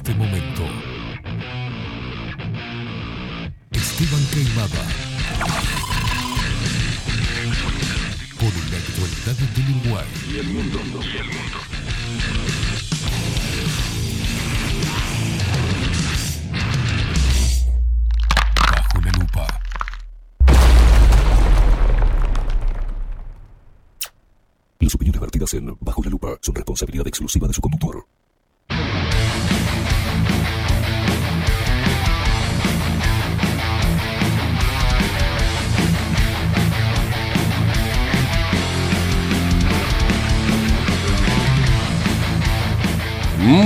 este momento. Esteban Queimada. Con la actualidad del Uruguay. Y el mundo. Y el mundo. Bajo la lupa. Las opiniones vertidas en Bajo la lupa son responsabilidad exclusiva de su conductor.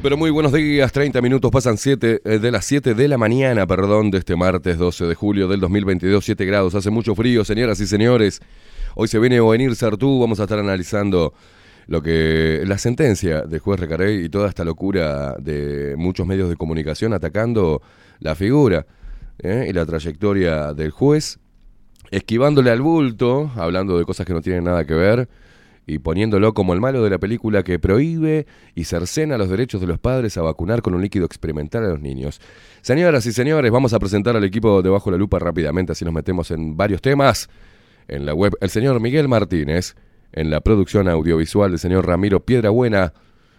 Pero muy buenos días. 30 minutos pasan 7 de las 7 de la mañana, perdón, de este martes 12 de julio del 2022, 7 grados. Hace mucho frío, señoras y señores. Hoy se viene Ovenir Sartú, vamos a estar analizando lo que la sentencia del juez Recarey y toda esta locura de muchos medios de comunicación atacando la figura ¿eh? y la trayectoria del juez, esquivándole al bulto, hablando de cosas que no tienen nada que ver y poniéndolo como el malo de la película que prohíbe y cercena los derechos de los padres a vacunar con un líquido experimental a los niños. Señoras y señores, vamos a presentar al equipo de Bajo la Lupa rápidamente, así nos metemos en varios temas. En la web, el señor Miguel Martínez. En la producción audiovisual, el señor Ramiro Piedrabuena.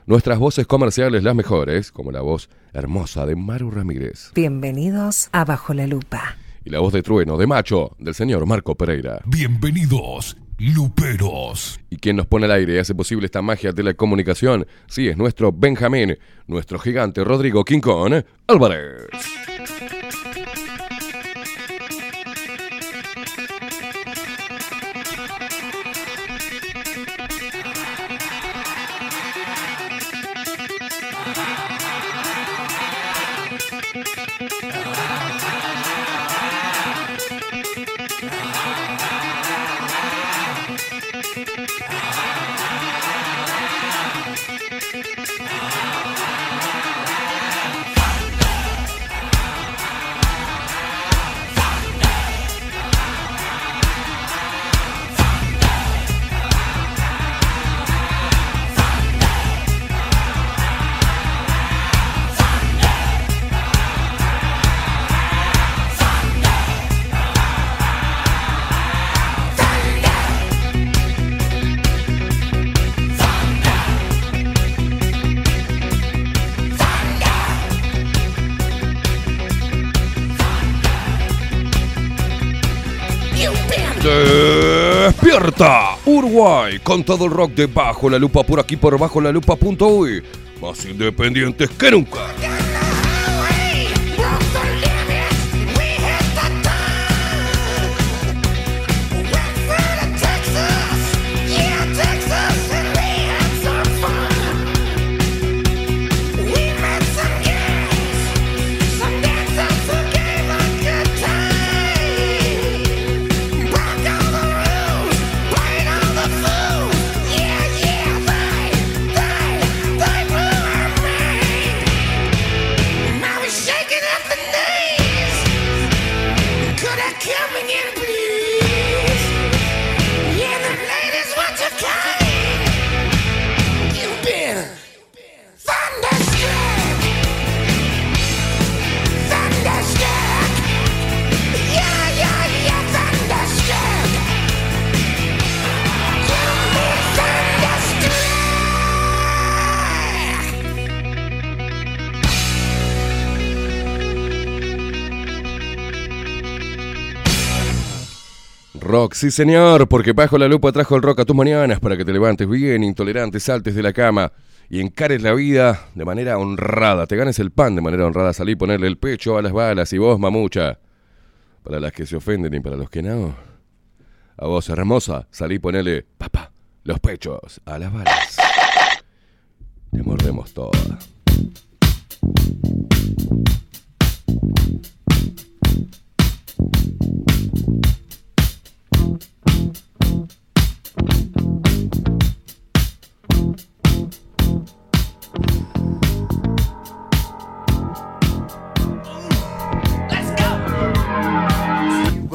Nuestras voces comerciales, las mejores, como la voz hermosa de Maru Ramírez. Bienvenidos a Bajo la Lupa. Y la voz de trueno, de macho, del señor Marco Pereira. Bienvenidos, Luperos. Y quien nos pone al aire y hace posible esta magia de la comunicación, sí, es nuestro Benjamín, nuestro gigante Rodrigo Quincón Álvarez. Uruguay con todo el rock de Bajo la Lupa por aquí por Bajo la Lupa.uy. Más independientes que nunca. Sí señor, porque Bajo la Lupa trajo el rock a tus mañanas para que te levantes bien, intolerante, saltes de la cama y encares la vida de manera honrada. Te ganes el pan de manera honrada, salí ponerle el pecho a las balas y vos, mamucha. Para las que se ofenden y para los que no. A vos, hermosa, salí ponerle, papá, los pechos a las balas. Te mordemos toda.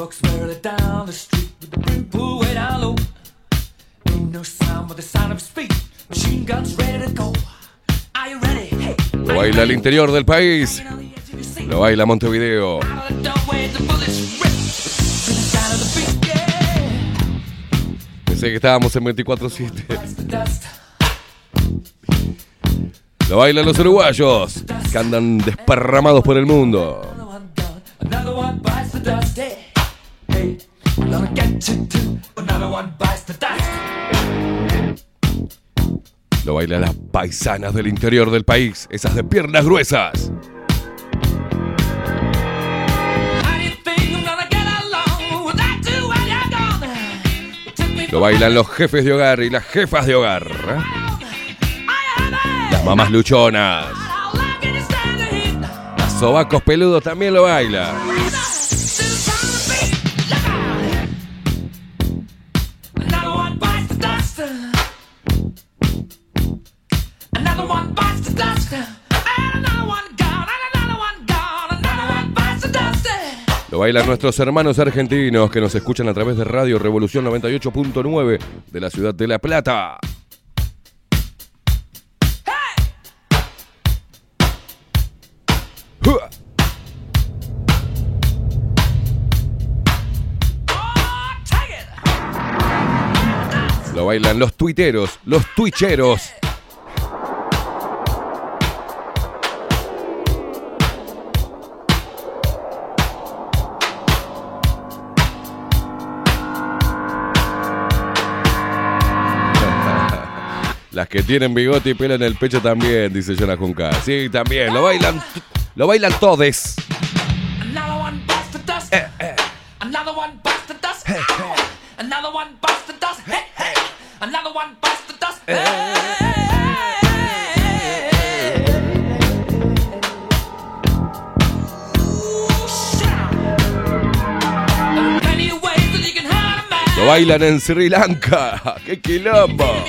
He walks merrily down the street with the brim pulled way down low. Ain't no sound but the sound of his feet. Machine guns ready to go. Are you ready? Hey. Lo baila al interior del país. Lo baila Montevideo. Pensé que estábamos en 24-7. Bites the dust. Lo bailan los uruguayos, que andan desparramados por el mundo. Another one done. Another one bites the dust. Lo bailan las paisanas del interior del país, esas de piernas gruesas. Lo bailan los jefes de hogar y las jefas de hogar. ¿eh? Las mamás luchonas. Las sobacos peludos también lo bailan. Lo bailan nuestros hermanos argentinos que nos escuchan a través de Radio Revolución 98.9 de la ciudad de La Plata. Oh, it. bailan los tuiteros, los twitcheros. Las que tienen bigote y pelo en el pecho también, dice Jonah Junca. Sí, también, lo bailan, lo bailan todes. Another one bites the dust. Another one bites the dust. Hey, hey. Another one bites the dust. Lo bailan en Sri Lanka. ¡Qué quilombo!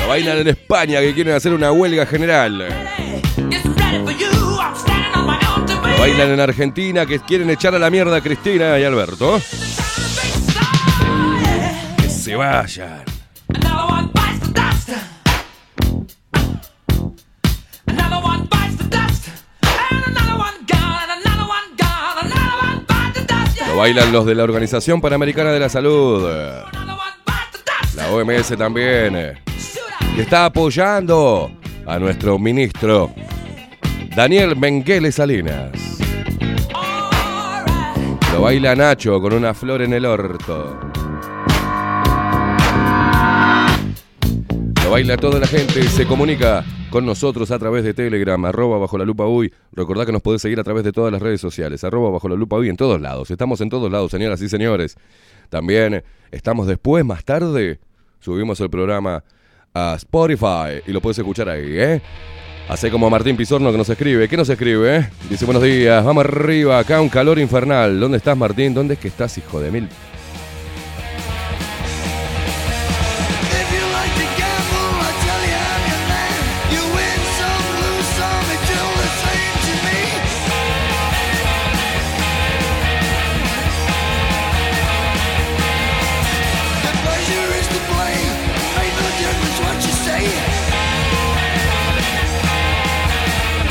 Lo bailan en España que quieren hacer una huelga general. Lo bailan en Argentina que quieren echar a la mierda a Cristina y Alberto. Que se vayan. Lo bailan los de la Organización Panamericana de la Salud. La OMS también. Que está apoyando a nuestro ministro Daniel Menguele Salinas. Lo baila Nacho con una flor en el orto. Lo baila toda la gente, se comunica con nosotros a través de Telegram, arroba bajo la lupa uy. Recordá que nos podés seguir a través de todas las redes sociales, arroba bajo la lupa uy en todos lados. Estamos en todos lados, señoras y señores. También estamos después, más tarde, subimos el programa a Spotify y lo puedes escuchar ahí, ¿eh? Hace como Martín Pizorno que nos escribe. ¿Qué nos escribe? eh? Dice buenos días, vamos arriba, acá un calor infernal. ¿Dónde estás, Martín? ¿Dónde es que estás, hijo de mil?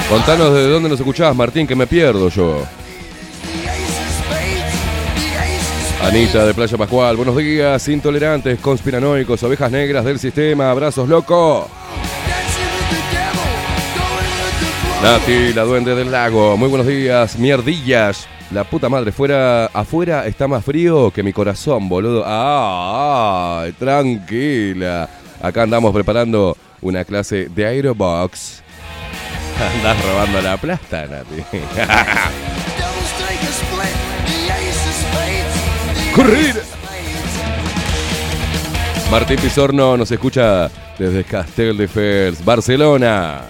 Contanos de dónde nos escuchabas, Martín, que me pierdo yo. Anita de Playa Pascual, buenos días, intolerantes, conspiranoicos, ovejas negras del sistema, abrazos loco. Nati, la duende del lago, muy buenos días, mierdillas. La puta madre, fuera, afuera está más frío que mi corazón, boludo. Ah, tranquila. Acá andamos preparando una clase de aerobox. Andás robando la plata, Nati. Correr. Martín Pizorno nos escucha desde Castel de Fels, Barcelona.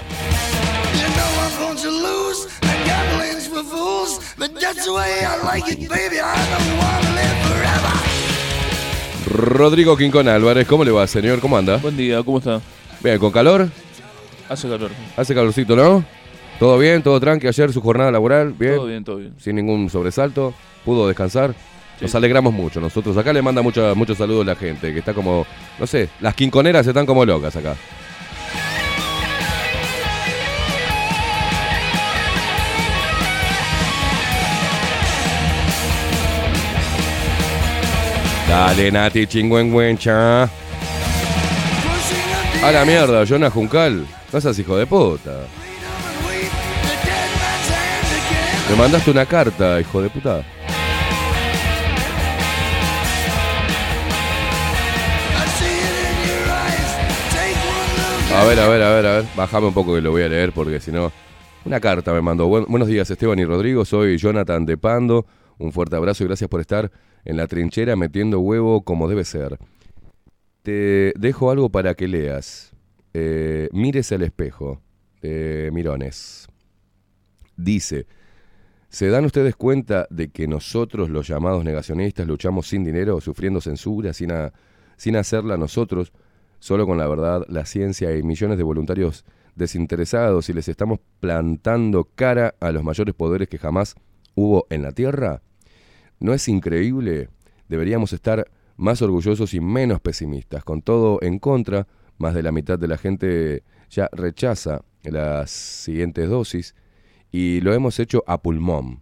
Rodrigo Quincón Álvarez, ¿cómo le va, señor? ¿Cómo anda? Buen día, ¿cómo está? Bien, ¿con calor? Hace calor. Hace calorcito, ¿no? ¿Todo bien? ¿Todo tranqui? Ayer su jornada laboral, bien, Todo bien, todo bien. sin ningún sobresalto, pudo descansar. Nos alegramos mucho nosotros. Acá le manda muchos saludos la gente, que está como, no sé, las quinconeras están como locas acá. Dale, Nati, chingüengüencha. A la mierda, Jonah Juncal. No seas hijo de puta. Me mandaste una carta, hijo de puta. A ver, a ver, a ver, a ver. Bájame un poco que lo voy a leer porque si no. Una carta me mandó. Buen- buenos días, Esteban y Rodrigo. Soy Jonathan de Pando. Un fuerte abrazo y gracias por estar en la trinchera metiendo huevo como debe ser. Te dejo algo para que leas. Eh, mires el espejo. de Mirones. Dice. ¿Se dan ustedes cuenta de que nosotros, los llamados negacionistas, luchamos sin dinero, sufriendo censura, sin, a- sin hacerla nosotros, solo con la verdad, la ciencia y millones de voluntarios desinteresados y les estamos plantando cara a los mayores poderes que jamás hubo en la Tierra? ¿No es increíble? Deberíamos estar más orgullosos y menos pesimistas. Con todo en contra, más de la mitad de la gente ya rechaza las siguientes dosis y lo hemos hecho a pulmón,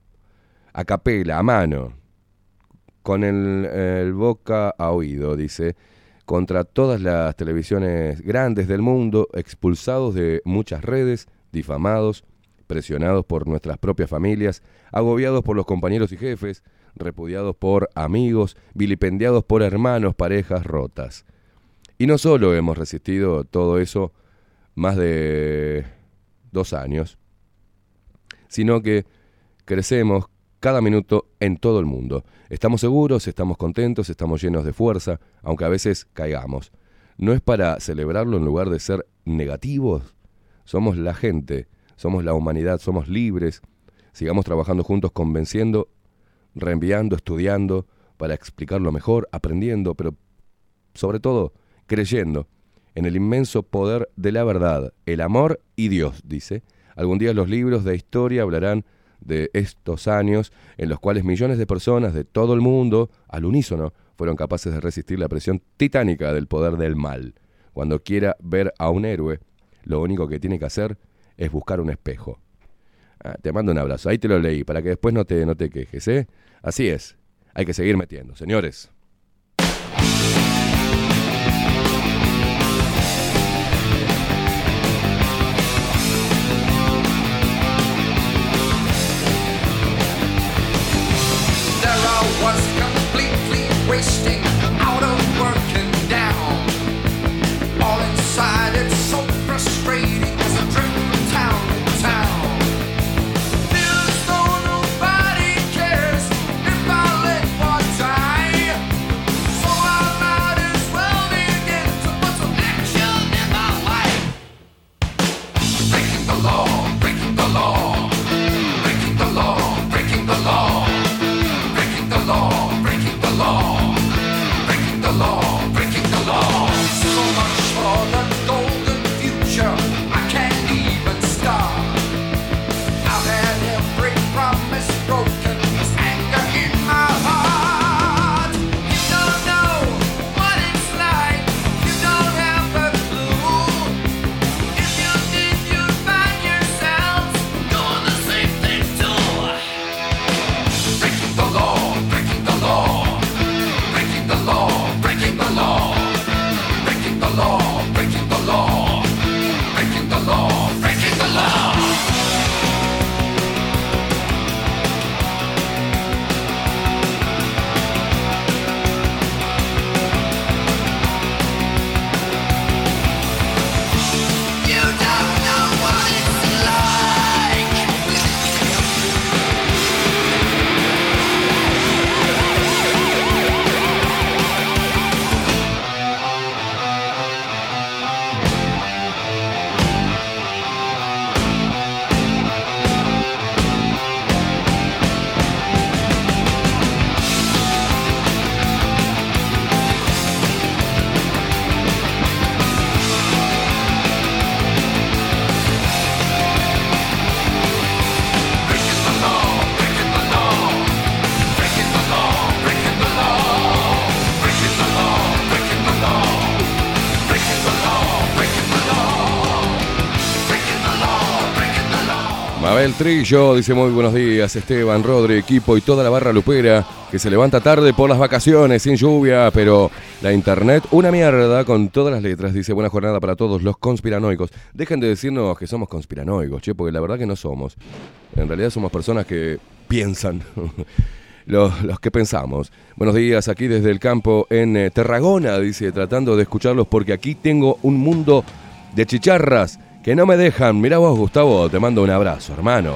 a capela, a mano, con el, el boca a oído, dice. contra todas las televisiones grandes del mundo, expulsados de muchas redes, difamados, presionados por nuestras propias familias, agobiados por los compañeros y jefes, repudiados por amigos, vilipendiados por hermanos, parejas rotas. Y no solo hemos resistido todo eso más de dos años, sino que crecemos cada minuto en todo el mundo. Estamos seguros, estamos contentos, estamos llenos de fuerza, aunque a veces caigamos. No es para celebrarlo en lugar de ser negativos. Somos la gente, somos la humanidad, somos libres. Sigamos trabajando juntos, convenciendo, reenviando, estudiando, para explicarlo mejor, aprendiendo, pero sobre todo creyendo en el inmenso poder de la verdad, el amor y Dios, dice. Algún día los libros de historia hablarán de estos años en los cuales millones de personas de todo el mundo, al unísono, fueron capaces de resistir la presión titánica del poder del mal. Cuando quiera ver a un héroe, lo único que tiene que hacer es buscar un espejo. Ah, te mando un abrazo, ahí te lo leí, para que después no te, no te quejes, ¿eh? Así es, hay que seguir metiendo. Señores, wasting, future, Mabel Trillo dice muy buenos días, Esteban, Rodri, equipo y toda la barra lupera que se levanta tarde por las vacaciones, sin lluvia, pero la internet, una mierda con todas las letras. Dice buena jornada para todos los conspiranoicos. Dejen de decirnos que somos conspiranoicos, che, porque la verdad que no somos. En realidad somos personas que piensan. Los, los que pensamos. Buenos días, aquí desde el campo en eh, Tarragona, dice, tratando de escucharlos porque aquí tengo un mundo de chicharras que no me dejan. Mira vos, Gustavo, te mando un abrazo, hermano.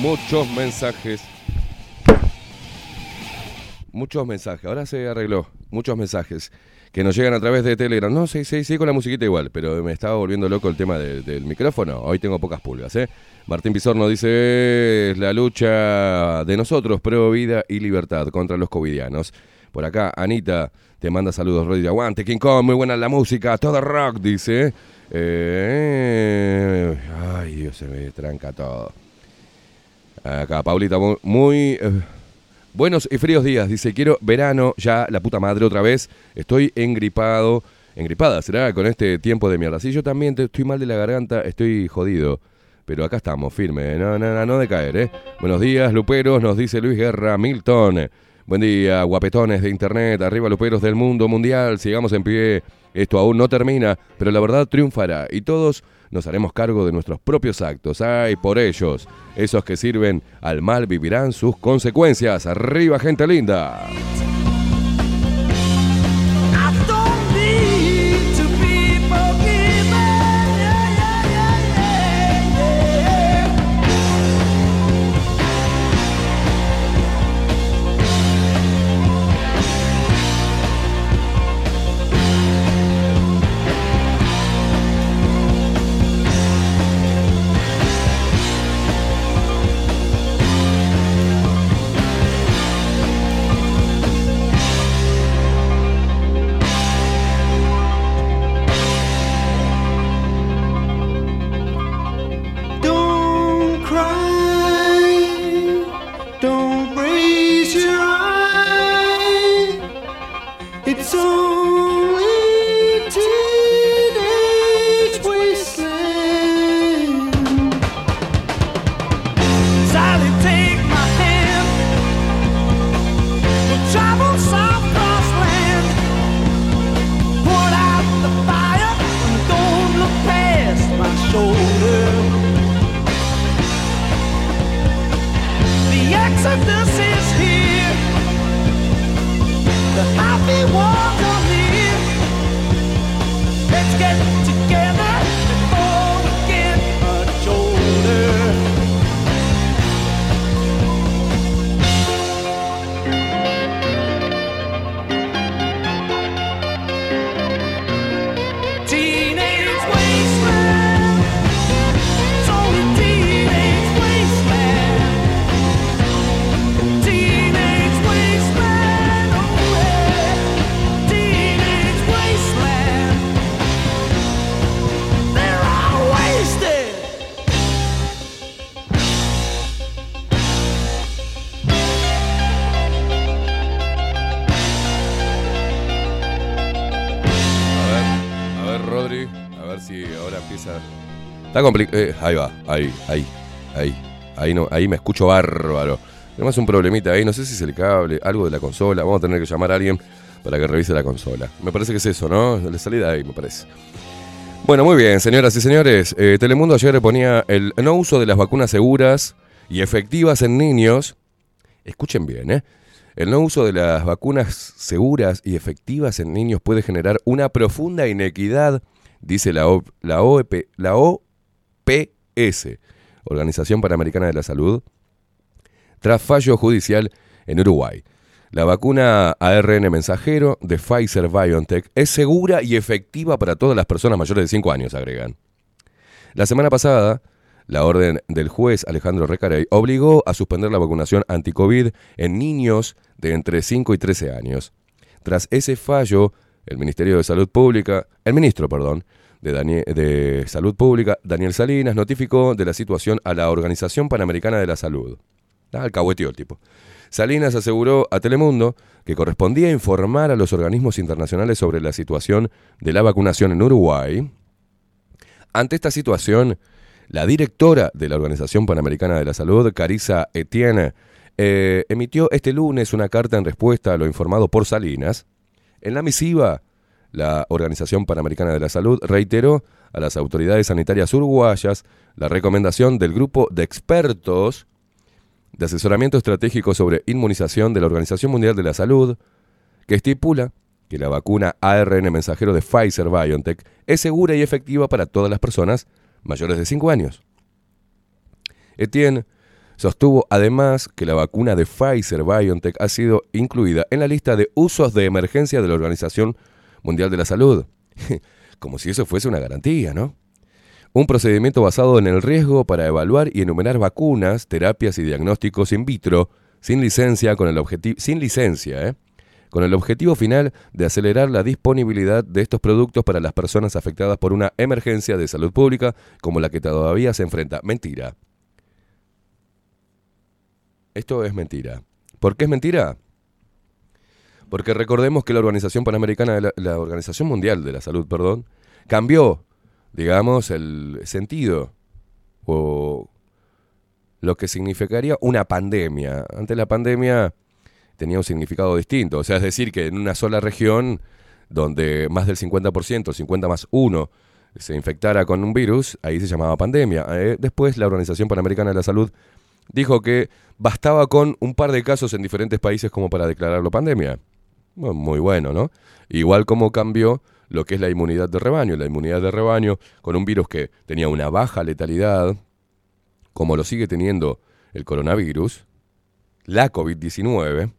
Muchos mensajes. Muchos mensajes, ahora se arregló. Muchos mensajes que nos llegan a través de Telegram. No, sí, sí, sí, con la musiquita igual, pero me estaba volviendo loco el tema de- del micrófono. Hoy tengo pocas pulgas, ¿eh? Martín Pizorno dice: la lucha de nosotros, pro vida y libertad contra los covidianos. Por acá, Anita te manda saludos, Rodri. Aguante, King Kong, muy buena la música, todo rock, dice. Eh, ay, Dios, se me tranca todo. Acá, Paulita, mu- muy eh, buenos y fríos días. Dice, quiero verano, ya la puta madre otra vez. Estoy engripado. Engripada, ¿será? Con este tiempo de mierda. Sí, yo también te- estoy mal de la garganta, estoy jodido. Pero acá estamos, firme. No, no, no, no de caer, ¿eh? Buenos días, Luperos, nos dice Luis Guerra Milton. Buen día, guapetones de internet. Arriba, Luperos del mundo mundial. Sigamos en pie. Esto aún no termina, pero la verdad triunfará. Y todos nos haremos cargo de nuestros propios actos. Ay, por ellos. Esos que sirven al mal vivirán sus consecuencias. Arriba, gente linda. Está complicado. ahí va, ahí, ahí, ahí. Ahí, no, ahí me escucho bárbaro. Tenemos un problemita ahí, no sé si es el cable, algo de la consola. Vamos a tener que llamar a alguien para que revise la consola. Me parece que es eso, ¿no? La salida ahí, me parece. Bueno, muy bien, señoras y señores. Eh, Telemundo ayer ponía el no uso de las vacunas seguras y efectivas en niños. Escuchen bien, ¿eh? El no uso de las vacunas seguras y efectivas en niños puede generar una profunda inequidad, dice la, O- la, OEP la OPS, Organización Panamericana de la Salud, tras fallo judicial en Uruguay. La vacuna ARN mensajero de Pfizer BioNTech es segura y efectiva para todas las personas mayores de 5 años, agregan. La semana pasada, la orden del juez Alejandro Recarey obligó a suspender la vacunación anti-COVID en niños de entre 5 y 13 años. Tras ese fallo, el Ministerio de Salud Pública, el ministro, perdón, de, Danie- de Salud Pública, Daniel Salinas, notificó de la situación a la Organización Panamericana de la Salud. Ah, alcahueteó el tipo. Salinas aseguró a Telemundo que correspondía informar a los organismos internacionales sobre la situación de la vacunación en Uruguay. Ante esta situación, la directora de la Organización Panamericana de la Salud, Carissa Etienne, eh, emitió este lunes una carta en respuesta a lo informado por Salinas. En la misiva, la Organización Panamericana de la Salud reiteró a las autoridades sanitarias uruguayas la recomendación del grupo de expertos de asesoramiento estratégico sobre inmunización de la Organización Mundial de la Salud, que estipula que la vacuna ARN mensajero de Pfizer BioNTech es segura y efectiva para todas las personas mayores de 5 años. Etienne sostuvo además que la vacuna de Pfizer BioNTech ha sido incluida en la lista de usos de emergencia de la Organización Mundial de la Salud. Como si eso fuese una garantía, ¿no? Un procedimiento basado en el riesgo para evaluar y enumerar vacunas, terapias y diagnósticos in vitro sin licencia con el sin licencia, ¿eh? con el objetivo final de acelerar la disponibilidad de estos productos para las personas afectadas por una emergencia de salud pública como la que todavía se enfrenta. Mentira. Esto es mentira. ¿Por qué es mentira? Porque recordemos que la Organización Panamericana, de la, Organización Mundial de la Salud, perdón, cambió, digamos, el sentido o lo que significaría una pandemia. Ante la pandemia tenía un significado distinto. O sea, es decir, que en una sola región, donde más del 50%, 50 más 1, se infectara con un virus, ahí se llamaba pandemia. Eh, después la Organización Panamericana de la Salud dijo que bastaba con un par de casos en diferentes países como para declararlo pandemia. Muy bueno, ¿no? Igual como cambió lo que es la inmunidad de rebaño. La inmunidad de rebaño con un virus que tenía una baja letalidad, como lo sigue teniendo el coronavirus, la COVID-19,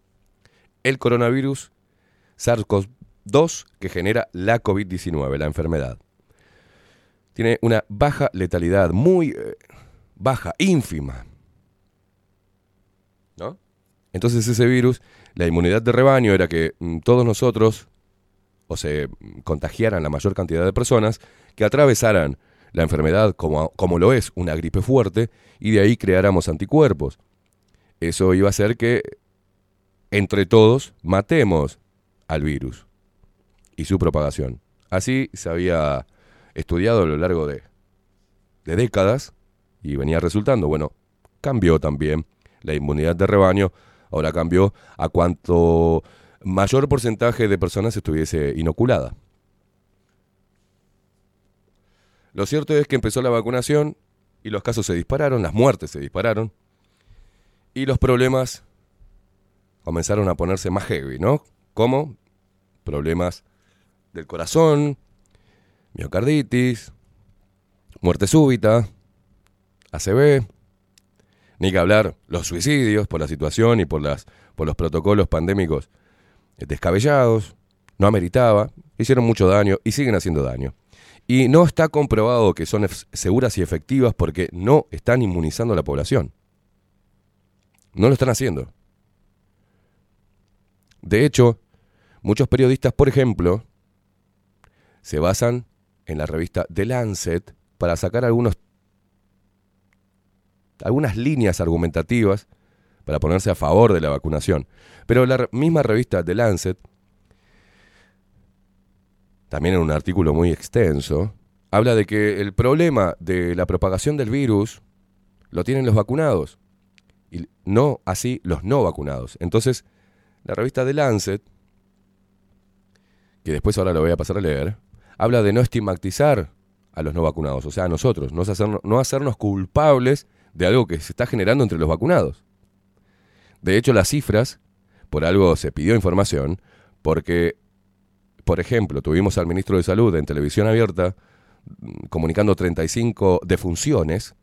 el coronavirus SARS-CoV-2 que genera la COVID-19, la enfermedad. Tiene una baja letalidad, muy eh, baja, ínfima. Entonces ese virus, la inmunidad de rebaño era que mm, todos nosotros, o se mm, contagiaran la mayor cantidad de personas, que atravesaran la enfermedad como, como lo es una gripe fuerte, y de ahí creáramos anticuerpos. Eso iba a hacer que entre todos matemos al virus y su propagación. Así se había estudiado a lo largo de, de décadas y venía resultando. Bueno, cambió también la inmunidad de rebaño, ahora cambió a cuanto mayor porcentaje de personas estuviese inoculada. Lo cierto es que empezó la vacunación y los casos se dispararon, las muertes se dispararon y los problemas comenzaron a ponerse más heavy, ¿no? Como problemas del corazón, miocarditis, muerte súbita, ACV, ni que hablar los suicidios por la situación y por, las, por los protocolos pandémicos descabellados, no ameritaba, hicieron mucho daño y siguen haciendo daño. Y no está comprobado que son seguras y efectivas porque no están inmunizando a la población. No lo están haciendo. De hecho, muchos periodistas, por ejemplo, se basan en la revista The Lancet para sacar algunos, algunas líneas argumentativas para ponerse a favor de la vacunación. Pero la misma revista The Lancet, también en un artículo muy extenso, habla de que el problema de la propagación del virus lo tienen los vacunados y no así los no vacunados. Entonces, la revista The Lancet, que después ahora lo voy a pasar a leer, habla de no estigmatizar a los no vacunados, o sea, a nosotros, no, hacernos, no hacernos culpables de algo que se está generando entre los vacunados. De hecho, las cifras, por algo se pidió información, porque, por ejemplo, tuvimos al ministro de Salud en televisión abierta mm, comunicando 35 defunciones.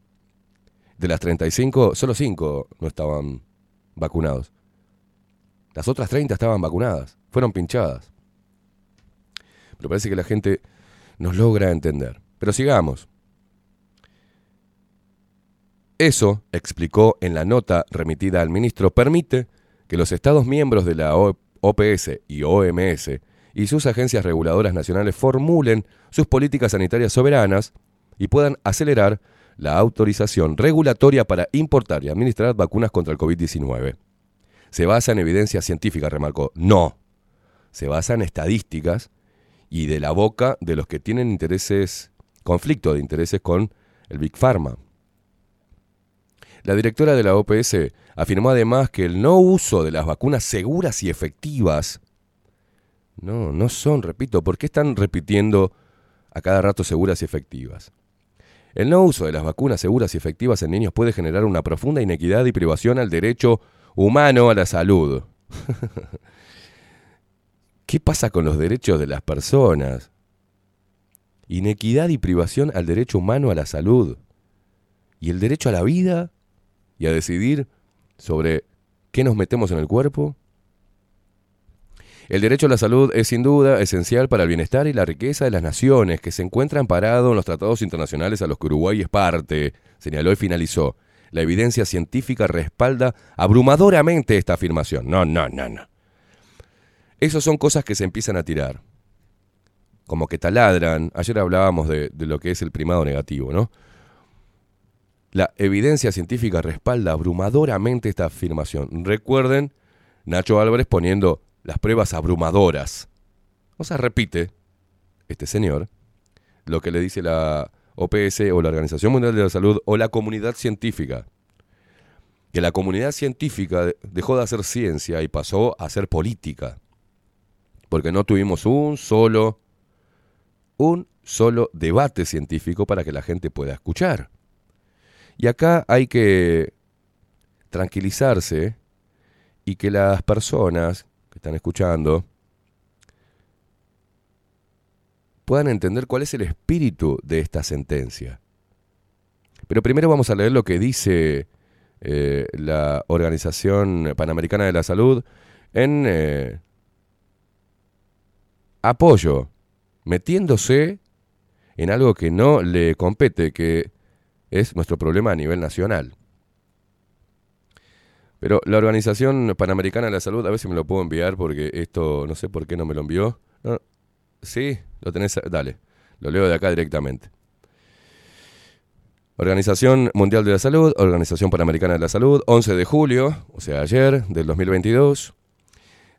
De las 35, solo 5 no estaban vacunados. Las otras 30 estaban vacunadas, fueron pinchadas. Pero parece que la gente nos logra entender. Pero sigamos. Eso, explicó en la nota remitida al ministro, permite que los Estados miembros de la OPS y OMS y sus agencias reguladoras nacionales formulen sus políticas sanitarias soberanas y puedan acelerar la autorización regulatoria para importar y administrar vacunas contra el COVID-19. Se basa en evidencia científica, remarcó. No. Se basa en estadísticas y de la boca de los que tienen intereses, conflicto de intereses con el Big Pharma. La directora de la OPS afirmó además que el no uso de las vacunas seguras y efectivas, no, no son, repito, ¿por qué están repitiendo a cada rato seguras y efectivas? El no uso de las vacunas seguras y efectivas en niños puede generar una profunda inequidad y privación al derecho humano a la salud. ¿Qué pasa con los derechos de las personas? Inequidad y privación al derecho humano a la salud. ¿Y el derecho a la vida? Y a decidir sobre qué nos metemos en el cuerpo? El derecho a la salud es sin duda esencial para el bienestar y la riqueza de las naciones que se encuentran parados en los tratados internacionales a los que Uruguay es parte, señaló y finalizó. La evidencia científica respalda abrumadoramente esta afirmación. No, no, no, no. Esas son cosas que se empiezan a tirar. Como que taladran. Ayer hablábamos de, de lo que es el primado negativo, ¿no? La evidencia científica respalda abrumadoramente esta afirmación. Recuerden, Nacho Álvarez poniendo las pruebas abrumadoras. O sea, repite este señor lo que le dice la OPS o la Organización Mundial de la Salud o la comunidad científica. Que la comunidad científica dejó de hacer ciencia y pasó a hacer política. Porque no tuvimos un solo, un solo debate científico para que la gente pueda escuchar. Y acá hay que tranquilizarse y que las personas que están escuchando puedan entender cuál es el espíritu de esta sentencia. Pero primero vamos a leer lo que dice eh, la Organización Panamericana de la Salud en eh, apoyo, metiéndose en algo que no le compete, que es nuestro problema a nivel nacional. Pero la Organización Panamericana de la Salud, a ver si me lo puedo enviar porque esto no sé por qué no me lo envió. No, sí, lo tenés, dale, lo leo de acá directamente. Organización Mundial de la Salud, Organización Panamericana de la Salud, 11 de julio, o sea, ayer del 2022.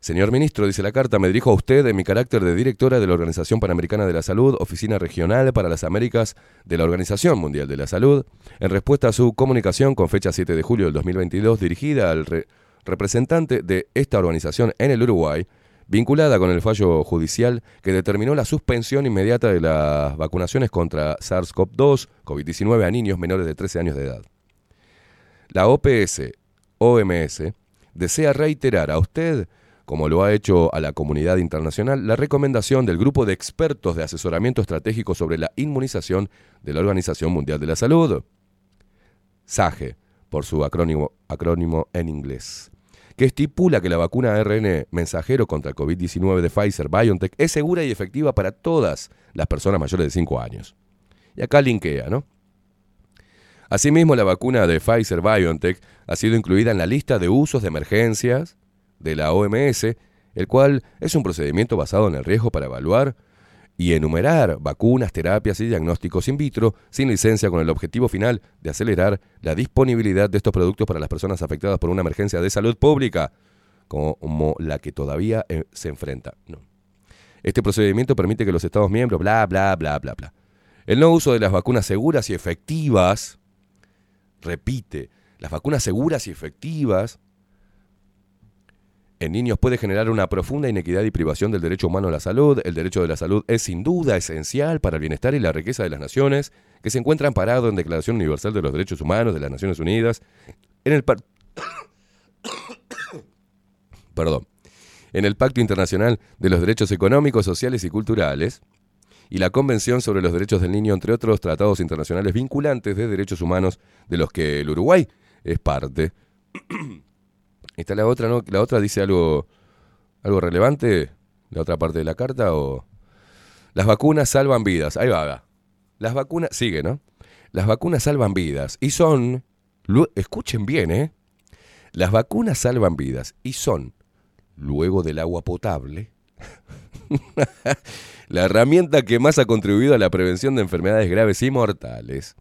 Señor ministro, dice la carta, me dirijo a usted en mi carácter de directora de la Organización Panamericana de la Salud, Oficina Regional para las Américas de la Organización Mundial de la Salud, en respuesta a su comunicación con fecha 7 de julio del 2022 dirigida al re- representante de esta organización en el Uruguay, vinculada con el fallo judicial que determinó la suspensión inmediata de las vacunaciones contra SARS-CoV-2, COVID-19 a niños menores de 13 años de edad. La OPS, OMS, desea reiterar a usted, como lo ha hecho a la comunidad internacional, la recomendación del Grupo de Expertos de Asesoramiento Estratégico sobre la Inmunización de la Organización Mundial de la Salud, SAGE, por su acrónimo, en inglés, que estipula que la vacuna ARN mensajero contra el COVID-19 de Pfizer BioNTech es segura y efectiva para todas las personas mayores de 5 años. Y acá linkea, ¿no? Asimismo, la vacuna de Pfizer BioNTech ha sido incluida en la lista de usos de emergencias de la OMS, el cual es un procedimiento basado en el riesgo para evaluar y enumerar vacunas, terapias y diagnósticos in vitro sin licencia con el objetivo final de acelerar la disponibilidad de estos productos para las personas afectadas por una emergencia de salud pública, como la que todavía eh, se enfrenta. Este procedimiento permite que los Estados miembros, bla, bla, bla, bla, bla. El no uso de las vacunas seguras y efectivas, repite, las vacunas seguras y efectivas en niños puede generar una profunda inequidad y privación del derecho humano a la salud. El derecho de la salud es sin duda esencial para el bienestar y la riqueza de las naciones que se encuentran parados en Declaración Universal de los Derechos Humanos de las Naciones Unidas, en el par- Perdón. En el Pacto Internacional de los Derechos Económicos, Sociales y Culturales y la Convención sobre los Derechos del Niño, entre otros tratados internacionales vinculantes de derechos humanos de los que el Uruguay es parte. Está la otra, ¿no? La otra dice algo, algo relevante, la otra parte de la carta, o las vacunas salvan vidas. Ahí va, va. Las vacunas, sigue, ¿no? Las vacunas salvan vidas y son, escuchen bien, ¿eh? Las vacunas salvan vidas y son, luego del agua potable, la herramienta que más ha contribuido a la prevención de enfermedades graves y mortales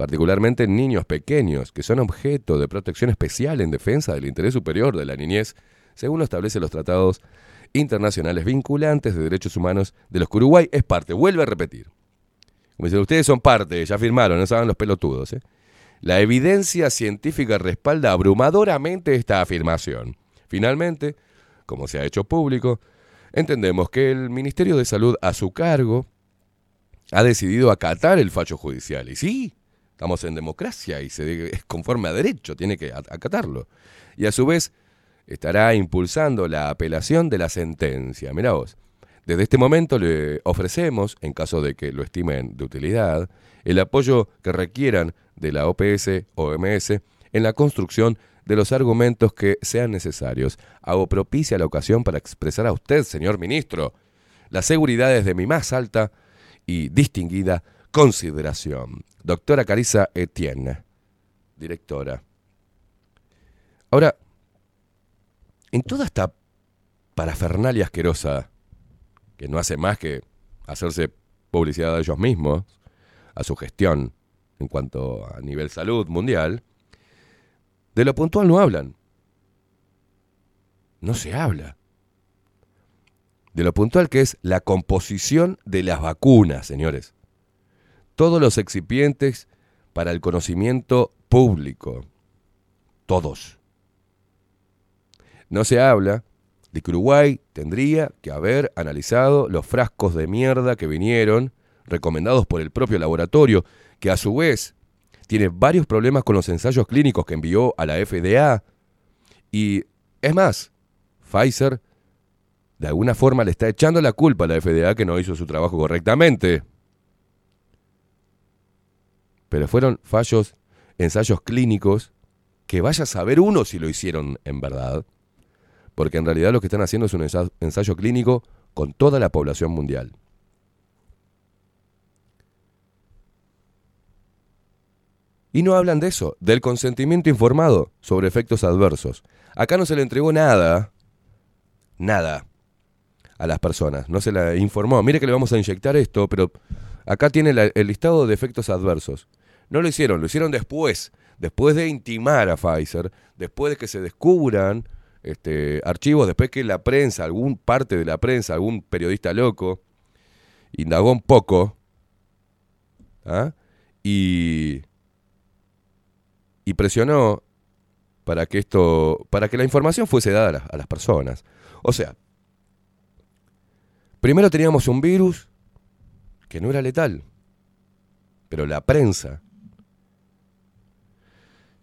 particularmente en niños pequeños, que son objeto de protección especial en defensa del interés superior de la niñez, según lo establecen los tratados internacionales vinculantes de derechos humanos de los que Uruguay es parte. Vuelve a repetir. Como ustedes son parte, ya firmaron, no saben los pelotudos. ¿eh? La evidencia científica respalda abrumadoramente esta afirmación. Finalmente, como se ha hecho público, entendemos que el Ministerio de Salud a su cargo ha decidido acatar el fallo judicial. Y sí, estamos en democracia y se es conforme a derecho, tiene que acatarlo. Y a su vez estará impulsando la apelación de la sentencia. Mirá vos, desde este momento le ofrecemos, en caso de que lo estimen de utilidad, el apoyo que requieran de la OPS, OMS, en la construcción de los argumentos que sean necesarios. Hago propicia la ocasión para expresar a usted, señor ministro, las seguridades de mi más alta y distinguida consideración. Doctora Carissa Etienne, directora. Ahora, en toda esta parafernalia asquerosa, que no hace más que hacerse publicidad a ellos mismos, a su gestión en cuanto a nivel salud mundial, de lo puntual no hablan. No se habla. De lo puntual que es la composición de las vacunas, señores. Todos los excipientes para el conocimiento público. Todos. No se habla de que Uruguay tendría que haber analizado los frascos de mierda que vinieron, recomendados por el propio laboratorio, que a su vez tiene varios problemas con los ensayos clínicos que envió a la FDA. Y es más, Pfizer de alguna forma le está echando la culpa a la FDA que no hizo su trabajo correctamente. Pero fueron fallos, ensayos clínicos, que vaya a saber uno si lo hicieron en verdad porque en realidad lo que están haciendo es un ensa- ensayo clínico con toda la población mundial. Y no hablan de eso, del consentimiento informado sobre efectos adversos. Acá no se le entregó nada, nada, a las personas. No se le informó. Mire que le vamos a inyectar esto, pero acá tiene la- el listado de efectos adversos. No lo hicieron, lo hicieron después, después de intimar a Pfizer, después de que se descubran este, archivos, después que la prensa, algún parte de la prensa, algún periodista loco, indagó un poco, ¿ah? y, y presionó para que esto, para que la información fuese dada a las, a las personas. O sea, primero teníamos un virus que no era letal, pero la prensa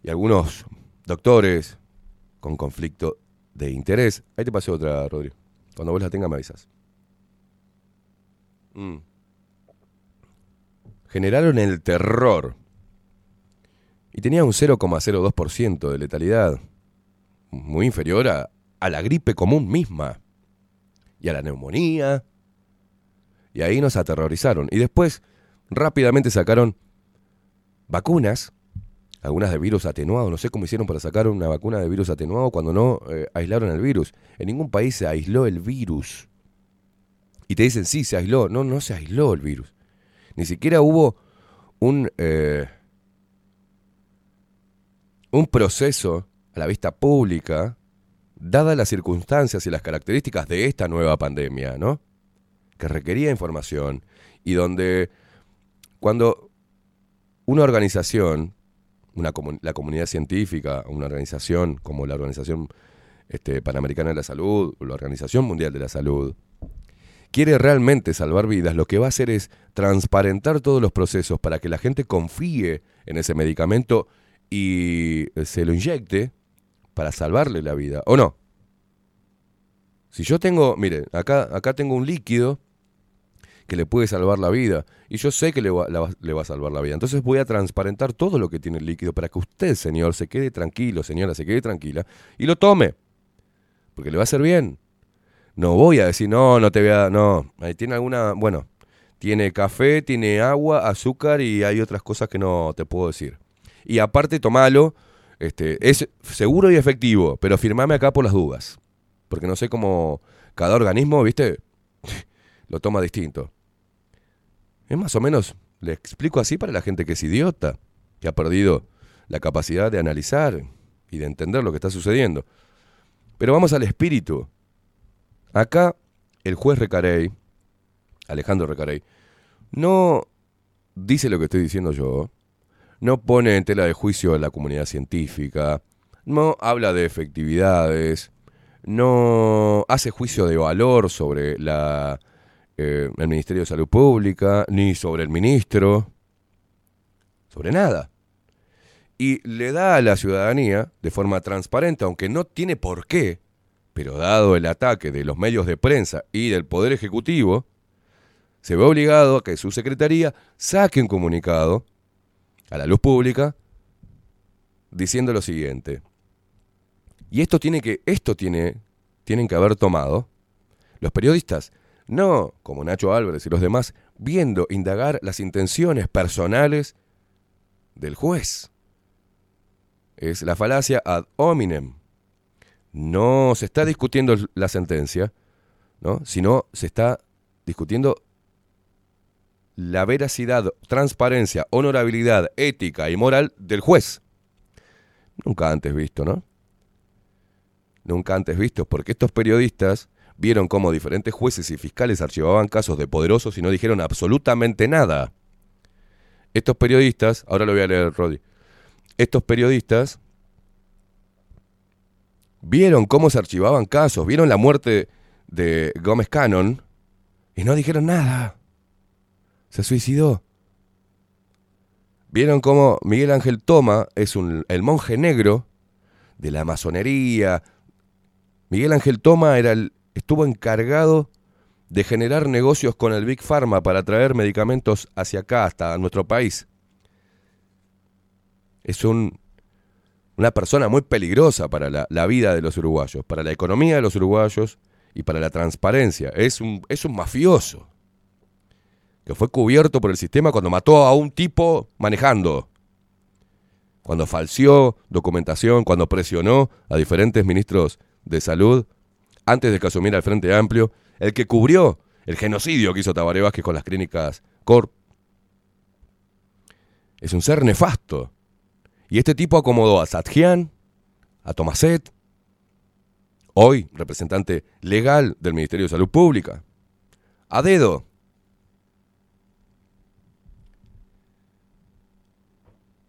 y algunos doctores con conflicto de interés. Ahí te pasé otra, Rodri. Cuando vos la tengas me avisas. Mm. Generaron el terror. Y tenía un 0,02% de letalidad. Muy inferior a, a la gripe común misma. Y a la neumonía. Y ahí nos aterrorizaron. Y después rápidamente sacaron vacunas algunas de virus atenuado. No sé cómo hicieron para sacar una vacuna de virus atenuado cuando no eh, aislaron el virus. En ningún país se aisló el virus. Y te dicen, sí, se aisló. No, no se aisló el virus. Ni siquiera hubo un, eh, un proceso a la vista pública, dadas las circunstancias y las características de esta nueva pandemia, ¿no? Que requería información y donde cuando una organización una la comunidad científica, una organización como la Organización este, Panamericana de la Salud o la Organización Mundial de la Salud, quiere realmente salvar vidas, lo que va a hacer es transparentar todos los procesos para que la gente confíe en ese medicamento y se lo inyecte para salvarle la vida, ¿o no? Si yo tengo, mire, acá, acá tengo un líquido que le puede salvar la vida. Y yo sé que le va, le va a salvar la vida. Entonces voy a transparentar todo lo que tiene el líquido para que usted, señor, se quede tranquilo, señora, se quede tranquila y lo tome. Porque le va a hacer bien. No voy a decir, no, no te voy a... No, ahí tiene alguna... Bueno, tiene café, tiene agua, azúcar y hay otras cosas que no te puedo decir. Y aparte, tomalo. Este, es seguro y efectivo, pero firmame acá por las dudas. Porque no sé cómo cada organismo, viste, lo toma distinto. Es más o menos, le explico así para la gente que es idiota, que ha perdido la capacidad de analizar y de entender lo que está sucediendo. Pero vamos al espíritu. Acá el juez Recarey, Alejandro Recarey, no dice lo que estoy diciendo yo, no pone en tela de juicio a la comunidad científica, no habla de efectividades, no hace juicio de valor sobre la, eh, el Ministerio de Salud Pública, ni sobre el ministro, sobre nada. Y le da a la ciudadanía, de forma transparente, aunque no tiene por qué, pero dado el ataque de los medios de prensa y del Poder Ejecutivo, se ve obligado a que su secretaría saque un comunicado a la luz pública diciendo lo siguiente. Y esto tiene que, esto tiene, tienen que haber tomado los periodistas, no como Nacho Álvarez y los demás, viendo, indagar las intenciones personales del juez. Es la falacia ad hominem. No se está discutiendo la sentencia, ¿no? sino se está discutiendo la veracidad, transparencia, honorabilidad, ética y moral del juez. Nunca antes visto, ¿no? Nunca antes visto, porque estos periodistas vieron cómo diferentes jueces y fiscales archivaban casos de poderosos y no dijeron absolutamente nada. Estos periodistas, ahora lo voy a leer, Rodi. Estos periodistas vieron cómo se archivaban casos, vieron la muerte de Gómez Cannon y no dijeron nada. Se suicidó. Vieron cómo Miguel Ángel Toma es un, el monje negro de la masonería. Miguel Ángel Toma era el, estuvo encargado de generar negocios con el Big Pharma para traer medicamentos hacia acá, hasta nuestro país. Es un, una persona muy peligrosa para la, vida de los uruguayos, para la economía de los uruguayos y para la transparencia. Es un, es un mafioso que fue cubierto por el sistema cuando mató a un tipo manejando, cuando falseó documentación, cuando presionó a diferentes ministros de salud antes de que asumiera el Frente Amplio, el que cubrió el genocidio que hizo Tabaré Vázquez con las clínicas Corp. Es un ser nefasto. Y este tipo acomodó a Satjian, a Tomaset, hoy representante legal del Ministerio de Salud Pública, a dedo.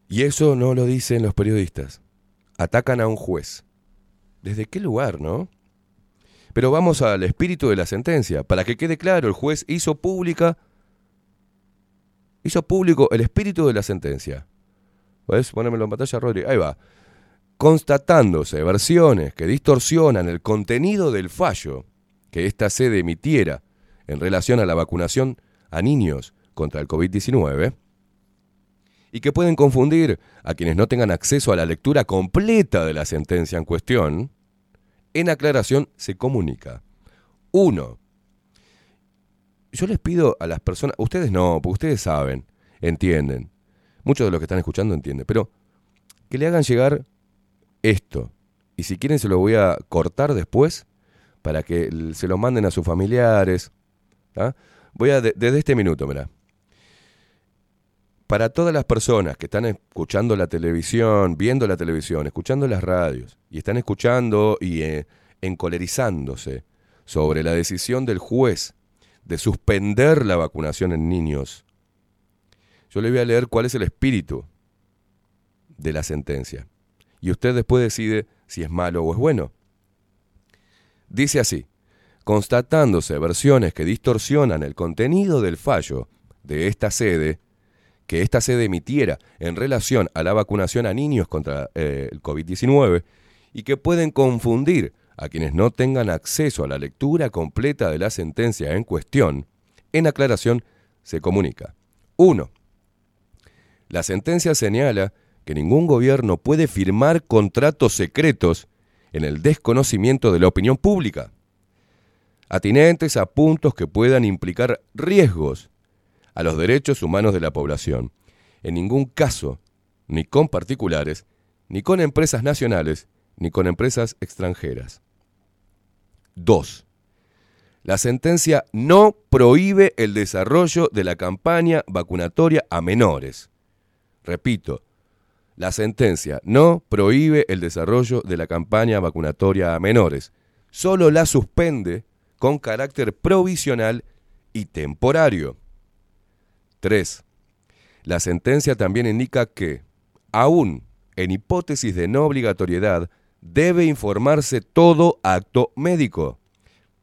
Y eso no lo dicen los periodistas. Atacan a un juez. ¿Desde qué lugar, no? Pero vamos al espíritu de la sentencia. Para que quede claro, el juez hizo pública, hizo público el espíritu de la sentencia. ¿Puedes ponérmelo en pantalla, Rodri? Ahí va. Constatándose versiones que distorsionan el contenido del fallo que esta sede emitiera en relación a la vacunación a niños contra el COVID-19 y que pueden confundir a quienes no tengan acceso a la lectura completa de la sentencia en cuestión, en aclaración se comunica. Uno, yo les pido a las personas, ustedes no, porque ustedes saben, entienden, muchos de los que están escuchando entienden, pero que le hagan llegar esto. Y si quieren se lo voy a cortar después para que se lo manden a sus familiares. ¿tá? Voy a, de- desde este minuto, mira. Para todas las personas que están escuchando la televisión, viendo la televisión, escuchando las radios, y están escuchando y eh, encolerizándose sobre la decisión del juez de suspender la vacunación en niños, yo le voy a leer cuál es el espíritu de la sentencia. Y usted después decide si es malo o es bueno. Dice así, constatándose versiones que distorsionan el contenido del fallo de esta sede, que esta sede emitiera en relación a la vacunación a niños contra eh, el COVID-19 y que pueden confundir a quienes no tengan acceso a la lectura completa de la sentencia en cuestión, en aclaración se comunica. 1. La sentencia señala que ningún gobierno puede firmar contratos secretos en el desconocimiento de la opinión pública, atinentes a puntos que puedan implicar riesgos a los derechos humanos de la población. En ningún caso, ni con particulares, ni con empresas nacionales, ni con empresas extranjeras. 2. La sentencia no prohíbe el desarrollo de la campaña vacunatoria a menores. Repito, la sentencia no prohíbe el desarrollo de la campaña vacunatoria a menores, solo la suspende con carácter provisional y temporario. 3. La sentencia también indica que, aún en hipótesis de no obligatoriedad, debe informarse todo acto médico.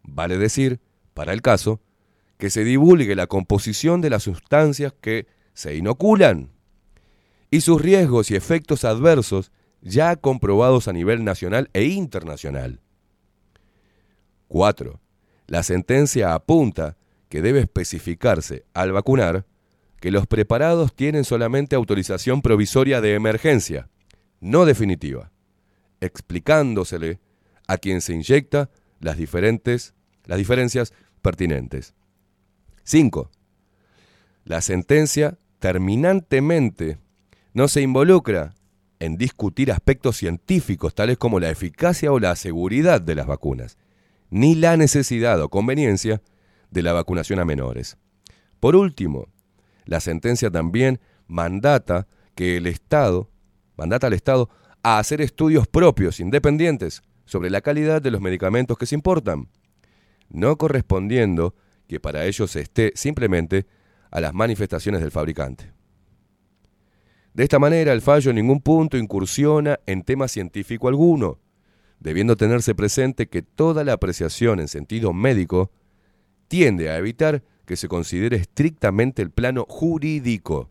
Vale decir, para el caso, que se divulgue la composición de las sustancias que se inoculan y sus riesgos y efectos adversos ya comprobados a nivel nacional e internacional. 4. La sentencia apunta que debe especificarse al vacunar que los preparados tienen solamente autorización provisoria de emergencia, no definitiva, explicándosele a quien se inyecta las diferentes las diferencias pertinentes. 5. La sentencia terminantemente no se involucra en discutir aspectos científicos tales como la eficacia o la seguridad de las vacunas, ni la necesidad o conveniencia de la vacunación a menores. Por último, la sentencia también mandata que el Estado, mandata al Estado a hacer estudios propios, independientes, sobre la calidad de los medicamentos que se importan, no correspondiendo que para ello se esté simplemente a las manifestaciones del fabricante. De esta manera, el fallo en ningún punto incursiona en tema científico alguno, debiendo tenerse presente que toda la apreciación en sentido médico tiende a evitar que se considere estrictamente el plano jurídico,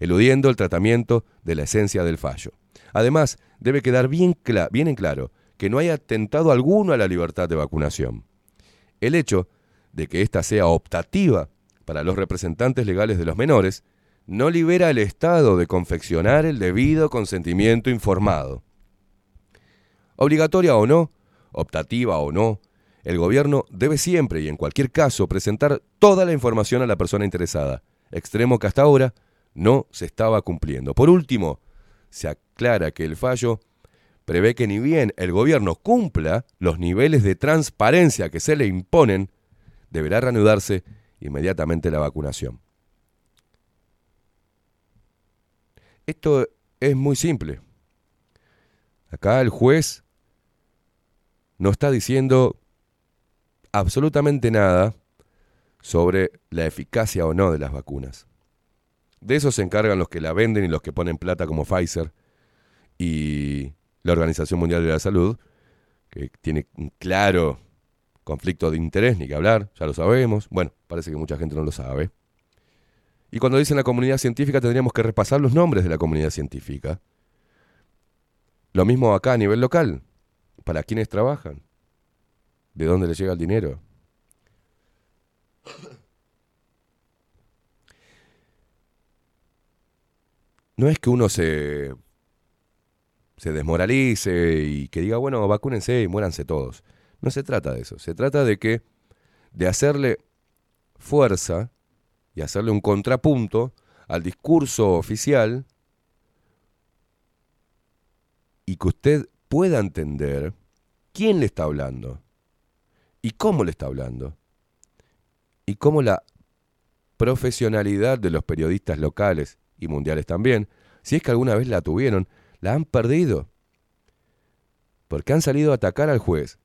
eludiendo el tratamiento de la esencia del fallo. Además, debe quedar bien, bien en claro que no hay atentado alguno a la libertad de vacunación. El hecho de que ésta sea optativa para los representantes legales de los menores no libera al Estado de confeccionar el debido consentimiento informado. Obligatoria o no, optativa o no, el gobierno debe siempre y en cualquier caso presentar toda la información a la persona interesada, extremo que hasta ahora no se estaba cumpliendo. Por último, se aclara que el fallo prevé que ni bien el gobierno cumpla los niveles de transparencia que se le imponen, deberá reanudarse inmediatamente la vacunación. Esto es muy simple. Acá el juez no está diciendo absolutamente nada sobre la eficacia o no de las vacunas. De eso se encargan los que la venden y los que ponen plata como Pfizer y la Organización Mundial de la Salud, que tiene un claro conflicto de interés, ni que hablar, ya lo sabemos. Bueno, parece que mucha gente no lo sabe. Y cuando dicen la comunidad científica tendríamos que repasar los nombres de la comunidad científica. Lo mismo acá a nivel local. ¿Para quiénes trabajan? ¿De dónde les llega el dinero? No es que uno se, se desmoralice y que diga, bueno, vacúnense y muéranse todos. No se trata de eso. Se trata de que, de hacerle fuerza y hacerle un contrapunto al discurso oficial y que usted pueda entender quién le está hablando y cómo le está hablando y cómo la profesionalidad de los periodistas locales y mundiales también, si es que alguna vez la tuvieron, la han perdido. Porque han salido a atacar al juez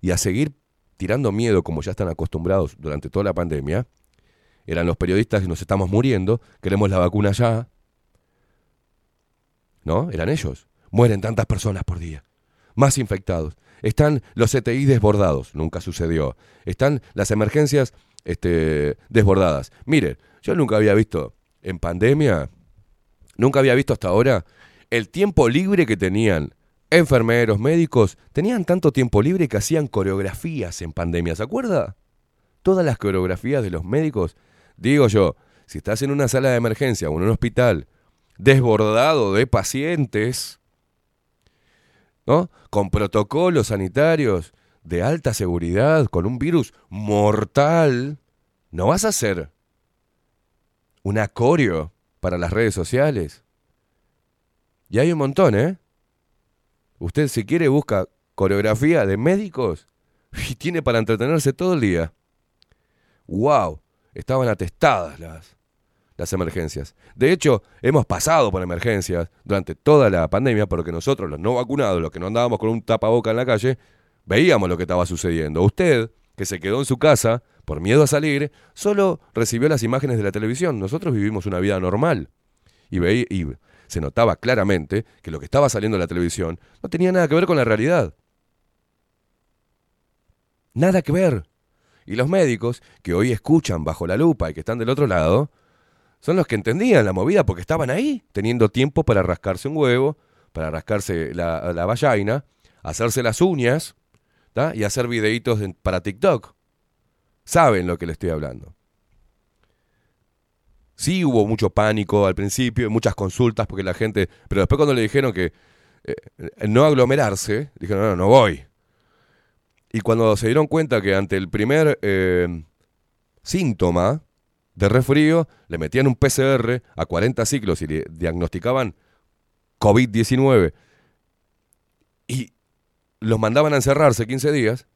y a seguir tirando miedo como ya están acostumbrados durante toda la pandemia. Eran los periodistas que nos estamos muriendo, queremos la vacuna ya. ¿No? Eran ellos. Mueren tantas personas por día. Más infectados. Están los CTI desbordados. Nunca sucedió. Están las emergencias este, desbordadas. Mire, yo nunca había visto en pandemia, nunca había visto hasta ahora el tiempo libre que tenían enfermeros, médicos. Tenían tanto tiempo libre que hacían coreografías en pandemia. ¿Se acuerda? Todas las coreografías de los médicos. Digo yo, si estás en una sala de emergencia o en un hospital desbordado de pacientes, Con protocolos sanitarios de alta seguridad, con un virus mortal, no vas a hacer un acorio para las redes sociales. Y hay un montón, ¿eh? Usted si quiere busca coreografía de médicos y tiene para entretenerse todo el día. ¡Wow! Estaban atestadas las, las emergencias. De hecho, hemos pasado por emergencias durante toda la pandemia porque nosotros, los no vacunados, los que no andábamos con un tapaboca en la calle, veíamos lo que estaba sucediendo. Usted, que se quedó en su casa por miedo a salir, solo recibió las imágenes de la televisión. Nosotros vivimos una vida normal. Y, veí, y se notaba claramente que lo que estaba saliendo en la televisión no tenía nada que ver con la realidad. Nada que ver. Y los médicos, que hoy escuchan bajo la lupa y que están del otro lado, son los que entendían la movida porque estaban ahí, teniendo tiempo para rascarse un huevo, para rascarse la, la vallaina, hacerse las uñas y hacer videitos para TikTok. Saben lo que le estoy hablando. Sí hubo mucho pánico al principio, muchas consultas, porque la gente... Pero después cuando le dijeron que eh, no aglomerarse, dijeron, no, no, no voy. Y cuando se dieron cuenta que ante el primer eh, síntoma de resfrío, le metían un PCR a 40 ciclos y le diagnosticaban COVID-19 y los mandaban a encerrarse 15 días,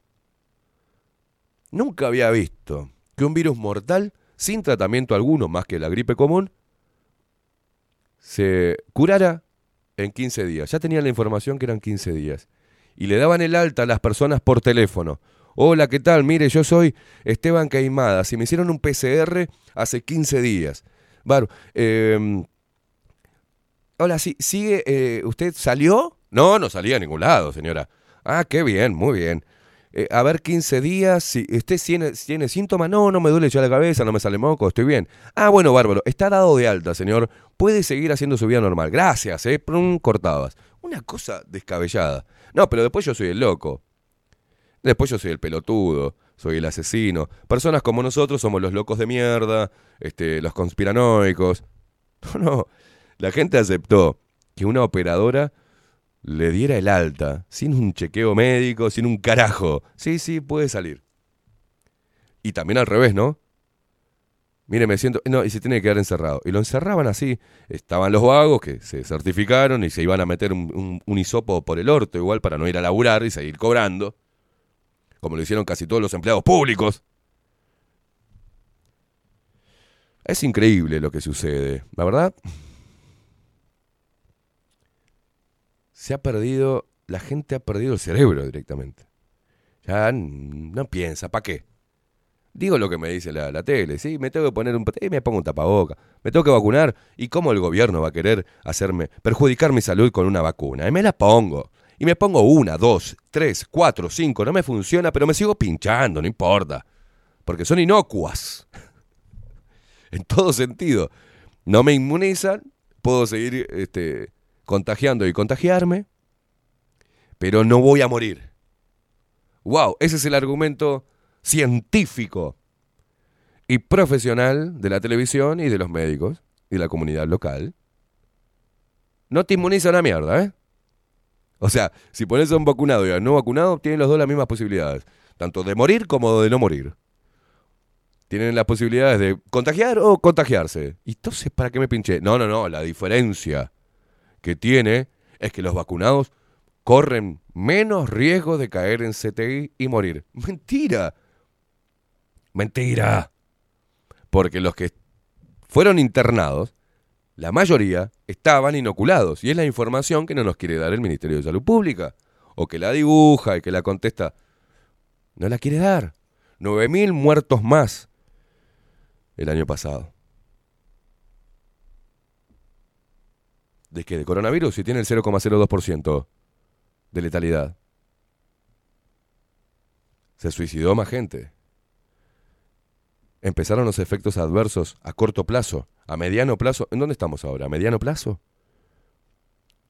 nunca había visto que un virus mortal, sin tratamiento alguno más que la gripe común, se curara en 15 días. Ya tenían la información que eran 15 días. Y le daban el alta a las personas por teléfono. Hola, ¿qué tal? Mire, yo soy Esteban Caimada. Si me hicieron un PCR hace 15 días. Bárbaro. Eh, hola, ¿sí, ¿sigue? eh, ¿Usted salió? No, no salía a ningún lado, señora. Ah, qué bien, muy bien. Eh, a ver, 15 días. Si ¿Usted tiene, tiene síntomas? No, no me duele ya la cabeza, no me sale moco, estoy bien. Ah, bueno, bárbaro. Está dado de alta, señor. Puede seguir haciendo su vida normal. Gracias, ¿eh? Prum, cortabas. Una cosa descabellada. No, pero después yo soy el loco. Después yo soy el pelotudo, soy el asesino. Personas como nosotros somos los locos de mierda, este, los conspiranoicos. No, no. La gente aceptó que una operadora le diera el alta, sin un chequeo médico, sin un carajo. Sí, sí, puede salir. Y también al revés, ¿no? Mire, me siento. No, y se tiene que quedar encerrado. Y lo encerraban así. Estaban los vagos que se certificaron y se iban a meter un, un, hisopo por el orto, igual, para no ir a laburar y seguir cobrando. Como lo hicieron casi todos los empleados públicos. Es increíble lo que sucede. La verdad. Se ha perdido. La gente ha perdido el cerebro directamente. Ya no piensa, ¿para qué? Digo lo que me dice la, tele, sí, me tengo que poner un y me pongo un tapaboca, me tengo que vacunar, ¿y cómo el gobierno va a querer hacerme perjudicar mi salud con una vacuna? Y me la pongo. Y me pongo una, dos, tres, cuatro, cinco, no me funciona, pero me sigo pinchando, no importa. Porque son inocuas. en todo sentido. No me inmunizan, puedo seguir este, contagiando y contagiarme, pero no voy a morir. Wow, ese es el argumento científico y profesional de la televisión y de los médicos y de la comunidad local. No te inmuniza una mierda, ¿eh? O sea, si pones a un vacunado y a no vacunado, tienen los dos las mismas posibilidades. Tanto de morir como de no morir. Tienen las posibilidades de contagiar o contagiarse. ¿Y entonces para qué me pinché? No, no, no. La diferencia que tiene es que los vacunados corren menos riesgo de caer en CTI y morir. Mentira. Mentira. Porque los que fueron internados, la mayoría estaban inoculados. Y es la información que no nos quiere dar el Ministerio de Salud Pública. O que la dibuja y que la contesta. No la quiere dar. 9.000 muertos más el año pasado. ¿De qué? ¿De coronavirus? Si tiene el 0,02% de letalidad. Se suicidó más gente. Empezaron los efectos adversos a corto plazo, a mediano plazo. ¿En dónde estamos ahora? ¿A mediano plazo?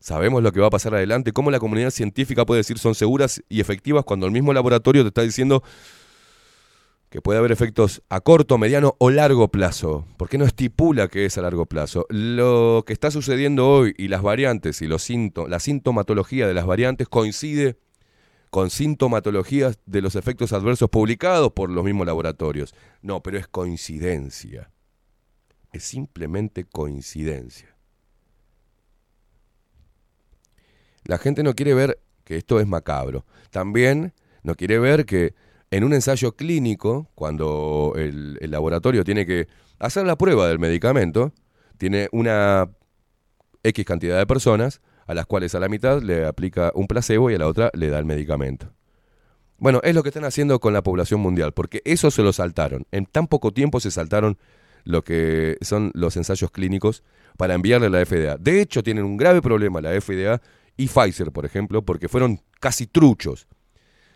Sabemos lo que va a pasar adelante, cómo la comunidad científica puede decir son seguras y efectivas cuando el mismo laboratorio te está diciendo que puede haber efectos a corto, mediano o largo plazo. ¿Por qué no estipula que es a largo plazo? Lo que está sucediendo hoy y las variantes y los la sintomatología de las variantes coincide con sintomatologías de los efectos adversos publicados por los mismos laboratorios. No, pero es coincidencia. Es simplemente coincidencia. La gente no quiere ver que esto es macabro. También no quiere ver que en un ensayo clínico, cuando el, laboratorio tiene que hacer la prueba del medicamento, tiene una X cantidad de personas a las cuales a la mitad le aplica un placebo y a la otra le da el medicamento. Bueno, es lo que están haciendo con la población mundial, porque eso se lo saltaron. En tan poco tiempo se saltaron lo que son los ensayos clínicos para enviarle a la FDA. De hecho, tienen un grave problema la FDA y Pfizer, por ejemplo, porque fueron casi truchos.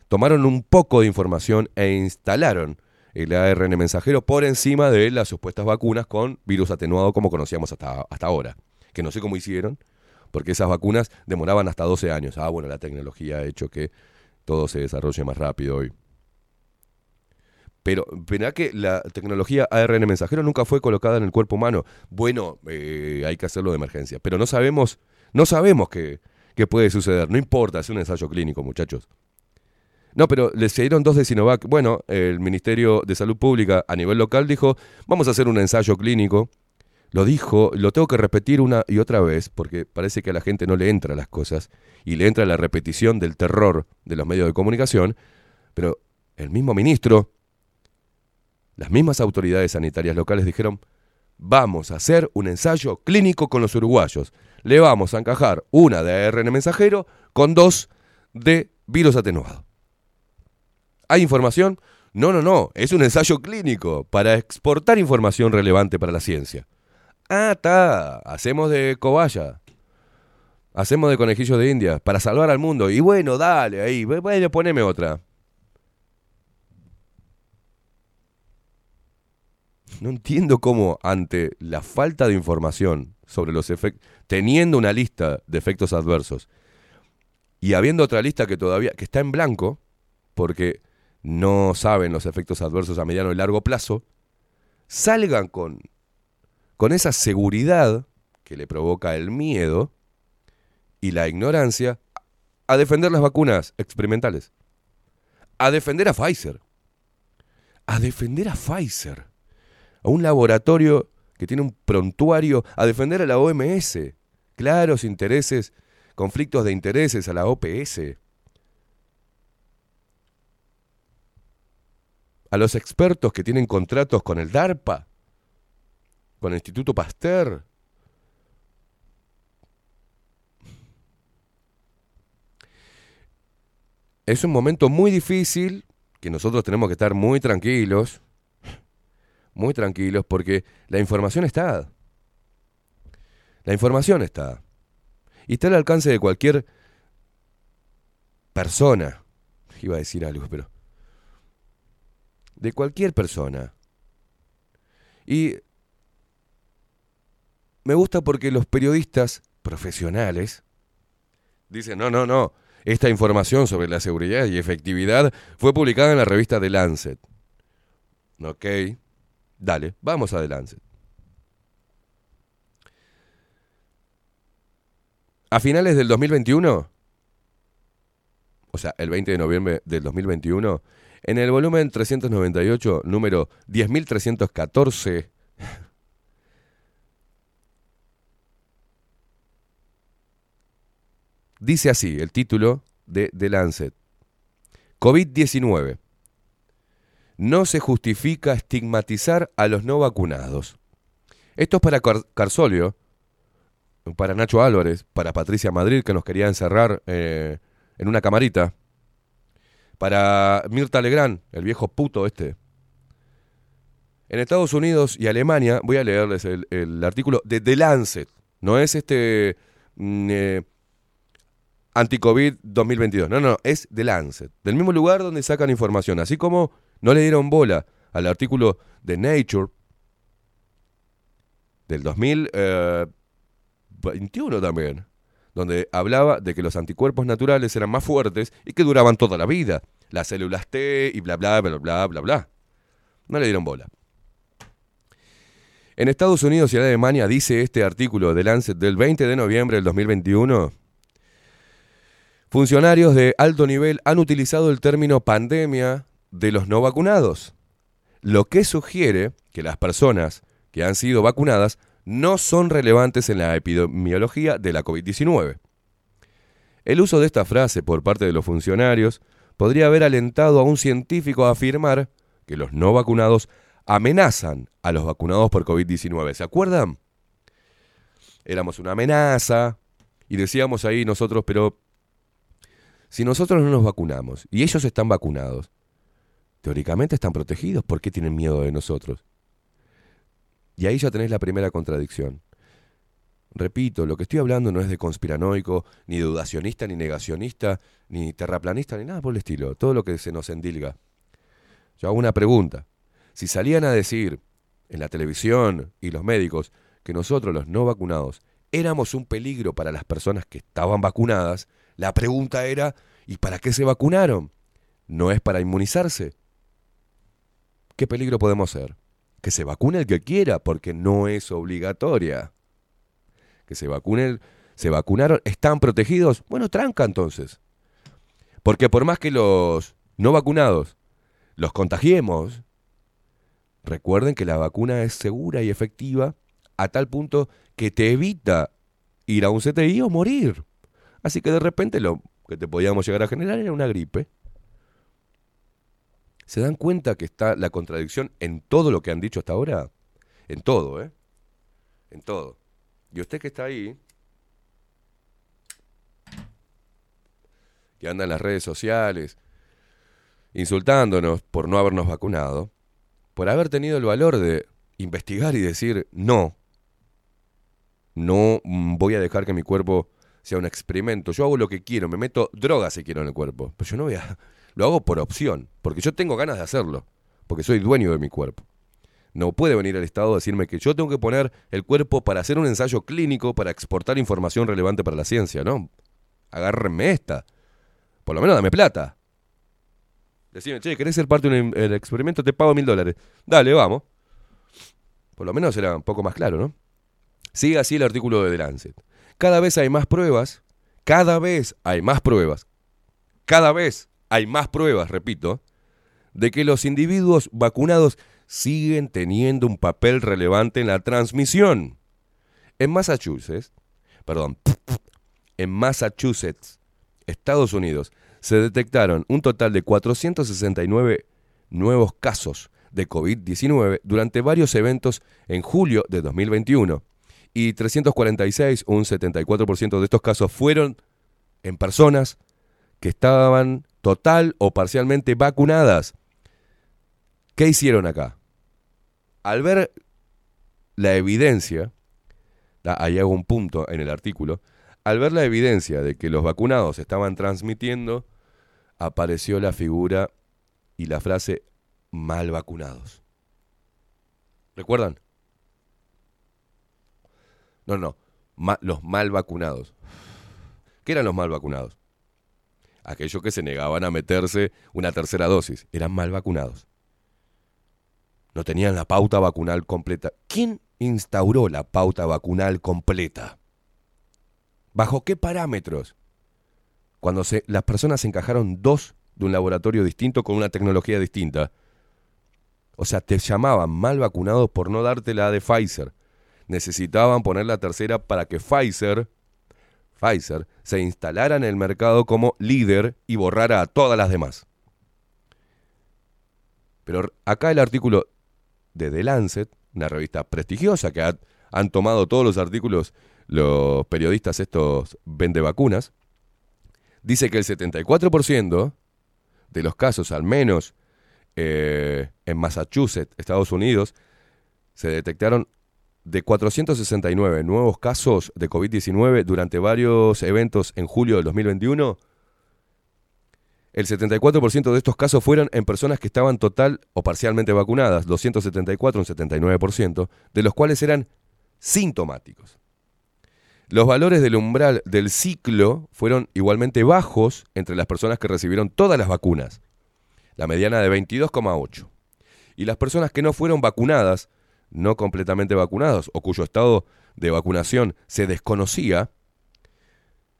Tomaron un poco de información e instalaron el ARN mensajero por encima de las supuestas vacunas con virus atenuado como conocíamos hasta, hasta ahora. Que no sé cómo hicieron, porque esas vacunas demoraban hasta 12 años. Ah, bueno, la tecnología ha hecho que todo se desarrolle más rápido hoy. Pero verá que la tecnología ARN mensajero nunca fue colocada en el cuerpo humano. Bueno, eh, hay que hacerlo de emergencia. Pero no sabemos, no sabemos qué, qué puede suceder. No importa, es un ensayo clínico, muchachos. No, pero le se dieron dos de Sinovac. Bueno, el Ministerio de Salud Pública a nivel local dijo, vamos a hacer un ensayo clínico. Lo dijo, lo tengo que repetir una y otra vez, porque parece que a la gente no le entra las cosas y le entra la repetición del terror de los medios de comunicación, pero el mismo ministro, las mismas autoridades sanitarias locales dijeron, vamos a hacer un ensayo clínico con los uruguayos. Le vamos a encajar una de ARN mensajero con dos de virus atenuado. ¿Hay información? No, no, no, es un ensayo clínico para exportar información relevante para la ciencia. Ah, está, hacemos de cobaya. Hacemos de conejillo de India para salvar al mundo. Y bueno, dale ahí, bueno, poneme otra. No entiendo cómo ante la falta de información sobre los efectos, teniendo una lista de efectos adversos y habiendo otra lista que todavía que está en blanco porque no saben los efectos adversos a mediano y largo plazo, salgan con con esa seguridad que le provoca el miedo y la ignorancia a defender las vacunas experimentales, a defender a Pfizer, a defender a Pfizer, a un laboratorio que tiene un prontuario, a defender a la OMS, claros intereses, conflictos de intereses a la OPS, a los expertos que tienen contratos con el DARPA, con el Instituto Pasteur. Es un momento muy difícil que nosotros tenemos que estar muy tranquilos, muy tranquilos, porque la información está. La información está. Y está al alcance de cualquier persona. Iba a decir algo, pero... De cualquier persona. Y me gusta porque los periodistas profesionales dicen, no, no, no, esta información sobre la seguridad y efectividad fue publicada en la revista The Lancet. Ok, dale, vamos a The Lancet. A finales del 2021, o sea, el 20 de noviembre del 2021, en el volumen 398, número 10.314, Dice así el título de The Lancet. COVID-19. No se justifica estigmatizar a los no vacunados. Esto es para Car Carsolio, para Nacho Álvarez, para Patricia Madrid, que nos quería encerrar eh, en una camarita, para Mirta Legrand, el viejo puto este. En Estados Unidos y Alemania, voy a leerles el, el artículo de The Lancet, no es este... Mm, eh, Anticovid 2022. No, no, es de Lancet, del mismo lugar donde sacan información. Así como no le dieron bola al artículo de Nature del 2021 también, donde hablaba de que los anticuerpos naturales eran más fuertes y que duraban toda la vida. Las células T y bla, bla, bla, bla, bla, bla. No le dieron bola. En Estados Unidos y en Alemania dice este artículo de Lancet del 20 de noviembre del 2021 Funcionarios de alto nivel han utilizado el término pandemia de los no vacunados, lo que sugiere que las personas que han sido vacunadas no son relevantes en la epidemiología de la COVID-19. El uso de esta frase por parte de los funcionarios podría haber alentado a un científico a afirmar que los no vacunados amenazan a los vacunados por COVID-19. ¿Se acuerdan? Éramos una amenaza y decíamos ahí nosotros, pero si nosotros no nos vacunamos y ellos están vacunados, teóricamente están protegidos, ¿por qué tienen miedo de nosotros? Y ahí ya tenés la primera contradicción. Repito, lo que estoy hablando no es de conspiranoico, ni dudacionista, ni negacionista, ni terraplanista, ni nada por el estilo. Todo lo que se nos endilga. Yo hago una pregunta. Si salían a decir en la televisión y los médicos que nosotros los no vacunados éramos un peligro para las personas que estaban vacunadas, la pregunta era, ¿y para qué se vacunaron? ¿No es para inmunizarse? ¿qué peligro podemos ser? Que se vacune el que quiera, porque no es obligatoria. Que se vacune, se vacunaron, están protegidos. Bueno, tranca entonces. Porque por más que los no vacunados los contagiemos, recuerden que la vacuna es segura y efectiva a tal punto que te evita ir a un CTI o morir. Así que de repente lo que te podíamos llegar a generar era una gripe. ¿Se dan cuenta que está la contradicción en todo lo que han dicho hasta ahora? En todo, ¿eh? En todo. Y usted que está ahí, que anda en las redes sociales, insultándonos por no habernos vacunado, por haber tenido el valor de investigar y decir, no, no voy a dejar que mi cuerpo sea un experimento. Yo hago lo que quiero, me meto droga si quiero en el cuerpo, pero yo no voy a... Lo hago por opción, porque yo tengo ganas de hacerlo, porque soy dueño de mi cuerpo. No puede venir el Estado a decirme que yo tengo que poner el cuerpo para hacer un ensayo clínico para exportar información relevante para la ciencia, ¿no? Agárrenme esta. Por lo menos dame plata. Decime, che, ¿querés ser parte del del experimento? Te pago mil dólares. Dale, vamos. Por lo menos era un poco más claro, ¿no? Sigue así el artículo de The Lancet. Cada vez hay más pruebas, cada vez hay más pruebas, cada vez hay más pruebas, repito, de que los individuos vacunados siguen teniendo un papel relevante en la transmisión. En Massachusetts, perdón, en Massachusetts, Estados Unidos, se detectaron un total de 469 nuevos casos de COVID-19 durante varios eventos en julio de 2021 y 346, un 74% de estos casos fueron en personas que estaban total o parcialmente vacunadas. ¿Qué hicieron acá? Al ver la evidencia, ahí hago un punto en el artículo, al ver la evidencia de que los vacunados estaban transmitiendo, apareció la figura y la frase mal vacunados. ¿Recuerdan? No, no, los mal vacunados. ¿Qué eran los mal vacunados? Aquellos que se negaban a meterse una tercera dosis. Eran mal vacunados. No tenían la pauta vacunal completa. ¿Quién instauró la pauta vacunal completa? ¿Bajo qué parámetros? Cuando las personas se encajaron dos de un laboratorio distinto con una tecnología distinta. O sea, te llamaban mal vacunado por no darte la de Pfizer. Necesitaban poner la tercera para que Pfizer, Pfizer se instalara en el mercado como líder y borrara a todas las demás. Pero acá el artículo de The Lancet, una revista prestigiosa que ha- han tomado todos los artículos los periodistas estos vende vacunas, dice que el 74% de los casos, al menos eh, en Massachusetts, Estados Unidos, se detectaron de 469 nuevos casos de COVID-19 durante varios eventos en julio del 2021. El 74% de estos casos fueron en personas que estaban total o parcialmente vacunadas, 274, un 79%, de los cuales eran sintomáticos. Los valores del umbral del ciclo fueron igualmente bajos entre las personas que recibieron todas las vacunas, la mediana de 22,8. Y las personas que no fueron vacunadas, no completamente vacunados, o cuyo estado de vacunación se desconocía,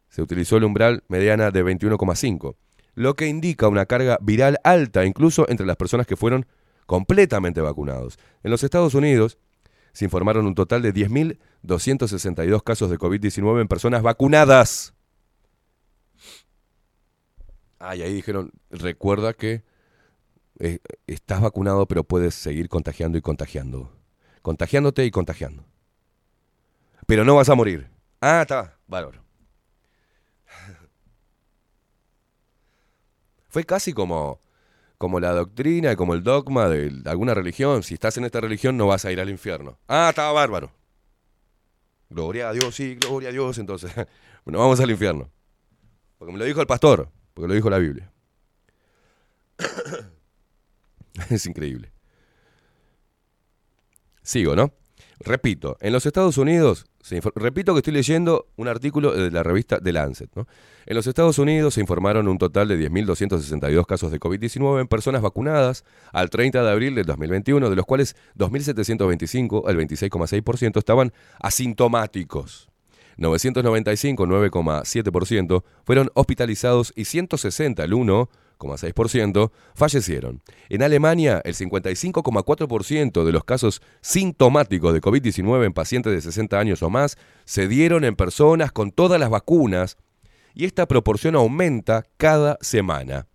se utilizó el umbral mediana de 21,5, lo que indica una carga viral alta incluso entre las personas que fueron completamente vacunados. En los Estados Unidos se informaron un total de 10.262 casos de COVID-19 en personas vacunadas. Ah, y ahí dijeron, recuerda que eh, estás vacunado pero puedes seguir contagiando y contagiando. Contagiándote y contagiando. Pero no vas a morir. Ah, está, bárbaro. Fue casi como, como la doctrina y como el dogma de alguna religión. Si estás en esta religión no vas a ir al infierno. Ah, estaba bárbaro. Gloria a Dios, sí, gloria a Dios. Entonces, bueno, vamos al infierno. Porque me lo dijo el pastor, porque lo dijo la Biblia. es increíble. Sigo, ¿no? Repito, en los Estados Unidos se repito que estoy leyendo un artículo de la revista The Lancet. ¿no? En los Estados Unidos se informaron un total de 10.262 casos de COVID-19 en personas vacunadas al 30 de abril del 2021, de los cuales 2.725, el 26,6%, estaban asintomáticos. 995, 9,7%, fueron hospitalizados y 160, el 1,6%, fallecieron. En Alemania, el 55,4% de los casos sintomáticos de COVID-19 en pacientes de 60 años o más se dieron en personas con todas las vacunas y esta proporción aumenta cada semana.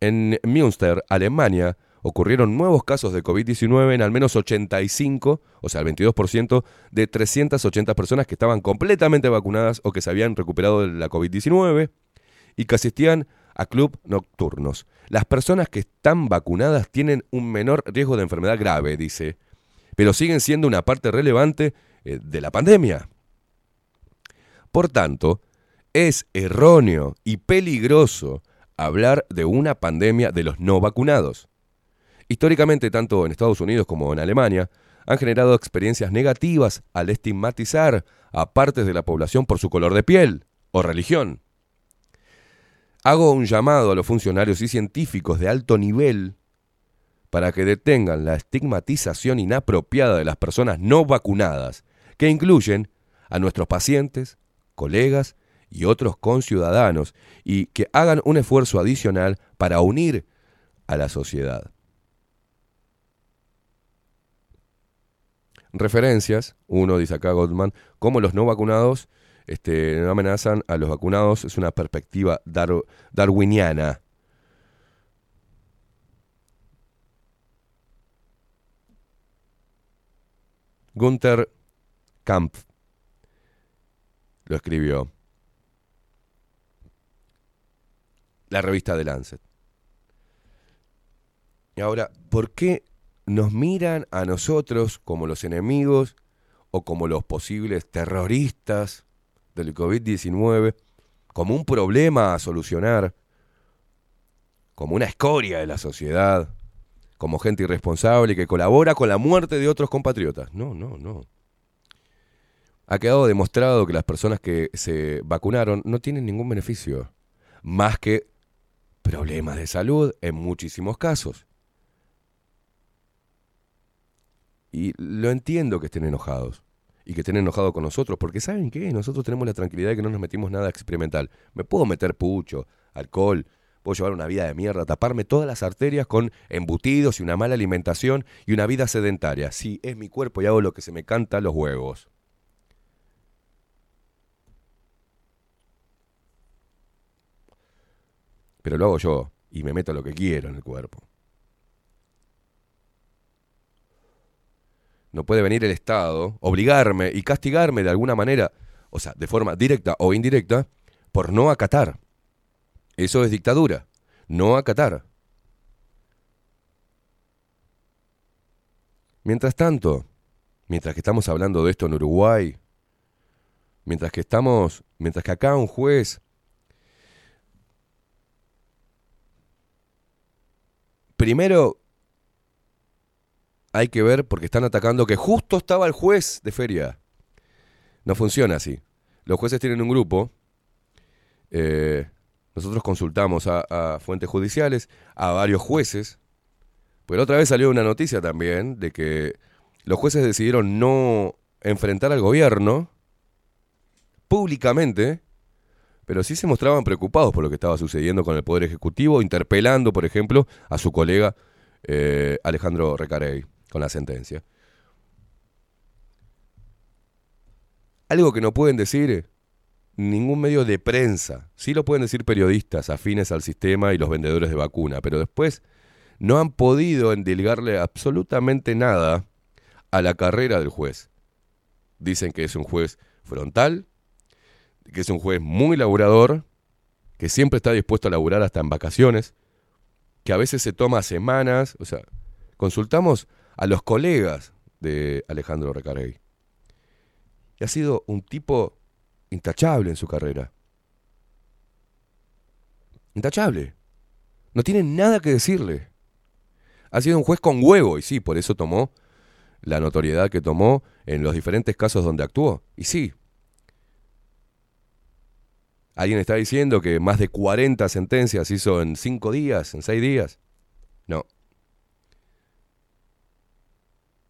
En Münster, Alemania, ocurrieron nuevos casos de COVID-19 en al menos 85, o sea, el 22% de 380 personas que estaban completamente vacunadas o que se habían recuperado de la COVID-19 y que asistían a club nocturnos. Las personas que están vacunadas tienen un menor riesgo de enfermedad grave, dice, pero siguen siendo una parte relevante eh, de la pandemia. Por tanto, es erróneo y peligroso hablar de una pandemia de los no vacunados. Históricamente, tanto en Estados Unidos como en Alemania, han generado experiencias negativas al estigmatizar a partes de la población por su color de piel o religión. Hago un llamado a los funcionarios y científicos de alto nivel para que detengan la estigmatización inapropiada de las personas no vacunadas, que incluyen a nuestros pacientes, colegas y otros conciudadanos, y que hagan un esfuerzo adicional para unir a la sociedad. Referencias, uno dice acá Goldman, cómo los no vacunados este, no amenazan a los vacunados, es una perspectiva dar- darwiniana. Gunther Kampf lo escribió. La revista de Lancet. Y ahora, ¿por qué nos miran a nosotros como los enemigos o como los posibles terroristas del COVID-19 como un problema a solucionar, como una escoria de la sociedad, como gente irresponsable que colabora con la muerte de otros compatriotas? No, no, no. Ha quedado demostrado que las personas que se vacunaron no tienen ningún beneficio, más que problemas de salud en muchísimos casos. Y lo entiendo que estén enojados. Y que estén enojados con nosotros. Porque ¿saben qué? Nosotros tenemos la tranquilidad de que no nos metimos nada experimental. Me puedo meter pucho, alcohol, puedo llevar una vida de mierda, taparme todas las arterias con embutidos y una mala alimentación y una vida sedentaria. Sí, es mi cuerpo y hago lo que se me canta los huevos. Pero lo hago yo y me meto lo que quiero en el cuerpo. No puede venir el Estado, obligarme y castigarme de alguna manera, o sea, de forma directa o indirecta, por no acatar. Eso es dictadura. No acatar. Mientras tanto, mientras que estamos hablando de esto en Uruguay, mientras que estamos, mientras que acá un juez primero hay que ver porque están atacando que justo estaba el juez de feria. No funciona así. Los jueces tienen un grupo. eh, nosotros consultamos a, fuentes judiciales, a varios jueces. Pero otra vez salió una noticia también de que los jueces decidieron no enfrentar al gobierno públicamente, pero sí se mostraban preocupados por lo que estaba sucediendo con el Poder Ejecutivo, interpelando, por ejemplo, a su colega eh, Alejandro Recarey con la sentencia. Algo que no pueden decir ningún medio de prensa. Sí lo pueden decir periodistas afines al sistema y los vendedores de vacuna, pero después no han podido endilgarle absolutamente nada a la carrera del juez. Dicen que es un juez frontal, que es un juez muy laburador, que siempre está dispuesto a laburar hasta en vacaciones, que a veces se toma semanas, o sea, consultamos a los colegas de Alejandro Recarey. Y ha sido un tipo intachable en su carrera. Intachable. No tiene nada que decirle. Ha sido un juez con huevo y sí, por eso tomó la notoriedad que tomó en los diferentes casos donde actuó. Y sí. ¿Alguien está diciendo que más de 40 sentencias hizo en 5 días, en 6 días? No.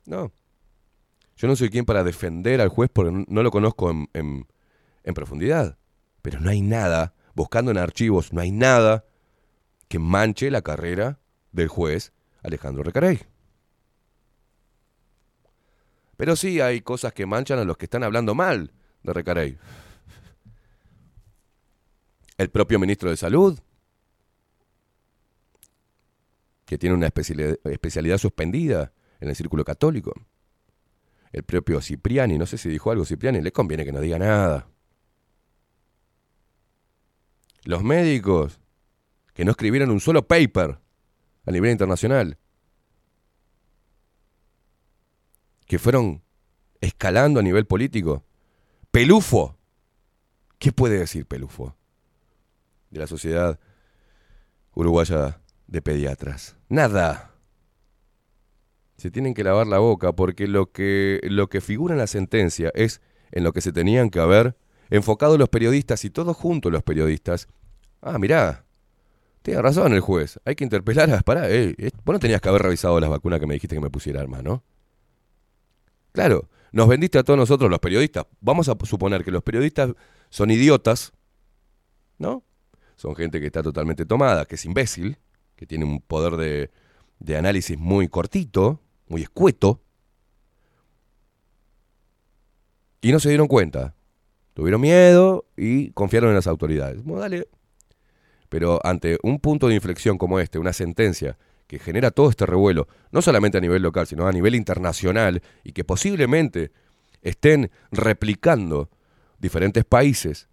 No. Yo no soy quien para defender al juez porque no lo conozco en, profundidad. Pero no hay nada, buscando en archivos, no hay nada que manche la carrera del juez Alejandro Recarey. Pero sí hay cosas que manchan a los que están hablando mal de Recarey. El propio ministro de Salud, que tiene una especialidad suspendida en el círculo católico. El propio Cipriani, no sé si dijo algo Cipriani, le conviene que no diga nada. Los médicos que no escribieron un solo paper a nivel internacional, que fueron escalando a nivel político. Pelufo. ¿Qué puede decir Pelufo? De la Sociedad Uruguaya de Pediatras. Nada. Se tienen que lavar la boca porque lo que, lo que figura en la sentencia es en lo que se tenían que haber enfocado los periodistas y todos juntos los periodistas. Ah, mirá, tiene razón el juez. Hay que interpelar a. Pará, eh, vos no tenías que haber revisado las vacunas que me dijiste que me pusiera armas, ¿no? Claro, nos vendiste a todos nosotros los periodistas. Vamos a suponer que los periodistas son idiotas, ¿no? Son gente que está totalmente tomada, que es imbécil, que tiene un poder de, de análisis muy cortito, muy escueto. Y no se dieron cuenta. Tuvieron miedo y confiaron en las autoridades. Pero ante un punto de inflexión como este, una sentencia que genera todo este revuelo, no solamente a nivel local, sino a nivel internacional, y que posiblemente estén replicando diferentes países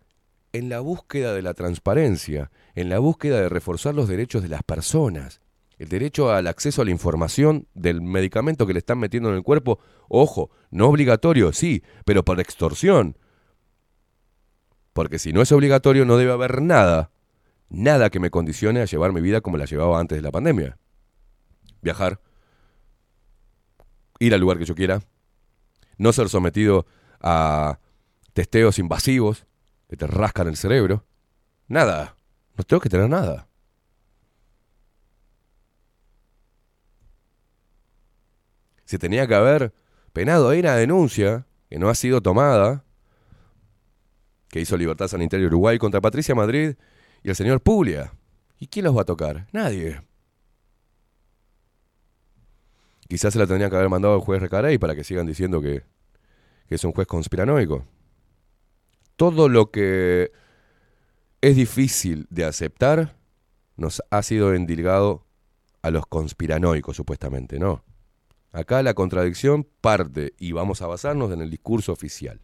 en la búsqueda de la transparencia, en la búsqueda de reforzar los derechos de las personas, el derecho al acceso a la información del medicamento que le están metiendo en el cuerpo, ojo, no obligatorio, sí, pero por extorsión. Porque si no es obligatorio no debe haber nada nada que me condicione a llevar mi vida como la llevaba antes de la pandemia. Viajar, ir al lugar que yo quiera, no ser sometido a testeos invasivos que te rascan el cerebro. Nada, no tengo que tener nada. Se tenía que haber penado ahí una denuncia que no ha sido tomada, que hizo Libertad Sanitaria Uruguay contra Patricia Madrid y el señor Puglia. ¿Y quién los va a tocar? Nadie. Quizás se la tendría que haber mandado al juez Recarey para que sigan diciendo que es un juez conspiranoico. Todo lo que es difícil de aceptar nos ha sido endilgado a los conspiranoicos, supuestamente, ¿no? Acá la contradicción parte y vamos a basarnos en el discurso oficial.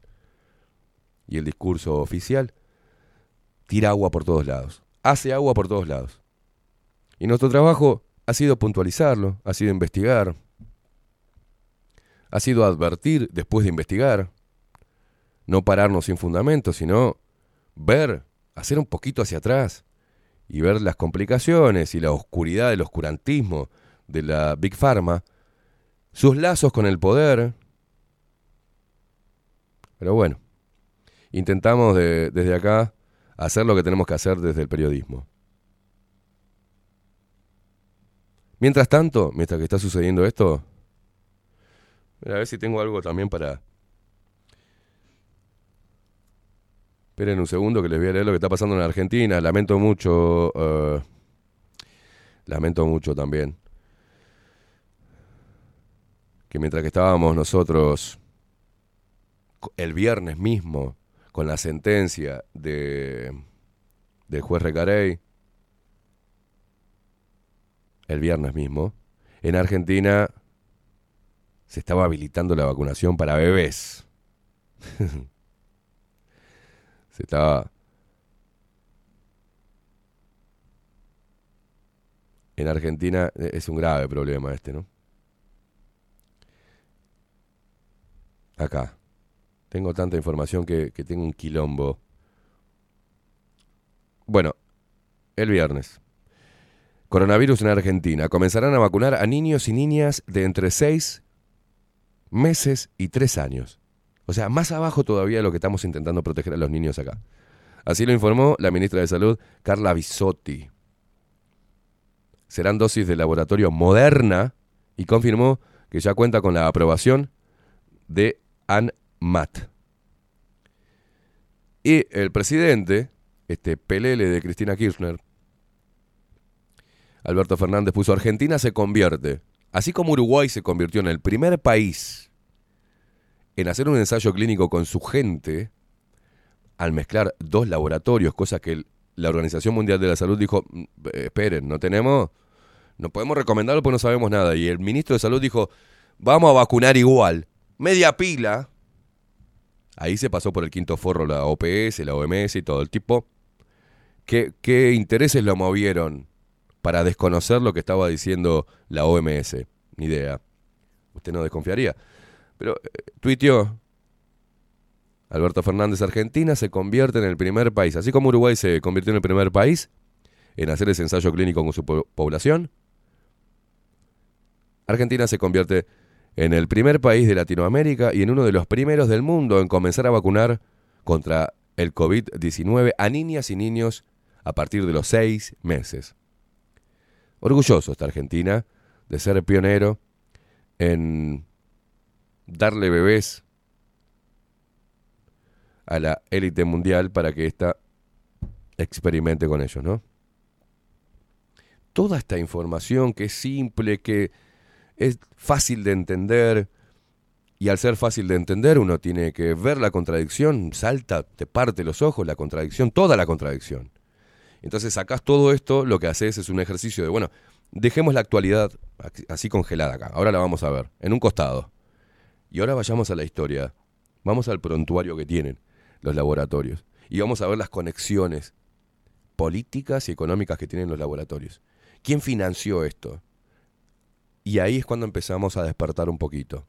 Y el discurso oficial tira agua por todos lados, hace agua por todos lados. Y nuestro trabajo ha sido puntualizarlo, ha sido investigar, ha sido advertir después de investigar, no pararnos sin fundamento, sino ver, hacer un poquito hacia atrás y ver las complicaciones y la oscuridad del oscurantismo de la Big Pharma, sus lazos con el poder. Pero bueno, intentamos de- desde acá hacer lo que tenemos que hacer desde el periodismo. Mientras tanto, mientras que está sucediendo esto, a ver si tengo algo también para... Esperen un segundo que les voy a leer lo que está pasando en Argentina. Lamento mucho, eh, lamento mucho también, que mientras que estábamos nosotros el viernes mismo con la sentencia de del juez Recarey, el viernes mismo, en Argentina se estaba habilitando la vacunación para bebés. se estaba... En Argentina eh, es un grave problema este, ¿no? Acá. Tengo tanta información que, que tengo un quilombo. Bueno, el viernes. Coronavirus en Argentina. Comenzarán a vacunar a niños y niñas de entre 6 meses y tres años. O sea, más abajo todavía de lo que estamos intentando proteger a los niños acá. Así lo informó la ministra de Salud, Carla Bisotti. Serán dosis de laboratorio moderna y confirmó que ya cuenta con la aprobación de ANMAT. Y el presidente, este pelele de Cristina Kirchner, Alberto Fernández puso Argentina se convierte, así como Uruguay se convirtió en el primer país en hacer un ensayo clínico con su gente, al mezclar dos laboratorios, cosa que la Organización Mundial de la Salud dijo, "Mm, eh, esperen, no tenemos, no podemos recomendarlo porque no sabemos nada. Y el ministro de Salud dijo, vamos a vacunar igual, media pila. Ahí se pasó por el quinto forro la OPS, la OMS y todo. El tipo, ¿qué, qué intereses lo movieron para desconocer lo que estaba diciendo la OMS? Ni idea. Usted no desconfiaría. Pero eh, tuiteó, Alberto Fernández, Argentina se convierte en el primer país, así como Uruguay se convirtió en el primer país en hacer ese ensayo clínico con su po- población, Argentina se convierte en el primer país de Latinoamérica y en uno de los primeros del mundo en comenzar a vacunar contra el COVID-19 a niñas y niños a partir de los seis meses. Orgulloso está Argentina de ser pionero en darle bebés a la élite mundial para que ésta experimente con ellos, ¿no? Toda esta información que es simple, que es fácil de entender, y al ser fácil de entender uno tiene que ver la contradicción, salta, te parte los ojos la contradicción, toda la contradicción. Entonces sacás todo esto, lo que haces es un ejercicio de, bueno, dejemos la actualidad ac- así congelada acá, ahora la vamos a ver, en un costado. Y ahora vayamos a la historia, vamos al prontuario que tienen los laboratorios y vamos a ver las conexiones políticas y económicas que tienen los laboratorios. ¿Quién financió esto? Y ahí es cuando empezamos a despertar un poquito.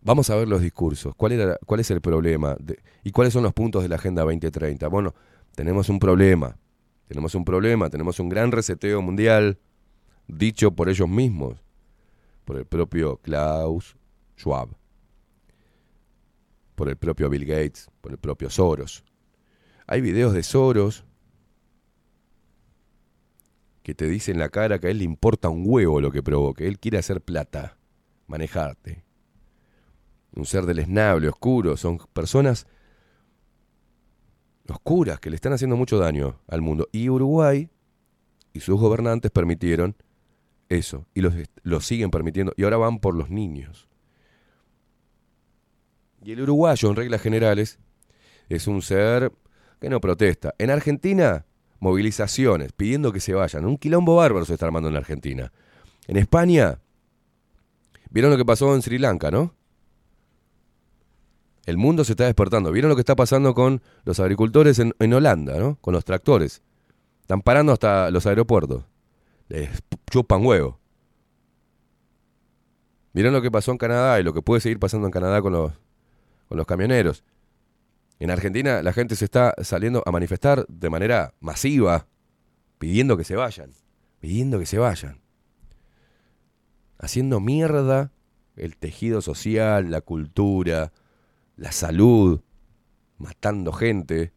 Vamos a ver los discursos. ¿Cuál, es el problema? ¿Y cuáles son los puntos de la Agenda 2030? Bueno, tenemos un problema. Tenemos un problema. Tenemos un gran reseteo mundial dicho por ellos mismos. Por el propio Klaus Schwab. Por el propio Bill Gates. Por el propio Soros. Hay videos de Soros que te dice en la cara que a él le importa un huevo lo que provoque. Él quiere hacer plata, manejarte. Un ser del esnable, oscuro. Son personas oscuras que le están haciendo mucho daño al mundo. Y Uruguay y sus gobernantes permitieron eso. Y los, lo siguen permitiendo. Y ahora van por los niños. Y el uruguayo, en reglas generales, es un ser que no protesta. En Argentina, movilizaciones pidiendo que se vayan. Un quilombo bárbaro se está armando en la Argentina. En España, vieron lo que pasó en Sri Lanka, ¿no? El mundo se está despertando. ¿Vieron lo que está pasando con los agricultores en, en Holanda, ¿no? Con los tractores. Están parando hasta los aeropuertos. Les chupan huevo. ¿Vieron lo que pasó en Canadá y lo que puede seguir pasando en Canadá con los, con los camioneros? En Argentina la gente se está saliendo a manifestar de manera masiva, pidiendo que se vayan, pidiendo que se vayan. Haciendo mierda el tejido social, la cultura, la salud, matando gente.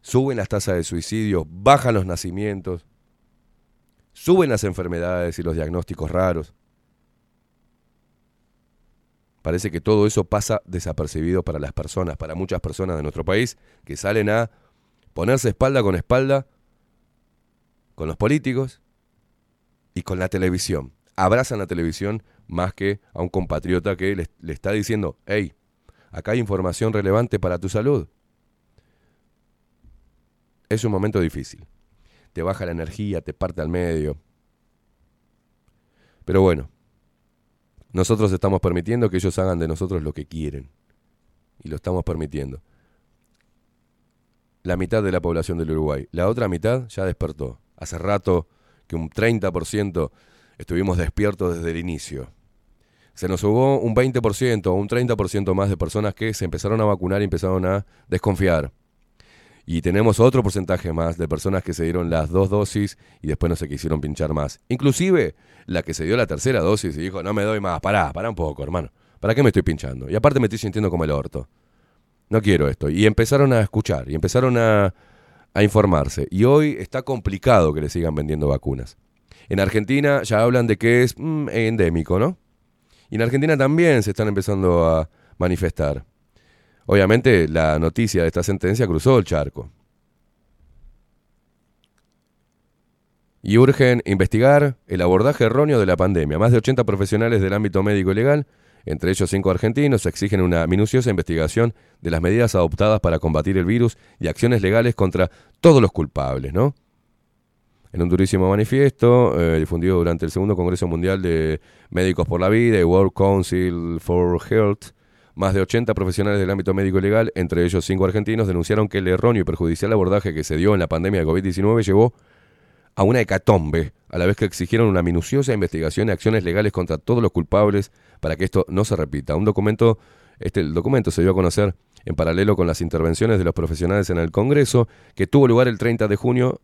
Suben las tasas de suicidio, bajan los nacimientos, suben las enfermedades y los diagnósticos raros. Parece que todo eso pasa desapercibido para las personas, para muchas personas de nuestro país que salen a ponerse espalda con espalda con los políticos y con la televisión. Abrazan la televisión más que a un compatriota que le, está diciendo, hey, acá hay información relevante para tu salud. Es un momento difícil. Te baja la energía, te parte al medio. Pero bueno, nosotros estamos permitiendo que ellos hagan de nosotros lo que quieren. Y lo estamos permitiendo. La mitad de la población del Uruguay. La otra mitad ya despertó. Hace rato que un 30% estuvimos despiertos desde el inicio. Se nos hubo un 20% o un 30% más de personas que se empezaron a vacunar y empezaron a desconfiar. Y tenemos otro porcentaje más de personas que se dieron las dos dosis y después no se quisieron pinchar más. Inclusive la que se dio la tercera dosis y dijo, no me doy más, pará, pará un poco, hermano. ¿Para qué me estoy pinchando? Y aparte me estoy sintiendo como el orto. No quiero esto. Y empezaron a escuchar y empezaron a, a informarse. Y hoy está complicado que le sigan vendiendo vacunas. En Argentina ya hablan de que es mm, endémico, ¿no? Y en Argentina también se están empezando a manifestar. Obviamente la noticia de esta sentencia cruzó el charco. Y urgen investigar el abordaje erróneo de la pandemia. Más de 80 profesionales del ámbito médico y legal, entre ellos cinco argentinos, exigen una minuciosa investigación de las medidas adoptadas para combatir el virus y acciones legales contra todos los culpables, ¿no? En un durísimo manifiesto eh, difundido durante el segundo Congreso Mundial de Médicos por la Vida y World Council for Health, más de 80 profesionales del ámbito médico legal, entre ellos cinco argentinos, denunciaron que el erróneo y perjudicial abordaje que se dio en la pandemia de COVID-19 llevó a una hecatombe, a la vez que exigieron una minuciosa investigación y acciones legales contra todos los culpables para que esto no se repita. Un documento, este el documento se dio a conocer en paralelo con las intervenciones de los profesionales en el Congreso, que tuvo lugar el 30 de junio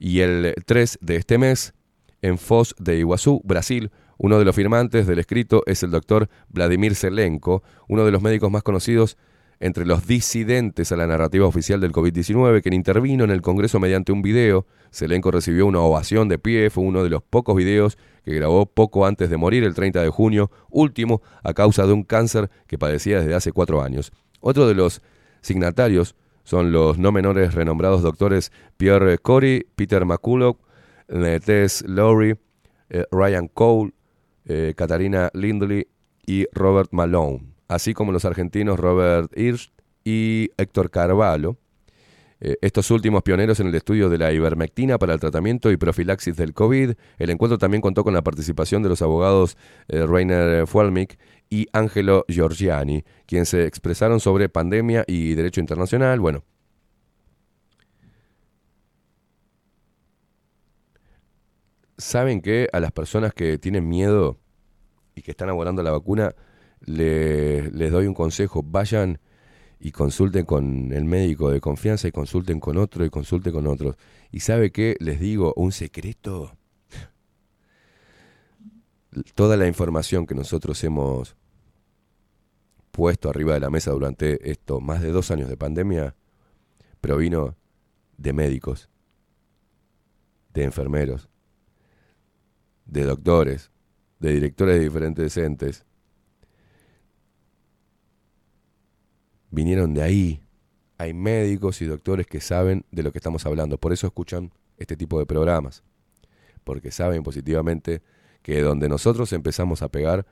y el 3 de este mes en Foz de Iguazú, Brasil. Uno de los firmantes del escrito es el doctor Vladimir Zelenko, uno de los médicos más conocidos entre los disidentes a la narrativa oficial del COVID-19, quien intervino en el Congreso mediante un video. Zelenko recibió una ovación de pie, fue uno de los pocos videos que grabó poco antes de morir, el 30 de junio, último, a causa de un cáncer que padecía desde hace cuatro años. Otro de los signatarios son los no menores renombrados doctores Pierre Corey, Peter McCulloch, Tess Lowry, eh, Ryan Cole, eh, Katarina Lindley y Robert Malone, así como los argentinos Robert Hirsch y Héctor Carvalho. Eh, estos últimos pioneros en el estudio de la ivermectina para el tratamiento y profilaxis del COVID. El encuentro también contó con la participación de los abogados eh, Rainer Fualmich y Angelo Giorgiani, quienes se expresaron sobre pandemia y derecho internacional. Bueno, ¿saben que a las personas que tienen miedo y que están abordando la vacuna, le- les doy un consejo, vayan y consulten con el médico de confianza y consulten con otro y consulten con otros. ¿Y sabe qué? Les digo un secreto. Toda la información que nosotros hemos puesto arriba de la mesa durante estos más de dos años de pandemia provino de médicos, de enfermeros, de doctores, de directores de diferentes entes. Vinieron de ahí. Hay médicos y doctores que saben de lo que estamos hablando. Por eso escuchan este tipo de programas. Porque saben positivamente que donde nosotros empezamos a pegar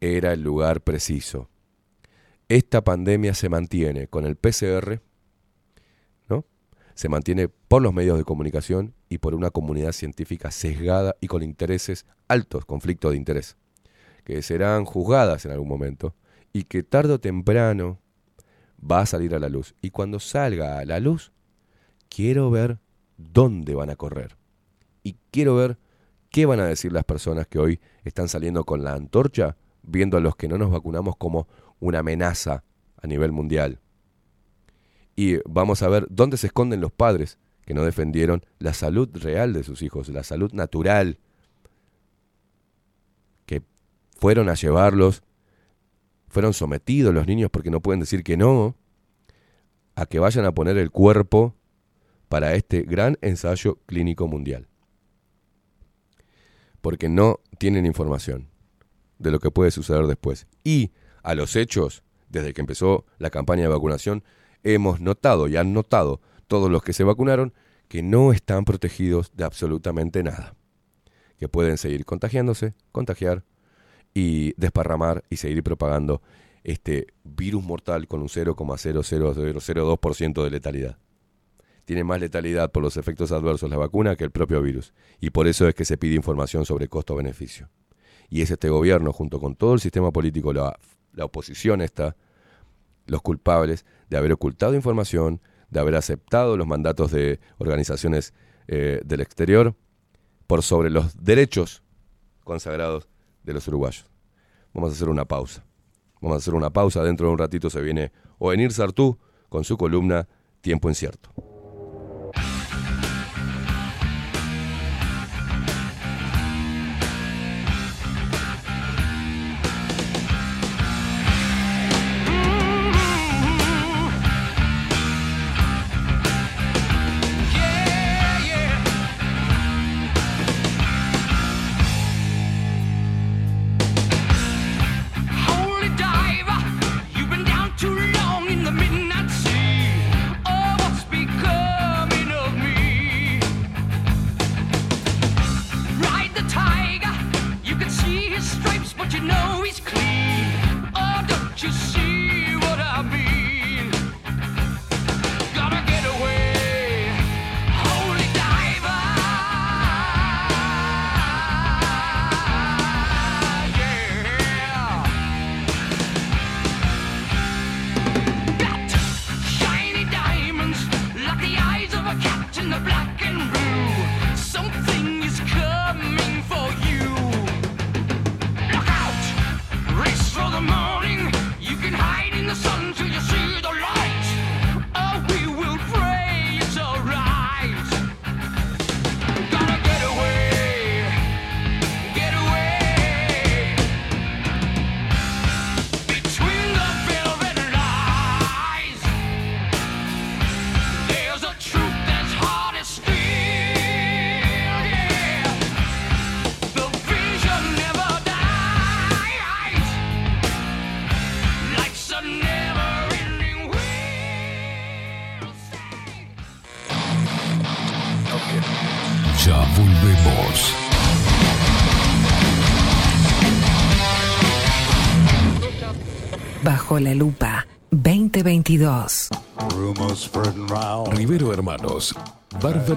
era el lugar preciso. Esta pandemia se mantiene con el PCR. Se mantiene por los medios de comunicación y por una comunidad científica sesgada y con intereses altos, conflictos de interés, que serán juzgadas en algún momento y que tarde o temprano va a salir a la luz. Y cuando salga a la luz, quiero ver dónde van a correr. Y quiero ver qué van a decir las personas que hoy están saliendo con la antorcha, viendo a los que no nos vacunamos como una amenaza a nivel mundial. Y vamos a ver dónde se esconden los padres que no defendieron la salud real de sus hijos, la salud natural, que fueron a llevarlos, fueron sometidos los niños porque no pueden decir que no, a que vayan a poner el cuerpo para este gran ensayo clínico mundial. Porque no tienen información de lo que puede suceder después. Y a los hechos, desde que empezó la campaña de vacunación, hemos notado y han notado todos los que se vacunaron que no están protegidos de absolutamente nada. Que pueden seguir contagiándose, contagiar y desparramar y seguir propagando este virus mortal con un 0,00002% de letalidad. Tiene más letalidad por los efectos adversos la vacuna que el propio virus. Y por eso es que se pide información sobre costo-beneficio. Y es este gobierno, junto con todo el sistema político, la, la oposición está, los culpables de haber ocultado información, de haber aceptado los mandatos de organizaciones eh, del exterior por sobre los derechos consagrados de los uruguayos. Vamos a hacer una pausa. Vamos a hacer una pausa. Dentro de un ratito se viene Ovenir Sartú con su columna tiempo incierto.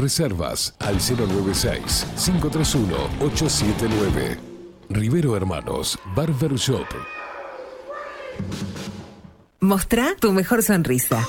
Reservas al 096-531-879. Rivero Hermanos, Barber Shop. Mostrá tu mejor sonrisa.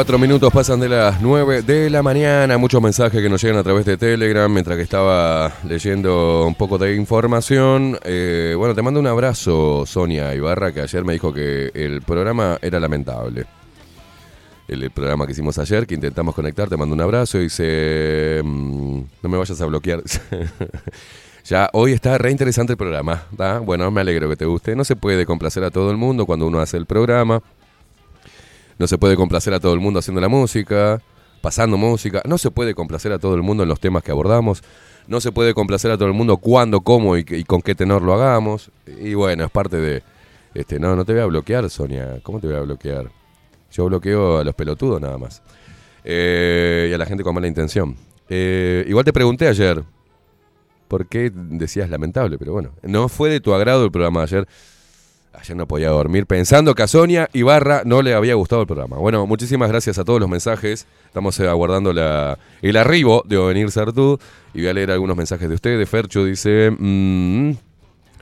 Cuatro minutos pasan de las nueve de la mañana. Muchos mensajes que nos llegan a través de Telegram mientras que estaba leyendo un poco de información. Eh, bueno, te mando un abrazo, Sonia Ibarra, que ayer me dijo que el programa era lamentable. El, programa que hicimos ayer, que intentamos conectar, te mando un abrazo dice: mm, No me vayas a bloquear. Ya hoy está re interesante el programa. Bueno, me alegro que te guste. No se puede complacer a todo el mundo cuando uno hace el programa. No se puede complacer a todo el mundo haciendo la música, pasando música. No se puede complacer a todo el mundo en los temas que abordamos. No se puede complacer a todo el mundo cuándo, cómo y, y con qué tenor lo hagamos. Y bueno, es parte de... Este, no, no te voy a bloquear, Sonia. ¿Cómo te voy a bloquear? Yo bloqueo a los pelotudos nada más. Eh, y a la gente con mala intención. Eh, igual te pregunté ayer por qué decías lamentable, pero bueno, no fue de tu agrado el programa de ayer. Ayer no podía dormir pensando que a Sonia Ibarra no le había gustado el programa. Bueno, muchísimas gracias a todos los mensajes. Estamos eh, aguardando el arribo de Ovenir Sartú. Y voy a leer algunos mensajes de ustedes. Fercho dice... mm,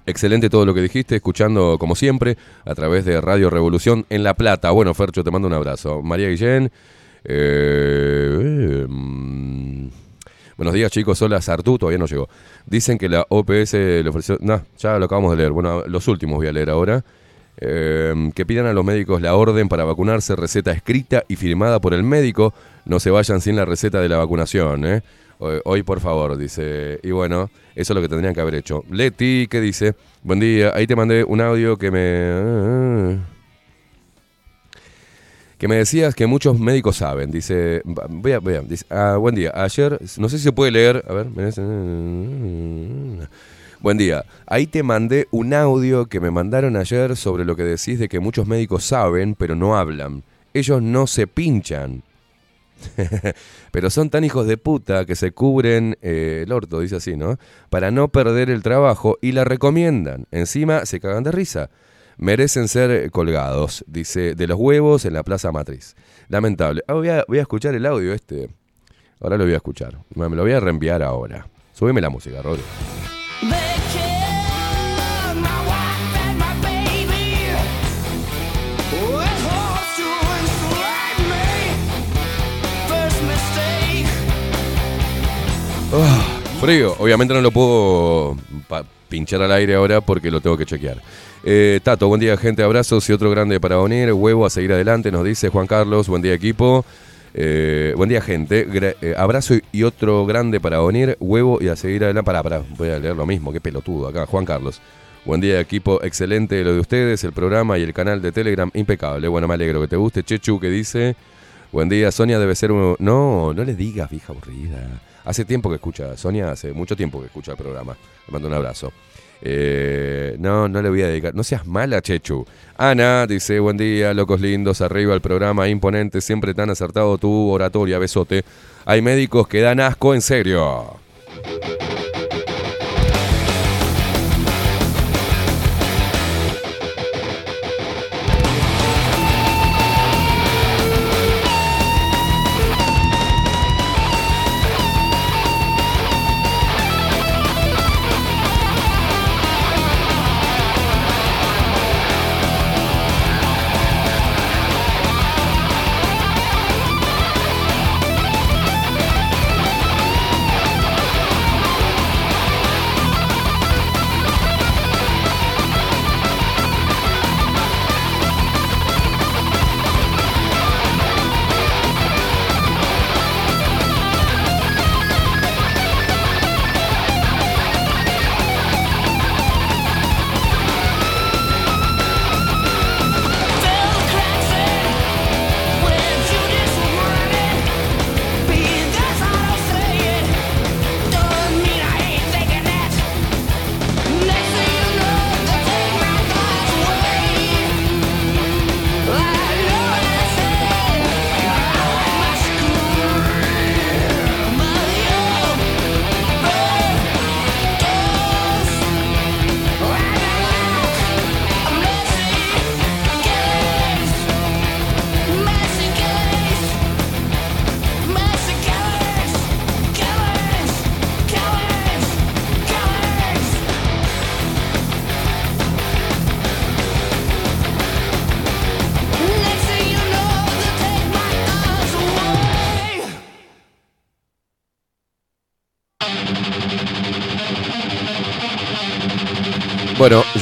Excelente todo lo que dijiste, escuchando como siempre a través de Radio Revolución en La Plata. Bueno, Fercho, te mando un abrazo. María Guillén. eh, mm, buenos días, chicos. Hola, Sartú, todavía no llegó. Dicen que la OPS le ofreció. No, ya lo acabamos de leer. Bueno, los últimos voy a leer ahora. Eh, que pidan a los médicos la orden para vacunarse, receta escrita y firmada por el médico. No se vayan sin la receta de la vacunación, ¿eh? Hoy, por favor, dice. Y bueno, eso es lo que tendrían que haber hecho. Leti, ¿qué dice? Buen día, ahí te mandé un audio que me. Que me decías que muchos médicos saben. Dice. Voy a, voy a- dice, ah, buen día. Ayer, no sé si se puede leer. A ver. Buen día. Ahí te mandé un audio que me mandaron ayer sobre lo que decís de que muchos médicos saben, pero no hablan. Ellos no se pinchan. Pero son tan hijos de puta que se cubren eh, el orto, dice así, ¿no? Para no perder el trabajo y la recomiendan. Encima se cagan de risa. Merecen ser colgados, dice, de los huevos en la Plaza Matriz. Lamentable. Ah, voy, a, voy a escuchar el audio este. Ahora lo voy a escuchar. Me lo voy a reenviar ahora. Súbeme la música, Rodri. Ah, frío. Obviamente no lo puedo pinchar al aire ahora porque lo tengo que chequear. Eh, Tato, buen día gente, abrazos y otro grande para unir. Huevo a seguir adelante, nos dice Juan Carlos. Buen día equipo. Eh, buen día gente. Gra- eh, abrazo y otro grande para unir. Huevo y a seguir adelante. Para, para, voy a leer lo mismo. Qué pelotudo acá. Juan Carlos. Buen día equipo, excelente lo de ustedes, el programa y el canal de Telegram, impecable. Bueno, me alegro que te guste. Chechu que dice, buen día, Sonia debe ser un... No, no le digas, vieja aburrida. Hace tiempo que escucha, Sonia hace mucho tiempo que escucha el programa. Le mando un abrazo. Eh, no, no le voy a dedicar. No seas mala, Chechu. Ana dice, buen día, locos lindos, arriba el programa imponente, siempre tan acertado tu oratoria, besote. Hay médicos que dan asco en serio.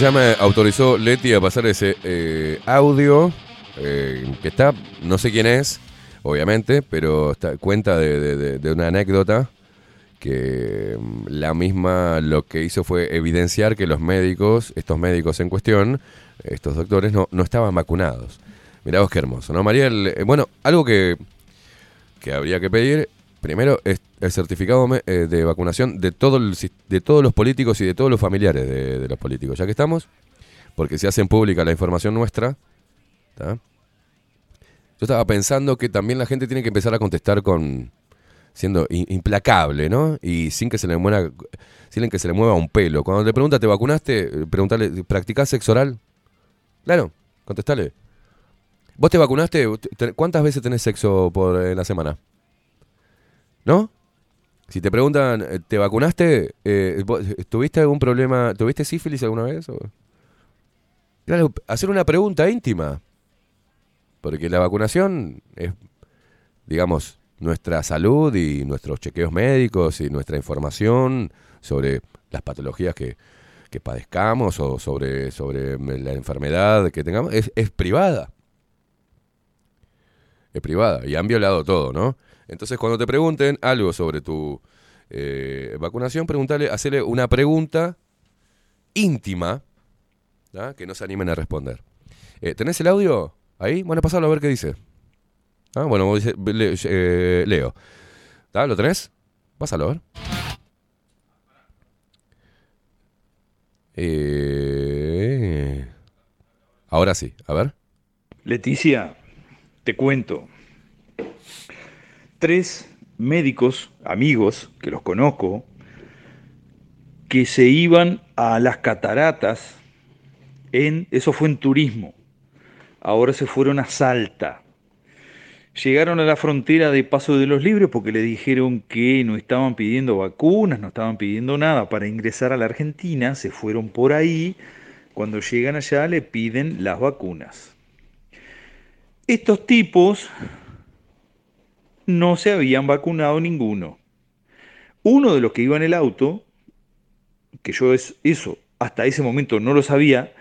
Ya me autorizó Leti a pasar ese eh, audio eh, que está, no sé quién es, obviamente, pero cuenta de, una anécdota que mm, la misma lo que hizo fue evidenciar que los médicos, estos médicos en cuestión, estos doctores, no, no estaban vacunados. Mirá vos qué hermoso, ¿no, Mariel? Eh, bueno, algo que, que habría que pedir, primero, el certificado eh, de vacunación de, todo el de todos los políticos y de todos los familiares de, los políticos, ya que estamos, porque si hacen pública la información nuestra, yo estaba pensando que también la gente tiene que empezar a contestar con siendo implacable, ¿no? Y sin que se le mueva, sin que se le mueva un pelo. Cuando te pregunta, ¿te vacunaste? Eh, Preguntale, ¿practicás sexo oral? Claro, contestale. ¿Vos te vacunaste? Te- ¿Cuántas veces tenés sexo por eh, la semana? ¿No? Si te preguntan, eh, ¿te vacunaste? Eh, ¿Tuviste algún problema? ¿Tuviste sífilis alguna vez? Claro, hacer una pregunta íntima. Porque la vacunación es, digamos, nuestra salud y nuestros chequeos médicos y nuestra información sobre las patologías que, que padezcamos o sobre, sobre la enfermedad que tengamos, es, es privada. Es privada y han violado todo, ¿no? Entonces, cuando te pregunten algo sobre tu eh, vacunación, preguntale, hacerle una pregunta íntima que no se animen a responder. Eh, ¿Tenés el audio ahí? Bueno, pasalo a ver qué dice. Ah, bueno, eh, leo. ¿Tá? ¿Lo tenés? Pásalo a ver. Ahora sí, a ver. Leticia, te cuento. Tres médicos, amigos, que los conozco, que se iban a las cataratas, en, eso fue en turismo, ahora se fueron a Salta. Llegaron a la frontera de Paso de los Libres porque le dijeron que no estaban pidiendo vacunas, no estaban pidiendo nada para ingresar a la Argentina, se fueron por ahí, cuando llegan allá le piden las vacunas. Estos tipos no se habían vacunado ninguno. Uno de los que iba en el auto, que yo es, eso hasta ese momento no lo sabía,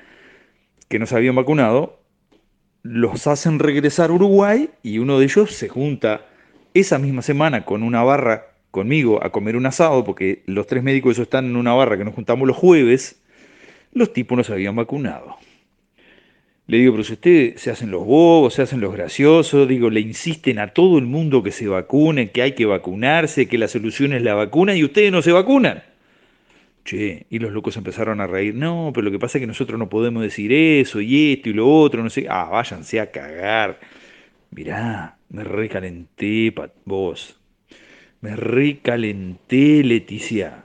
que no se habían vacunado, los hacen regresar a Uruguay y uno de ellos se junta esa misma semana con una barra conmigo a comer un asado, porque los tres médicos esos están en una barra que nos juntamos los jueves, los tipos no se habían vacunado. Le digo, pero si ustedes se hacen los bobos, se hacen los graciosos, digo, le insisten a todo el mundo que se vacune, que hay que vacunarse, que la solución es la vacuna y ustedes no se vacunan. Che, y los locos empezaron a reír. No, pero lo que pasa es que nosotros no podemos decir eso y esto y lo otro, no sé. Ah, váyanse a cagar. Mirá, me recalenté, vos. Me recalenté, Leticia.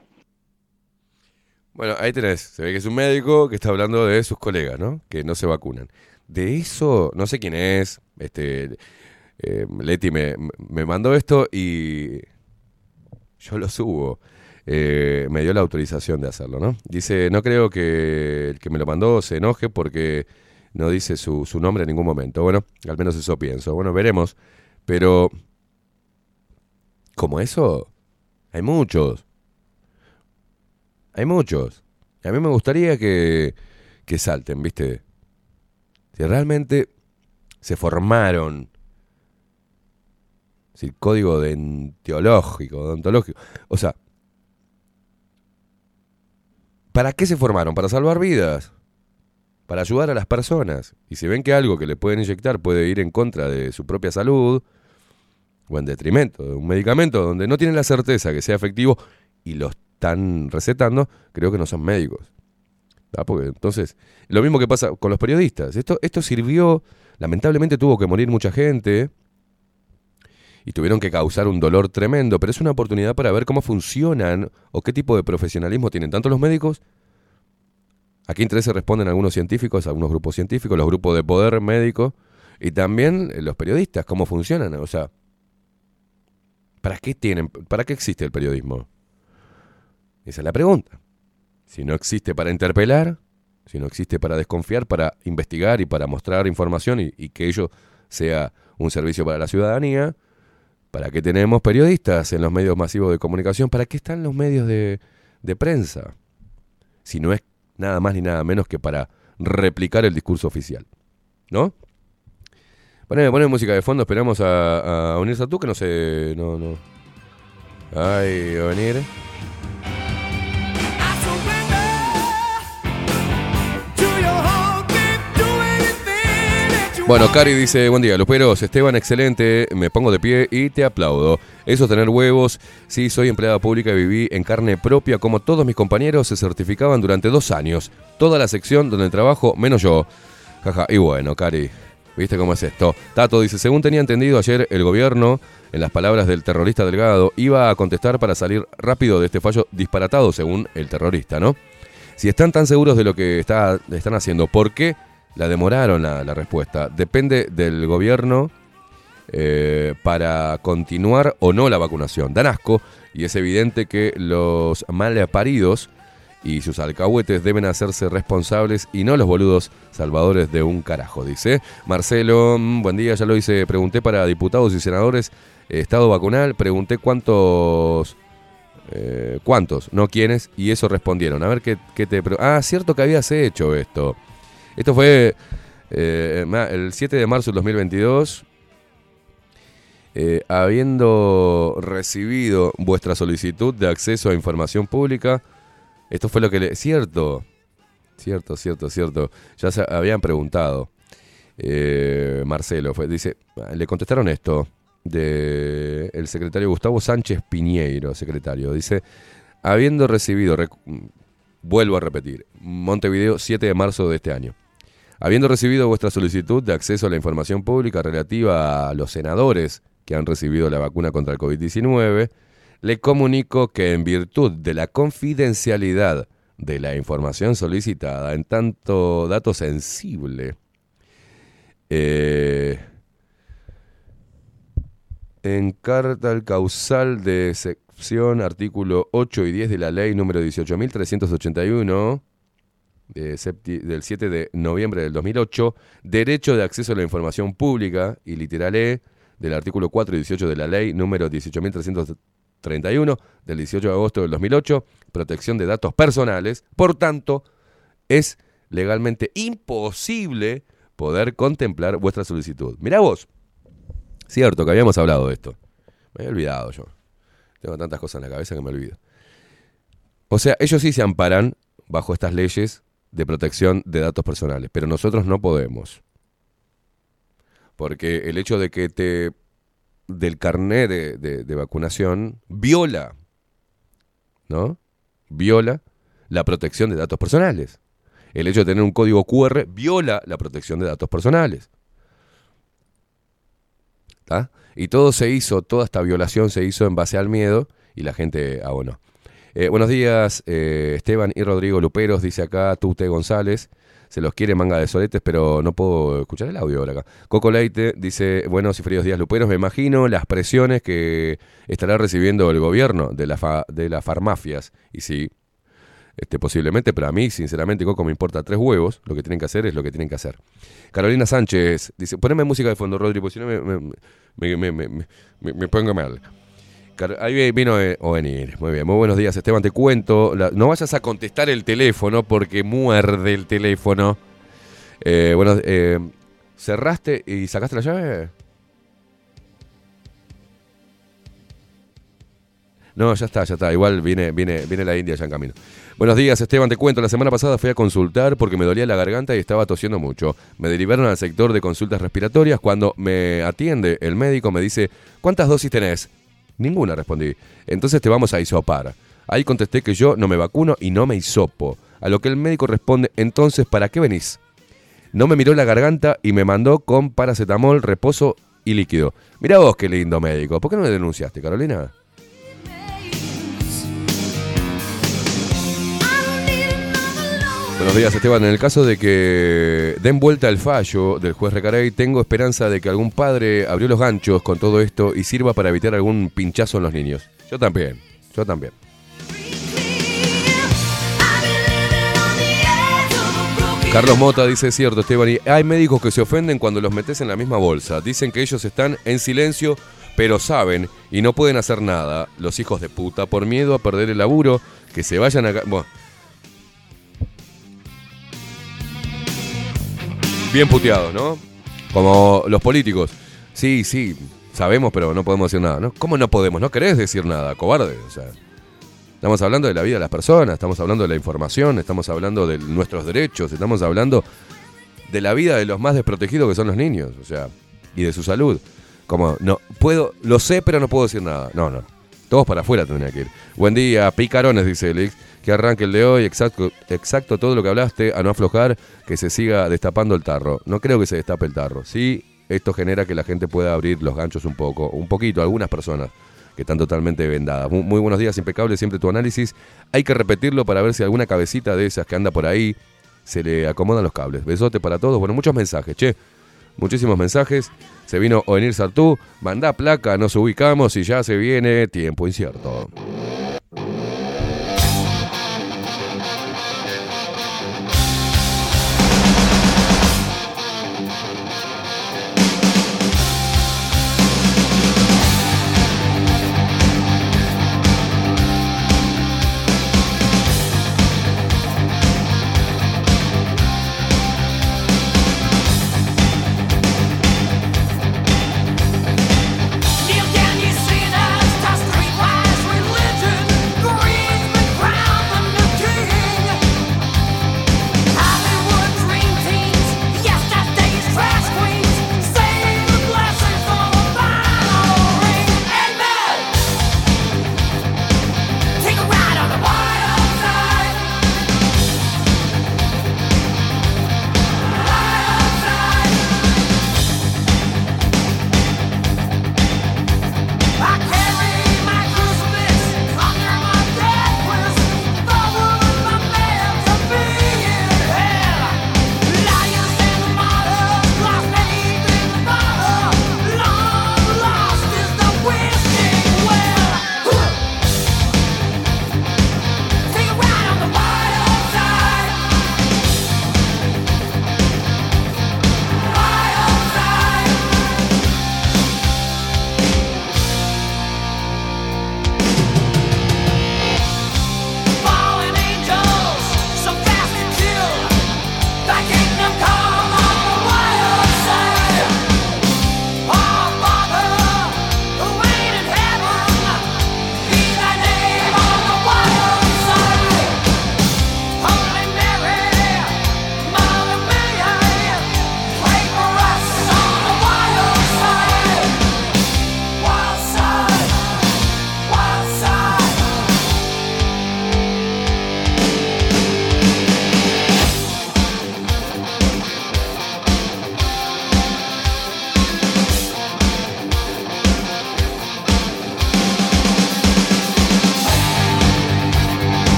Bueno, ahí tenés. Se ve que es un médico que está hablando de sus colegas, ¿no? Que no se vacunan. De eso, no sé quién es. Este, eh, Leti me, me mandó esto y yo lo subo. Eh, me dio la autorización de hacerlo, ¿no? Dice, no creo que el que me lo mandó se enoje porque no dice su, su nombre en ningún momento. Bueno, al menos eso pienso. Bueno, veremos. Pero, como eso, hay muchos. Hay muchos. A mí me gustaría que, que salten, ¿viste? Si realmente se formaron. Si el código de teológico, odontológico. O sea, ¿para qué se formaron? Para salvar vidas. Para ayudar a las personas. Y si ven que algo que le pueden inyectar puede ir en contra de su propia salud, o en detrimento de un medicamento donde no tienen la certeza que sea efectivo y lo están recetando, creo que no son médicos. Entonces, lo mismo que pasa con los periodistas. Esto, esto sirvió, lamentablemente tuvo que morir mucha gente y tuvieron que causar un dolor tremendo, pero es una oportunidad para ver cómo funcionan o qué tipo de profesionalismo tienen tanto los médicos. Aquí en 13 responden algunos científicos, algunos grupos científicos, los grupos de poder médico y también eh, los periodistas, cómo funcionan. O sea, ¿para qué tienen, para qué existe el periodismo? Esa es la pregunta. Si no existe para interpelar, si no existe para desconfiar, para investigar y para mostrar información y, que ello sea un servicio para la ciudadanía, ¿para qué tenemos periodistas en los medios masivos de comunicación? ¿Para qué están los medios de, de prensa? Si no es nada más ni nada menos que para replicar el discurso oficial. ¿No? Poneme, poneme música de fondo, esperamos a, a unirse a tú, que no sé. No, no. Ay, a venir. Bueno, Cari dice, buen día, Luperos, Esteban, excelente, me pongo de pie y te aplaudo. Eso es tener huevos, sí, soy empleada pública y viví en carne propia como todos mis compañeros se certificaban durante dos años. Toda la sección donde trabajo, menos yo. Jaja, y bueno, Cari, ¿viste cómo es esto? Tato dice, según tenía entendido ayer, el gobierno, en las palabras del terrorista Delgado, iba a contestar para salir rápido de este fallo disparatado, según el terrorista, ¿no? Si están tan seguros de lo que está, están haciendo, ¿por qué la demoraron la, la respuesta? Depende del gobierno eh, para continuar o no la vacunación. Dan asco y es evidente que los malparidos y sus alcahuetes deben hacerse responsables y no los boludos salvadores de un carajo, dice. Marcelo, mm, buen día, ya lo hice, pregunté para diputados y senadores, eh, estado vacunal, pregunté cuántos... eh, ¿Cuántos? No quiénes. Y eso respondieron. A ver qué, qué te... Ah, cierto que habías hecho esto. Esto fue eh, el 7 de marzo del 2022. Eh, habiendo recibido vuestra solicitud de acceso a información pública, esto fue lo que le... Cierto, cierto, cierto, cierto. Ya se habían preguntado. Eh, Marcelo dice, le contestaron esto de secretario Gustavo Sánchez Piñeiro, secretario. Dice, habiendo recibido, rec- vuelvo a repetir, Montevideo 7 de marzo de este año. Habiendo recibido vuestra solicitud de acceso a la información pública relativa a los senadores que han recibido la vacuna contra el COVID-19, le comunico que en virtud de la confidencialidad de la información solicitada, en tanto dato sensible, eh, en carta al causal de sección artículo 8 y 10 de la ley número 18.381 del 7 de noviembre del 2008, derecho de acceso a la información pública y literal E del artículo 4 y 18 de la ley número 18.331 del 18 de agosto del 2008, protección de datos personales. Por tanto, es legalmente imposible poder contemplar vuestra solicitud. Mirá vos, cierto que habíamos hablado de esto. Me había olvidado yo. Tengo tantas cosas en la cabeza que me olvido. O sea, ellos sí se amparan bajo estas leyes de protección de datos personales, pero nosotros no podemos. Porque el hecho de que te del carné de, de- vacunación viola, ¿no? Viola la protección de datos personales. El hecho de tener un código QR viola la protección de datos personales. ¿Tá? Y todo se hizo, toda esta violación se hizo en base al miedo y la gente abonó. Eh, buenos días, eh, Esteban y Rodrigo Luperos, dice acá Tute González. Se los quiere manga de soletes, pero no puedo escuchar el audio ahora acá. Coco Leite dice, buenos y fríos días Luperos, me imagino las presiones que estará recibiendo el gobierno de, la fa- de las farmacias. Y sí, este, posiblemente, pero a mí, sinceramente, Coco, me importa tres huevos. Lo que tienen que hacer es lo que tienen que hacer. Carolina Sánchez dice: Poneme música de fondo, Rodri, porque si no me, me- me- me pongo mal. Car- Ahí vino eh, Ovenir. Muy bien, muy buenos días, Esteban. Te cuento. no vayas a contestar el teléfono porque muerde el teléfono. Eh, bueno, eh, ¿cerraste y sacaste la llave? No, ya está, ya está. Igual viene, viene, viene la India ya en camino. Buenos días, Esteban. Te cuento. La semana pasada fui a consultar porque me dolía la garganta y estaba tosiendo mucho. Me derivaron al sector de consultas respiratorias. Cuando me atiende el médico me dice, ¿cuántas dosis tenés? Ninguna, respondí. Entonces te vamos a hisopar. Ahí contesté que yo no me vacuno y no me hisopo. A lo que el médico responde, entonces, ¿para qué venís? No me miró la garganta y me mandó con paracetamol, reposo y líquido. Mirá vos qué lindo médico. ¿Por qué no me denunciaste, Carolina? Buenos días, Esteban. En el caso de que den vuelta el fallo del juez Recarey, tengo esperanza de que algún padre abrió los ganchos con todo esto y sirva para evitar algún pinchazo en los niños. Yo también, yo también. Carlos Mota dice, es cierto, Esteban, y hay médicos que se ofenden cuando los metes en la misma bolsa. Dicen que ellos están en silencio, pero saben y no pueden hacer nada. Los hijos de puta, por miedo a perder el laburo, que se vayan a... Bien puteados, ¿no? Como los políticos. Sí, sí, sabemos, pero no podemos decir nada, ¿no? ¿Cómo no podemos? No querés decir nada, cobarde. O sea, estamos hablando de la vida de las personas, estamos hablando de la información, estamos hablando de nuestros derechos, estamos hablando de la vida de los más desprotegidos que son los niños, o sea, y de su salud. Como, no, puedo, lo sé, pero no puedo decir nada. No, no. Todos para afuera tendría que ir. Buen día, picarones, dice Elix. Que arranque el de hoy, exacto, exacto todo lo que hablaste, a no aflojar, que se siga destapando el tarro. No creo que se destape el tarro. Sí, esto genera que la gente pueda abrir los ganchos un poco, un poquito, algunas personas que están totalmente vendadas. Muy, muy buenos días, impecable siempre tu análisis. Hay que repetirlo para ver si alguna cabecita de esas que anda por ahí se le acomodan los cables. Besote para todos. Bueno, muchos mensajes, che. Muchísimos mensajes. Se vino Ovenir Sartú. Mandá placa, nos ubicamos y ya se viene tiempo incierto.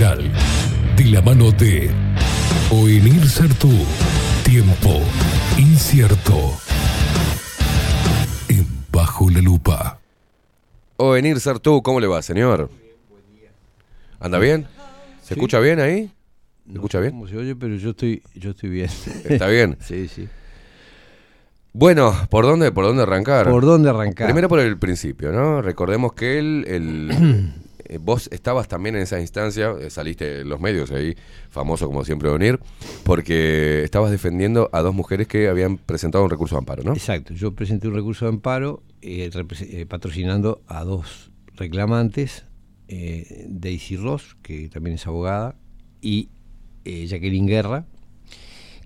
De la mano de Oenir Sartú. Tiempo incierto. En Bajo la Lupa. O venir Sartú, ¿cómo le va, señor? ¿Anda bien? ¿Se escucha bien ahí? ¿Se escucha bien? ¿Cómo se oye? Pero yo estoy, yo estoy bien. ¿Está bien? sí, sí. Bueno, ¿por dónde, por dónde arrancar? ¿Por dónde arrancar? Primero por el principio, ¿no? Recordemos que él, el, eh, vos estabas también en esa instancia, eh, saliste en los medios ahí, famoso como siempre venir, porque estabas defendiendo a dos mujeres que habían presentado un recurso de amparo, ¿no? Exacto, yo presenté un recurso de amparo eh, patrocinando a dos reclamantes, Daisy Ross, que también es abogada, y Jacqueline Guerra,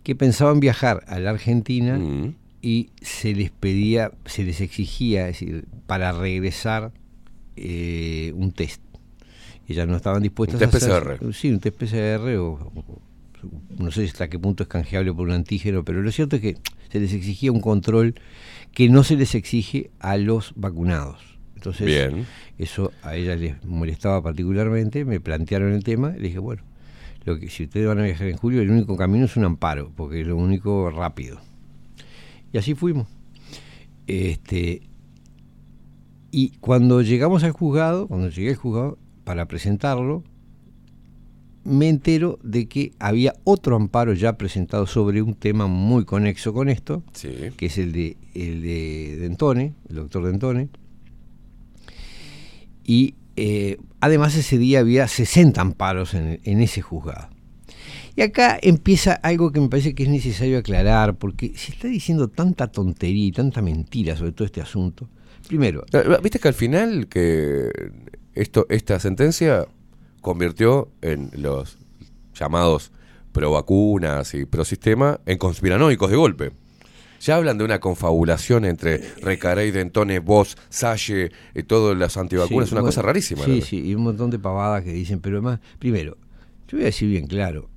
que pensaban viajar a la Argentina Mm. y se les pedía, se les exigía, es decir, para regresar eh, un test. Ellas no estaban dispuestas Un test a hacer- PCR. Sí, un test PCR o, o- no sé hasta qué punto es canjeable por un antígeno, pero lo cierto es que se les exigía un control que no se les exige a los vacunados. Entonces, Bien. eso a ellas les molestaba particularmente, me plantearon el tema, y le dije, bueno, lo que si ustedes van a viajar en julio, el único camino es un amparo, porque es lo único rápido. Y así fuimos. Este, y cuando llegamos al juzgado, cuando llegué al juzgado para presentarlo, me entero de que había otro amparo ya presentado sobre un tema muy conexo con esto, Sí. que es el de, el de Dentone, el doctor Dentone. Y eh, además ese día había 60 amparos en, en ese juzgado. Y acá empieza algo que me parece que es necesario aclarar, porque se está diciendo tanta tontería y tanta mentira sobre todo este asunto. Primero, Eh, Viste que al final que esto, esta sentencia convirtió en los llamados pro vacunas y pro sistema en conspiranoicos de golpe. Ya hablan de una confabulación entre Recarey, Dentone, Vos, Salle y todas las antivacunas. es Sí, una bueno, cosa rarísima. Sí, sí, y un montón de pavadas que dicen, pero además, primero, yo voy a decir bien claro,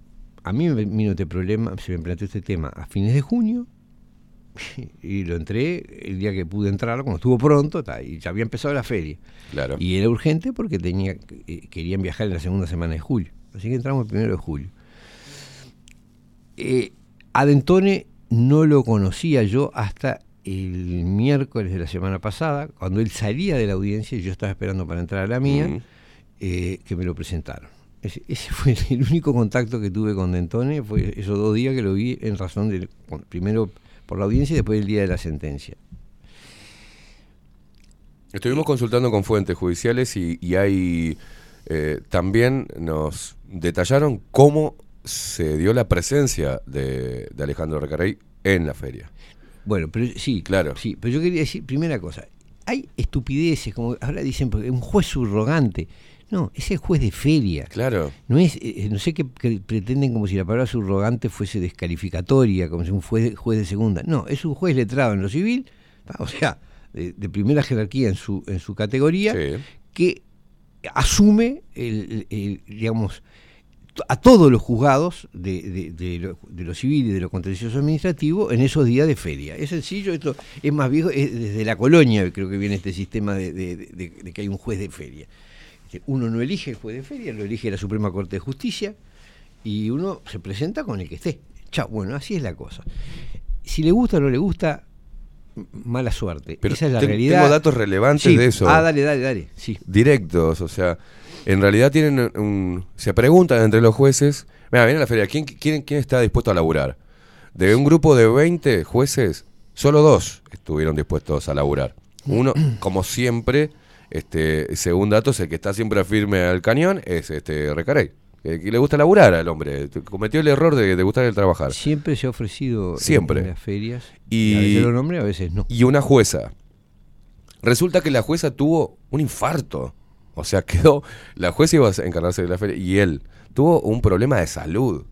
a mí me vino este problema, se me planteó este tema a fines de junio, y lo entré el día que pude entrar, cuando estuvo pronto, ta, y ya había empezado la feria. Claro. Y era urgente porque tenía eh, querían viajar en la segunda semana de julio. Así que entramos el primero de julio. Eh, a Dentone no lo conocía yo hasta el miércoles de la semana pasada, cuando él salía de la audiencia y yo estaba esperando para entrar a la mía, Ujú. eh, que me lo presentaron. Ese, ese fue el único contacto que tuve con Dentone, fue esos dos días que lo vi en razón de, bueno, primero por la audiencia y después el día de la sentencia. Estuvimos consultando con fuentes judiciales y, y hay eh, también nos detallaron cómo se dio la presencia de, de Alejandro Recarey en la feria. Bueno, pero sí, Claro. sí, pero yo quería decir, primera cosa, hay estupideces, como ahora dicen, porque un juez subrogante. No, es el juez de feria. Claro. No es, eh, no sé qué pretenden como si la palabra subrogante fuese descalificatoria, como si un juez, juez de segunda. No, es un juez letrado en lo civil, o sea, de, de primera jerarquía en su, en su categoría, Sí. que asume, el, el- digamos, a todos los juzgados de, de- de lo, de lo civil y de lo contencioso administrativo en esos días de feria. Es sencillo, esto es más viejo, es desde la colonia creo que viene este sistema de que hay un juez de feria. Uno no elige el juez de feria, lo elige la Suprema Corte de Justicia y uno se presenta con el que esté. Chao, bueno, así es la cosa. Si le gusta o no le gusta, mala suerte. Pero Esa es la ten- realidad. tengo datos relevantes Sí. de eso. Ah, dale, dale, dale. Sí. Directos, o sea, en realidad tienen un... Se preguntan entre los jueces, mira, viene a la feria, ¿quién, quién, quién está dispuesto a laburar? De un grupo de 20 jueces, solo dos estuvieron dispuestos a laburar. Uno, como siempre, este, según datos, el que está siempre firme al cañón es este Recarey. Que, que le gusta laburar al hombre. Cometió el error de, de gustarle trabajar. Siempre se ha ofrecido Siempre. en las ferias. Y- a veces lo nombre, a veces no. y una jueza. Resulta que la jueza tuvo un infarto. O sea, quedó. La jueza iba a encargarse de la feria y él tuvo un problema de salud.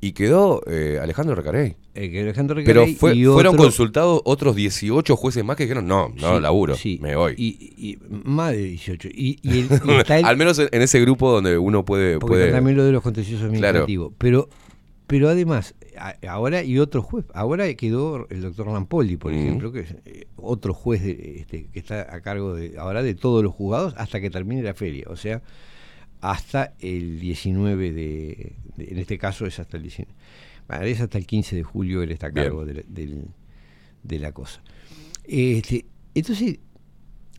Y quedó eh, Alejandro Recarey. Eh, Alejandro Pero Recarey fue- y fueron consultados otros 18 jueces más que dijeron: No, no, Sí, laburo, sí. me voy. Y, y más de 18. Y, y el- está el- Al menos en en ese grupo donde uno puede. porque puede está también lo de los contenciosos administrativos. Pero, pero además, a- ahora y otro juez. Ahora quedó el doctor Rampoldi, por Mm. ejemplo, que es eh, otro juez de, este, que está a cargo de ahora de todos los juzgados hasta que termine la feria. O sea, hasta el 19 de, de- en este caso es hasta el 19. Bueno, es hasta el 15 de julio él está a cargo de la, del- de la cosa. Este, entonces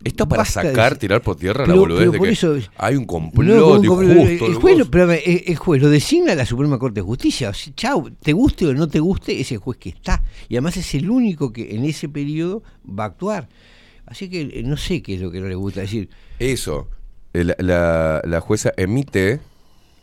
Esto para sacar, de- tirar por tierra la boludez de que eso- hay un no, complot injusto. el, juez, pero, eh, el juez lo designa la Suprema Corte de Justicia. O sea, chau, te guste o no te guste, es el juez que está. Y además es el único que en ese periodo va a actuar. Así que eh, no sé qué es lo que no le gusta decir. Eso, el- la, la jueza emite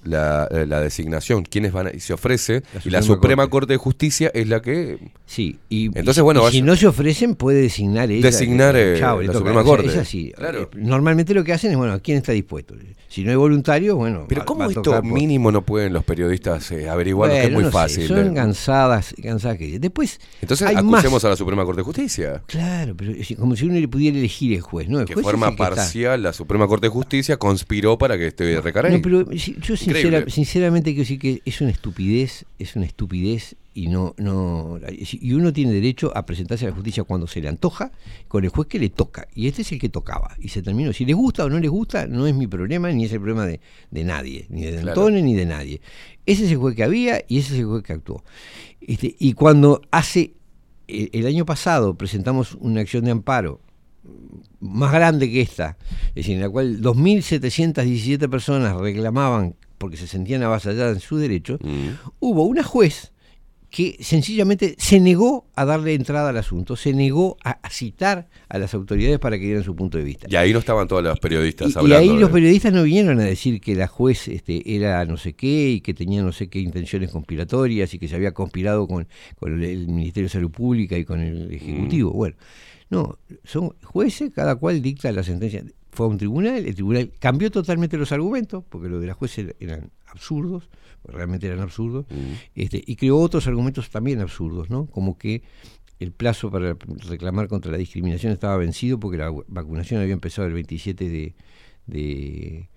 la, eh, la designación, quiénes van a, y se ofrece, y la Suprema Corte. de Justicia es la que... Sí, y, Entonces, bueno, y vaya- si no se ofrecen, puede designar ella. Designar, eh, le la toca. Suprema Corte. Es así. Claro. Eh, Normalmente lo que hacen es, bueno, ¿quién está dispuesto? Si no hay voluntario, bueno. Pero va- ¿cómo va esto por- mínimo no pueden los periodistas eh, averiguar? que es Bueno, muy no sé, fácil. son Eh, cansadas, cansadas que Después. Entonces hay acusemos más. a la Suprema Corte de Justicia. Claro, pero como si uno le pudiera elegir el juez, ¿no? El Que juez forma parcial la Suprema Corte de Justicia conspiró para que esté Recarey. No, pero si- yo sincera- sinceramente quiero decir que es una estupidez, es una estupidez y no, no, y uno tiene derecho a presentarse a la justicia cuando se le antoja, con el juez que le toca, y este es el que tocaba, y se terminó. Si les gusta o no les gusta, no es mi problema, ni es el problema de, de nadie, ni de Claro. Antonio ni de nadie. Ese es el juez que había y ese es el juez que actuó. Este, y cuando hace, eh, el año pasado presentamos una acción de amparo más grande que esta, es decir, en la cual 2.717 personas reclamaban porque se sentían avasalladas en sus derechos, Mm. hubo una juez que sencillamente se negó a darle entrada al asunto, se negó a, a citar a las autoridades para que dieran su punto de vista. Y ahí no estaban todos los periodistas Y, y hablando. ahí de- los periodistas no vinieron a decir que la juez este, era no sé qué y que tenía no sé qué intenciones conspiratorias y que se había conspirado con, el Ministerio de Salud Pública y con el Ejecutivo. Mm. Bueno, no, son jueces, cada cual dicta la sentencia. Fue a un tribunal, el tribunal cambió totalmente los argumentos, porque los de la juez eran absurdos, pues realmente eran absurdos, Mm. este, y creó otros argumentos también absurdos, ¿no? Como que el plazo para reclamar contra la discriminación estaba vencido porque la vacunación había empezado el 27 de, de,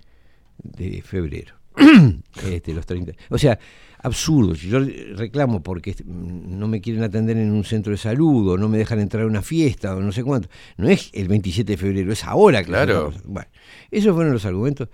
de febrero. este, los 30. O sea, absurdo. Si yo reclamo porque no me quieren atender en un centro de salud o no me dejan entrar a una fiesta o no sé cuánto. No es el 27 de febrero, es ahora Claro. Bueno, esos fueron los argumentos.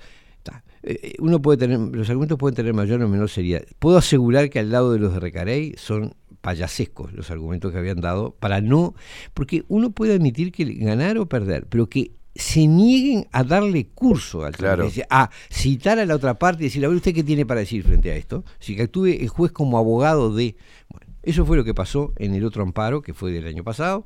Eh, Uno puede tener, los argumentos pueden tener mayor o menor seriedad. Puedo asegurar que al lado de los de Recarey son payasescos los argumentos que habían dado para no, porque uno puede admitir que ganar o perder, pero que se nieguen a darle curso al Claro. a citar a la otra parte y decir, a ver, ¿usted qué tiene para decir frente a esto? Si que actúe el juez como abogado de... Bueno, eso fue lo que pasó en el otro amparo, que fue del año pasado,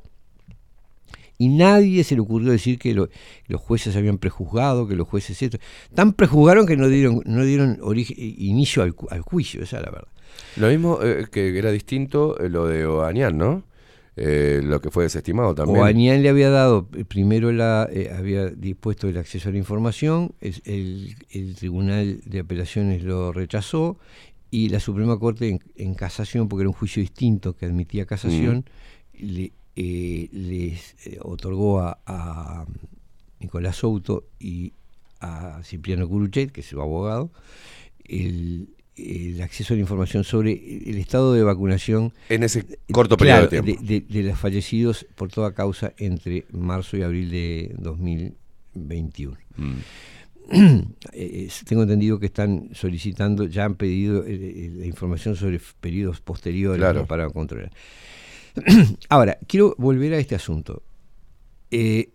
y nadie se le ocurrió decir que lo- los jueces habían prejuzgado, que los jueces esto. Tan prejuzgaron que no dieron, no dieron origen, inicio al, juicio, esa es la verdad. Lo mismo eh, que era distinto eh, lo de Oanian, ¿no? Eh, lo que fue desestimado también. Oanian le había dado, eh, primero la, eh, había dispuesto el acceso a la información, es- el, el Tribunal de Apelaciones lo rechazó y la Suprema Corte en, en casación, porque era un juicio distinto que admitía casación, le, eh, les eh, otorgó a, a Nicolás Souto y a Cipriano Curuchet, que es su abogado, el, el acceso a la información sobre el estado de vacunación En ese corto periodo Claro, de tiempo. de, de los fallecidos por toda causa entre marzo y abril de 2021. Mm. Eh, tengo entendido que están solicitando, ya han pedido eh, eh, la información sobre periodos posteriores Claro. ¿no? para controlar. Ahora, quiero volver a este asunto. Eh,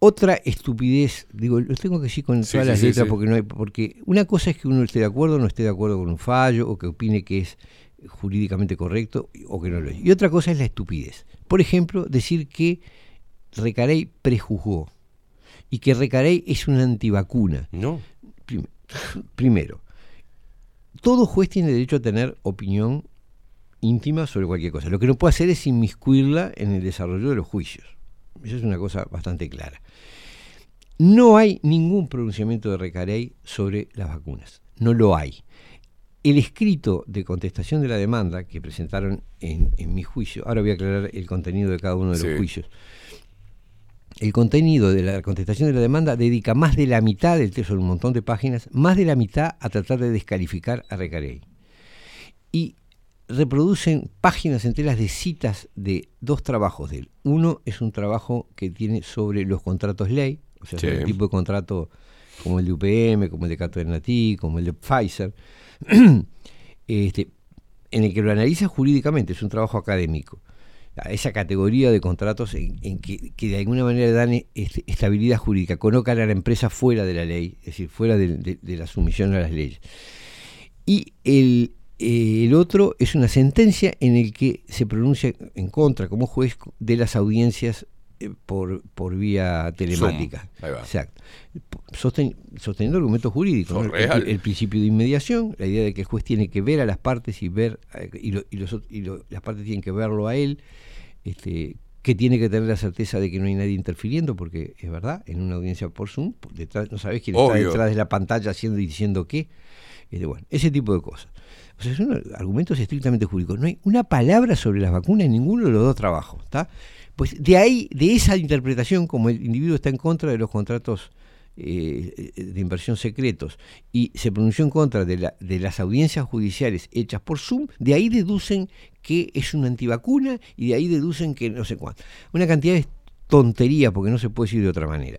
otra estupidez, digo, lo tengo que decir con todas sí, las sí, letras sí. porque no hay, porque una cosa es que uno esté de acuerdo o no esté de acuerdo con un fallo o que opine que es jurídicamente correcto o que no lo es. Y otra cosa es la estupidez. Por ejemplo, decir que Recarey prejuzgó y que Recarey es una antivacuna. No. Prim- primero, todo juez tiene derecho a tener opinión íntima sobre cualquier cosa. Lo que no puede hacer es inmiscuirla en el desarrollo de los juicios. Esa es una cosa bastante clara. No hay ningún pronunciamiento de Recarey sobre las vacunas. No lo hay. El escrito de contestación de la demanda que presentaron en, en mi juicio, ahora voy a aclarar el contenido de cada uno de los Sí. juicios. El contenido de la contestación de la demanda dedica más de la mitad del texto, un montón de páginas, más de la mitad a tratar de descalificar a Recarey. Y reproducen páginas enteras de citas de dos trabajos de él. Uno es un trabajo que tiene sobre los contratos ley, o sea, Sí. sobre el tipo de contrato como el de UPM, como el de Cato Natí, como el de Pfizer, este, en el que lo analiza jurídicamente, es un trabajo académico. Esa categoría de contratos en, en que, que de alguna manera dan este, estabilidad jurídica, colocan a la empresa fuera de la ley, es decir, fuera de, de- de la sumisión a las leyes. Y el, eh, el otro es una sentencia en el que se pronuncia en contra como juez de las audiencias eh, por, por vía telemática. Ahí va. Exacto. Sosten- sosteniendo argumentos jurídicos. ¿no? El-. El, principio de inmediación, la idea de que el juez tiene que ver a las partes y ver eh, y, lo- y los y lo- las partes tienen que verlo a él, este, que tiene que tener la certeza de que no hay nadie interfiriendo, porque es verdad, en una audiencia por Zoom, detrás, no sabes quién Obvio. está detrás de la pantalla haciendo y diciendo qué. Este, bueno, ese tipo de cosas. O sea, son argumentos estrictamente jurídicos. No hay una palabra sobre las vacunas en ninguno de los dos trabajos. ¿está? Pues de ahí, de esa interpretación, como el individuo está en contra de los contratos eh, de inversión secretos y se pronunció en contra de, la- de las audiencias judiciales hechas por Zoom, de ahí deducen que es una antivacuna y de ahí deducen que no sé cuánto. Una cantidad de tontería, porque no se puede decir de otra manera.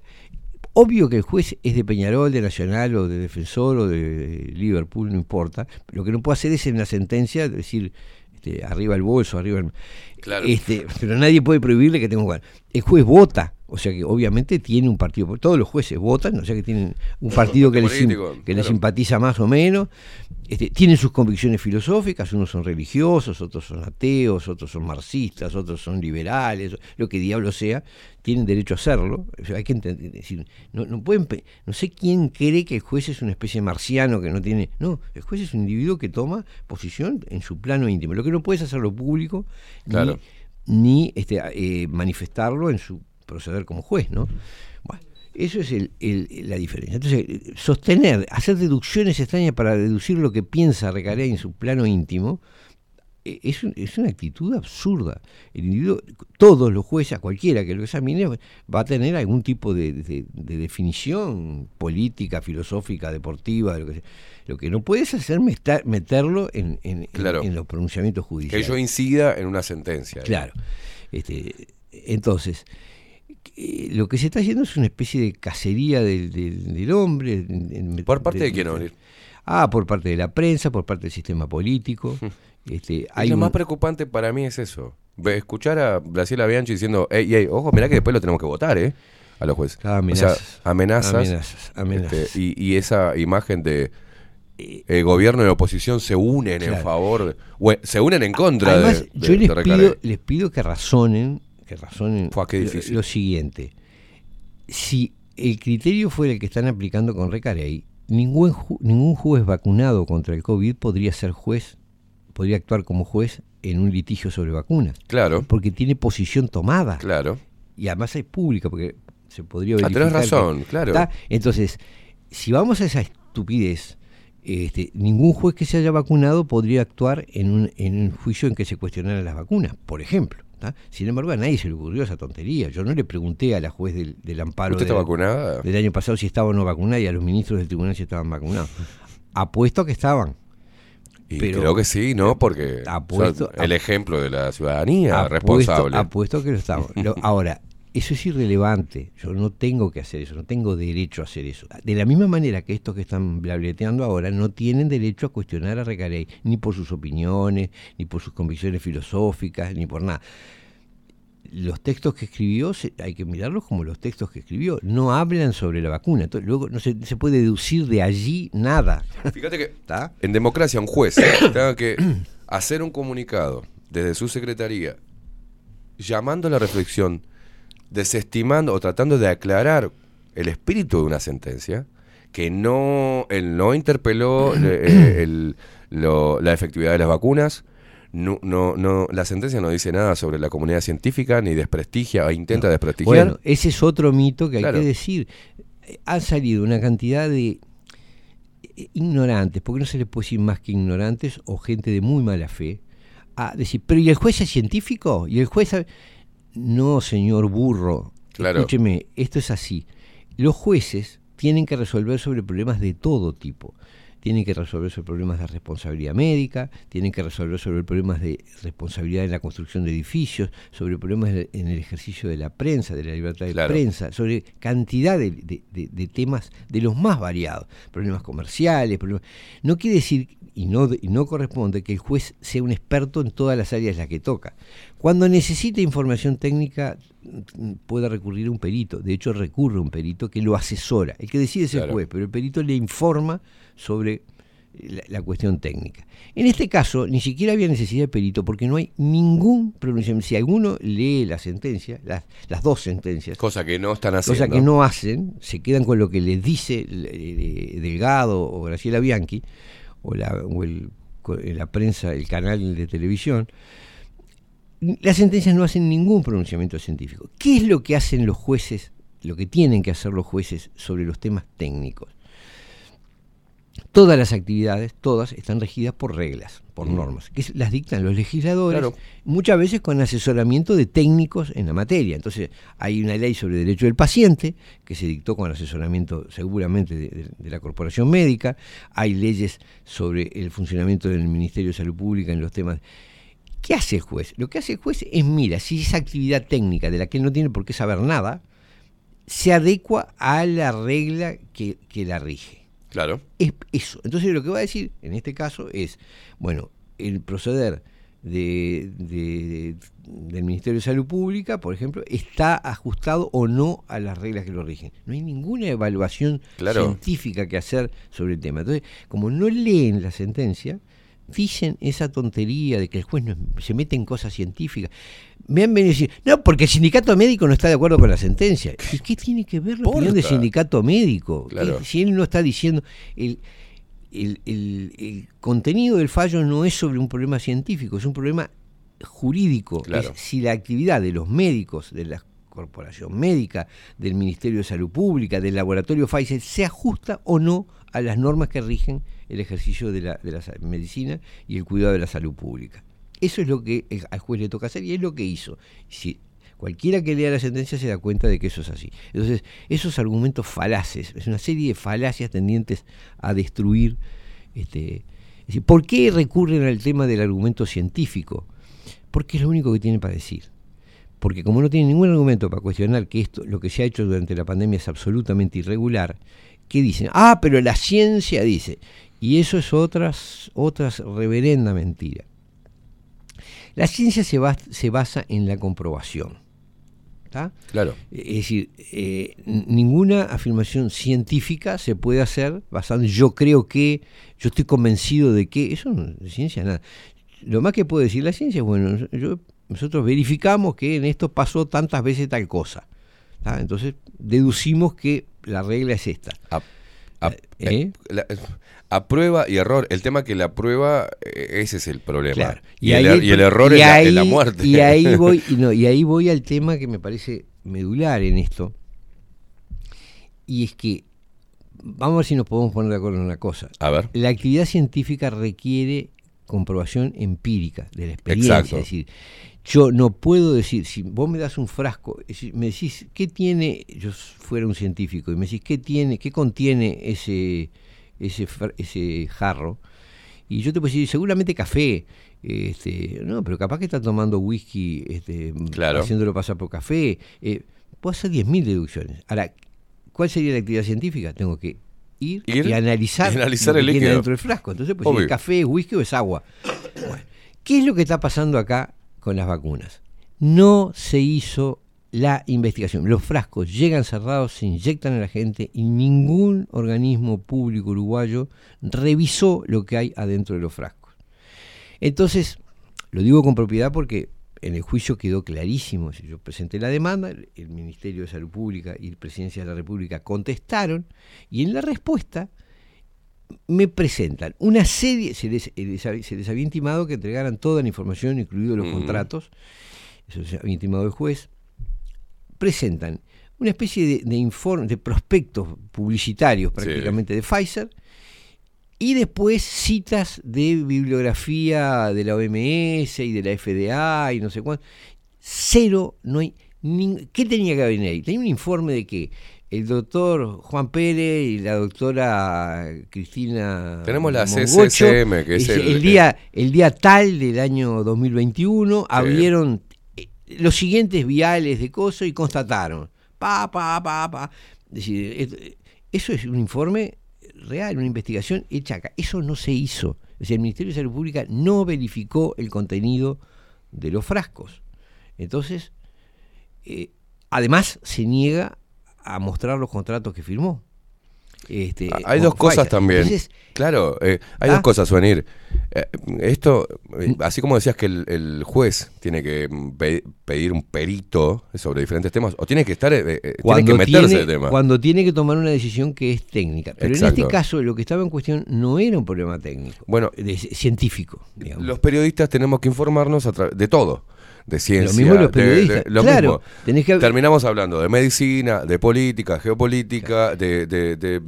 Obvio que el juez es de Peñarol, de Nacional o de Defensor o de Liverpool, no importa. Lo que no puede hacer es en la sentencia decir este, arriba el bolso, arriba el... Claro. Este, pero nadie puede prohibirle que tenga un lugar. El juez vota, o sea que obviamente tiene un partido, todos los jueces votan, o sea que tienen un partido que, les, político, que les simpatiza más o menos, este, tienen sus convicciones filosóficas, unos son religiosos, otros son ateos, otros son marxistas, otros son liberales, lo que diablo sea, tienen derecho a hacerlo. O sea, hay que entender, decir, no, no pueden, no sé quién cree que el juez es una especie de marciano que no tiene, no, el juez es un individuo que toma posición en su plano íntimo. Lo que no puede es hacerlo público ni- ni, este, eh, manifestarlo en su proceder como juez, ¿no? Bueno, eso es el- el- la diferencia. Entonces, eh, sostener, hacer deducciones extrañas para deducir lo que piensa Recarey en su plano íntimo, eh, es, es una actitud absurda. El individuo, todos los jueces, cualquiera que lo examine, va a tener algún tipo de, de- de definición política, filosófica, deportiva, de lo que sea. Lo que no puedes hacer es meterlo en, en- en- Claro. en los pronunciamientos Que judiciales. ello incida en una sentencia. Claro. Este, entonces, eh, lo que se está haciendo es una especie de cacería del, del- del hombre. en- en- ¿Por parte de quién, Aurelio? Ah, por parte de la prensa, por parte del sistema político. Este, hay lo un- más preocupante para mí es eso. Escuchar a Graciela Bianchi diciendo, ey, ey, ojo, mirá que después lo tenemos que votar, ¿eh? A los jueces. amenazas. O sea, amenazas. Amenazas, amenazas. este, y, y esa imagen de el gobierno y la oposición se unen en favor, de- se unen en contra Además, de, de- yo les de pido, les pido que razonen, que razonen Fua, lo- siguiente. Si el criterio fuera el que están aplicando con Recarey, ningún, ju- ningún juez vacunado contra el COVID podría ser juez, podría actuar como juez en un litigio sobre vacunas. Claro. Porque tiene posición tomada. Claro. Y además es pública, porque se podría Ah, verificar. tenés que- razón, claro. Entonces, si vamos a esa estupidez, este, ningún juez que se haya vacunado podría actuar en un, en un juicio en que se cuestionaran las vacunas, por ejemplo. Sin embargo, a nadie se le ocurrió esa tontería. Yo no le pregunté a la juez del, del amparo ¿Usted está del- vacunada? del año pasado si estaba o no vacunada y a los ministros del tribunal si estaban vacunados. Apuesto a que estaban. Y Pero- creo que sí, ¿no? Porque Apuesto- el ejemplo de la ciudadanía Apuesto- responsable. Apuesto que lo estamos. Ahora, eso es irrelevante. Yo no tengo que hacer eso, no tengo derecho a hacer eso. De la misma manera que estos que están blableteando ahora no tienen derecho a cuestionar a Recarey, ni por sus opiniones, ni por sus convicciones filosóficas, ni por nada. Los textos que escribió hay que mirarlos como los textos que escribió. No hablan sobre la vacuna. Entonces, luego no se, se puede deducir de allí nada. Fíjate que ¿Está? en democracia un juez tenga que hacer un comunicado desde su secretaría llamando a la reflexión, desestimando o tratando de aclarar el espíritu de una sentencia, que no, él no interpeló eh, el- lo- la efectividad de las vacunas, no, no, no, la sentencia no dice nada sobre la comunidad científica, ni desprestigia o intenta desprestigiar. Bueno, ese es otro mito que hay Claro. que decir. Eh, Han salido una cantidad de eh, ignorantes, porque no se les puede decir más que ignorantes o gente de muy mala fe, a decir, pero ¿y el juez es científico? ¿Y el juez sabe?". No, señor burro. Claro. Escúcheme, esto es así. Los jueces tienen que resolver sobre problemas de todo tipo. tienen que resolver sobre problemas de responsabilidad médica, tienen que resolver sobre problemas de responsabilidad en la construcción de edificios, sobre problemas en el ejercicio de la prensa, de la libertad de Claro. prensa, sobre cantidad de, de- de- de temas de los más variados, problemas comerciales, problemas... No quiere decir, y no, y no corresponde, que el juez sea un experto en todas las áreas en las que toca. Cuando necesita información técnica, puede recurrir a un perito. De hecho, recurre a un perito que lo asesora. El que decide es el juez, pero el perito le informa sobre la, la cuestión técnica. En este caso, ni siquiera había necesidad de perito porque no hay ningún pronunciamiento. Si alguno lee la sentencia, las, las dos sentencias, Cosa que no están haciendo. cosa que no hacen, se quedan con lo que les dice eh, Delgado o Graciela Bianchi, o la, o el- la prensa, el canal de televisión, las sentencias no hacen ningún pronunciamiento científico. ¿Qué es lo que hacen los jueces, lo que tienen que hacer los jueces sobre los temas técnicos? Todas las actividades, todas, están regidas por reglas, por normas, que las dictan los legisladores, Claro. muchas veces con asesoramiento de técnicos en la materia. Entonces, hay una ley sobre derecho del paciente, que se dictó con asesoramiento seguramente de, de- de la Corporación Médica, hay leyes sobre el funcionamiento del Ministerio de Salud Pública en los temas ¿Qué hace el juez? Lo que hace el juez es mira si esa actividad técnica de la que él no tiene por qué saber nada se adecua a la regla que, que la rige. Claro. Es eso. Entonces lo que va a decir en este caso es, bueno, el proceder de, de- del Ministerio de Salud Pública, por ejemplo, está ajustado o no a las reglas que lo rigen. No hay ninguna evaluación Claro. científica que hacer sobre el tema. Entonces, como no leen la sentencia, dicen esa tontería de que el juez no- se mete en cosas científicas. Me han venido a decir, no, porque el sindicato médico no está de acuerdo con la sentencia. ¿Y qué tiene que ver la opinión del sindicato médico? Claro. Si él no está diciendo, el, el- el- el contenido del fallo no es sobre un problema científico, es un problema jurídico. Claro. Es si la actividad de los médicos, de la corporación médica, del Ministerio de Salud Pública, del laboratorio Pfizer, se ajusta o no a las normas que rigen el ejercicio de la, medicina y el cuidado de la salud pública. Eso es lo que al juez le toca hacer y es lo que hizo. Si cualquiera que lea la sentencia se da cuenta de que eso es así. Entonces, esos argumentos falaces, es una serie de falacias tendientes a destruir. Este, ¿Por qué recurren al tema del argumento científico? Porque es lo único que tienen para decir. Porque como no tienen ningún argumento para cuestionar que esto, lo que se ha hecho durante la pandemia es absolutamente irregular, ¿qué dicen? Ah, pero la ciencia dice. Y eso es otras, otras reverenda mentira. La ciencia se, bas- se basa en la comprobación. ¿tá? Claro. Es decir, eh, ninguna afirmación científica se puede hacer basando en yo creo que, yo estoy convencido de que, eso no es ciencia nada. Lo más que puede decir la ciencia es, bueno, yo- nosotros verificamos que en esto pasó tantas veces tal cosa. ¿tá? Entonces deducimos que la regla es esta. A, a- ¿Eh? eh, la- a prueba y error. El tema que la prueba, eh, ese es el problema. Claro. Y, el, ahí er- y el error y es, la, es ahí- la muerte. Y ahí voy, y no, y ahí voy al tema que me parece medular en esto. Y es que, vamos a ver si nos podemos poner de acuerdo en una cosa. A ver. La actividad científica requiere comprobación empírica de la experiencia. Exacto. Es decir, yo no puedo decir, si vos me das un frasco, me decís, ¿qué tiene, yo fuera un científico, y me decís, ¿qué tiene, qué contiene ese, ese jarro? Y yo te puedo decir, seguramente café. Este, no, pero capaz que está tomando whisky, este, Claro. haciéndolo pasar por café. Eh, puedo hacer 10.000 deducciones. Ahora, ¿cuál sería la actividad científica? Tengo que ir, Ir y analizar, y analizar lo que el tiene líquido. dentro del frasco. Entonces, pues, si es café, es whisky o es agua. Bueno, ¿qué es lo que está pasando acá con las vacunas? No se hizo la investigación. Los frascos llegan cerrados, se inyectan a la gente y ningún organismo público uruguayo revisó lo que hay adentro de los frascos. Entonces, lo digo con propiedad porque en el juicio quedó clarísimo. Si Yo presenté la demanda, el Ministerio de Salud Pública y Presidencia de la República contestaron y en la respuesta me presentan una serie, se les, eh, se les había intimado que entregaran toda la información, incluidos los contratos, eso se había intimado el juez, presentan una especie de, de informe, de prospectos publicitarios prácticamente de Pfizer, y después citas de bibliografía de la OMS y de la FDA y no sé cuánto. Cero, no hay ¿Qué tenía que haber ahí? Tenía un informe de que el doctor Juan Pérez y la doctora Cristina Tenemos la Mongocho, CCSM, que es dice, el- día, el día tal del año 2021, abrieron eh, los siguientes viales de coso y constataron. Pa, pa, pa, pa. Es decir, es- eso es un informe real, una investigación hecha acá. Eso no se hizo. Es decir, el Ministerio de Salud Pública no verificó el contenido de los frascos. Entonces, eh, además se niega a mostrar los contratos que firmó. Este, Hay con dos cosas Pfizer. también. Entonces, claro, eh, hay ¿Ah? dos cosas, Suenir. Eh, esto, eh, así como decías que el, el juez tiene que pe- pedir un perito sobre diferentes temas, o tiene que estar, eh, tiene cuando que meterse tiene, el tema. cuando tiene que tomar una decisión que es técnica. Pero en este caso lo que estaba en cuestión no era un problema técnico, Bueno, de- científico. digamos. los periodistas tenemos que informarnos a de todo. De ciencia. mismo los de- de- periodistas, lo claro, mismo. tenés que- Terminamos hablando de medicina, de política, geopolítica, de, de, de-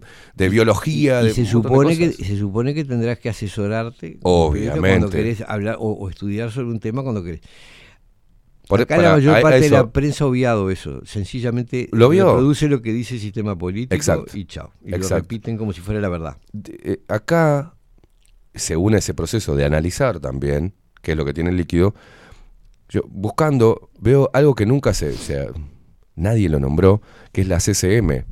biología. y de se supone que se supone que tendrás que asesorarte periodista cuando Obviamente. querés hablar o, o estudiar sobre un tema cuando querés. Por- Acá para- la mayor a- a parte de la prensa ha obviado eso. Sencillamente ¿Lo vio? reproduce lo que dice el sistema político Exacto. y chao. Y Exacto. lo repiten como si fuera la verdad. eh, acá se une ese proceso de analizar también qué es lo que tiene el líquido. Yo buscando veo algo que nunca se, se- nadie lo nombró, que es la CCM,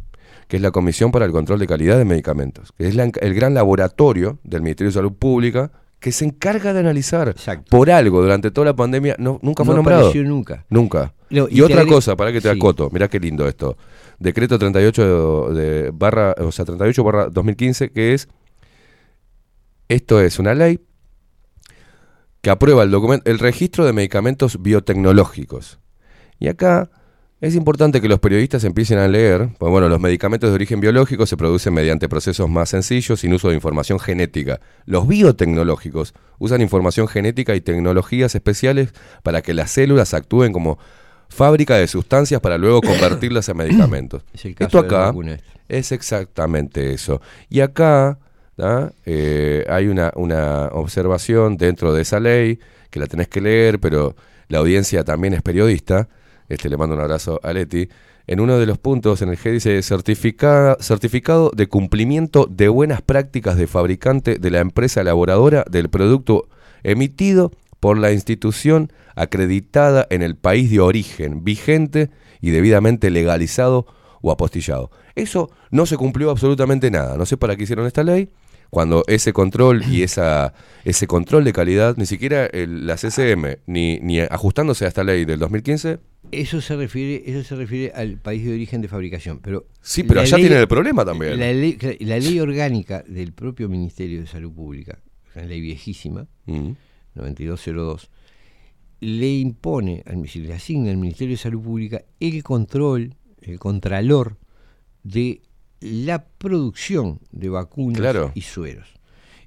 que es la Comisión para el Control de Calidad de Medicamentos, que es la- el gran laboratorio del Ministerio de Salud Pública que se encarga de analizar por algo durante toda la pandemia, no, nunca fue No nombrado. apareció nunca. Nunca. No, y, otra cosa, para que te sí. acoto, mirá qué lindo esto. Decreto 38 de barra, o sea, 38 barra 2015, que es esto es una ley que aprueba el documento, el registro de medicamentos biotecnológicos. Y acá es importante que los periodistas empiecen a leer, pues bueno, los medicamentos de origen biológico se producen mediante procesos más sencillos sin uso de información genética. Los biotecnológicos usan información genética y tecnologías especiales para que las células actúen como fábrica de sustancias para luego convertirlas en medicamentos. Es Esto acá esta. es exactamente eso. Y acá Eh, hay una, una observación dentro de esa ley que la tenés que leer, pero la audiencia también es periodista. Este, le mando un abrazo a Leti. En uno de los puntos en el G dice certifica- certificado de cumplimiento de buenas prácticas de fabricante de la empresa elaboradora del producto emitido por la institución acreditada en el país de origen, vigente y debidamente legalizado o apostillado. Eso no se cumplió absolutamente nada. No sé para qué hicieron esta ley. Cuando ese control y esa, ese control de calidad, ni siquiera el- la CCM, ni, ni ajustándose a esta ley del 2015, Eso se refiere, eso se refiere al país de origen de fabricación. Pero Sí, pero allá tienen el problema también. La ley, la ley orgánica del propio Ministerio de Salud Pública, una ley viejísima, Mm. 9202, le impone, le asigna al Ministerio de Salud Pública el control, el contralor de la producción de vacunas Claro. y sueros.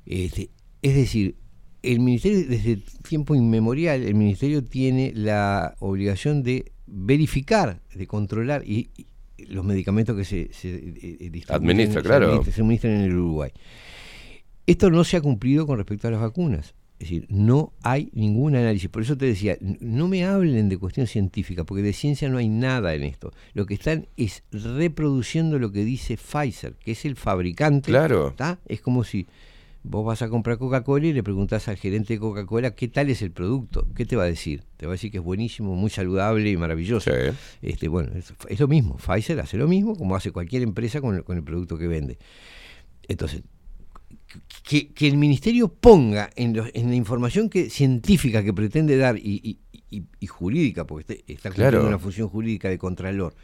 Este, es decir, el Ministerio, desde tiempo inmemorial, el Ministerio tiene la obligación de verificar, de controlar y, y los medicamentos que se, se, eh, eh, distribuyen, Administra, se claro. administra- se administran en el Uruguay. Esto no se ha cumplido con respecto a las vacunas. Es decir, no hay ningún análisis. Por eso te decía, no me hablen de cuestión científica, porque de ciencia no hay nada en esto. Lo que están es reproduciendo lo que dice Pfizer, que es el fabricante. Claro. ¿tá? Es como si vos vas a comprar Coca-Cola y le preguntás al gerente de Coca-Cola qué tal es el producto. ¿Qué te va a decir? Te va a decir que es buenísimo, muy saludable y maravilloso. Este, bueno, es, es lo mismo. Pfizer hace lo mismo como hace cualquier empresa con el, con el producto que vende. Entonces, que, que el ministerio ponga en, en la información que, científica que pretende dar y, y- y- y jurídica, porque este- está cumpliendo Claro. una función jurídica de contralor,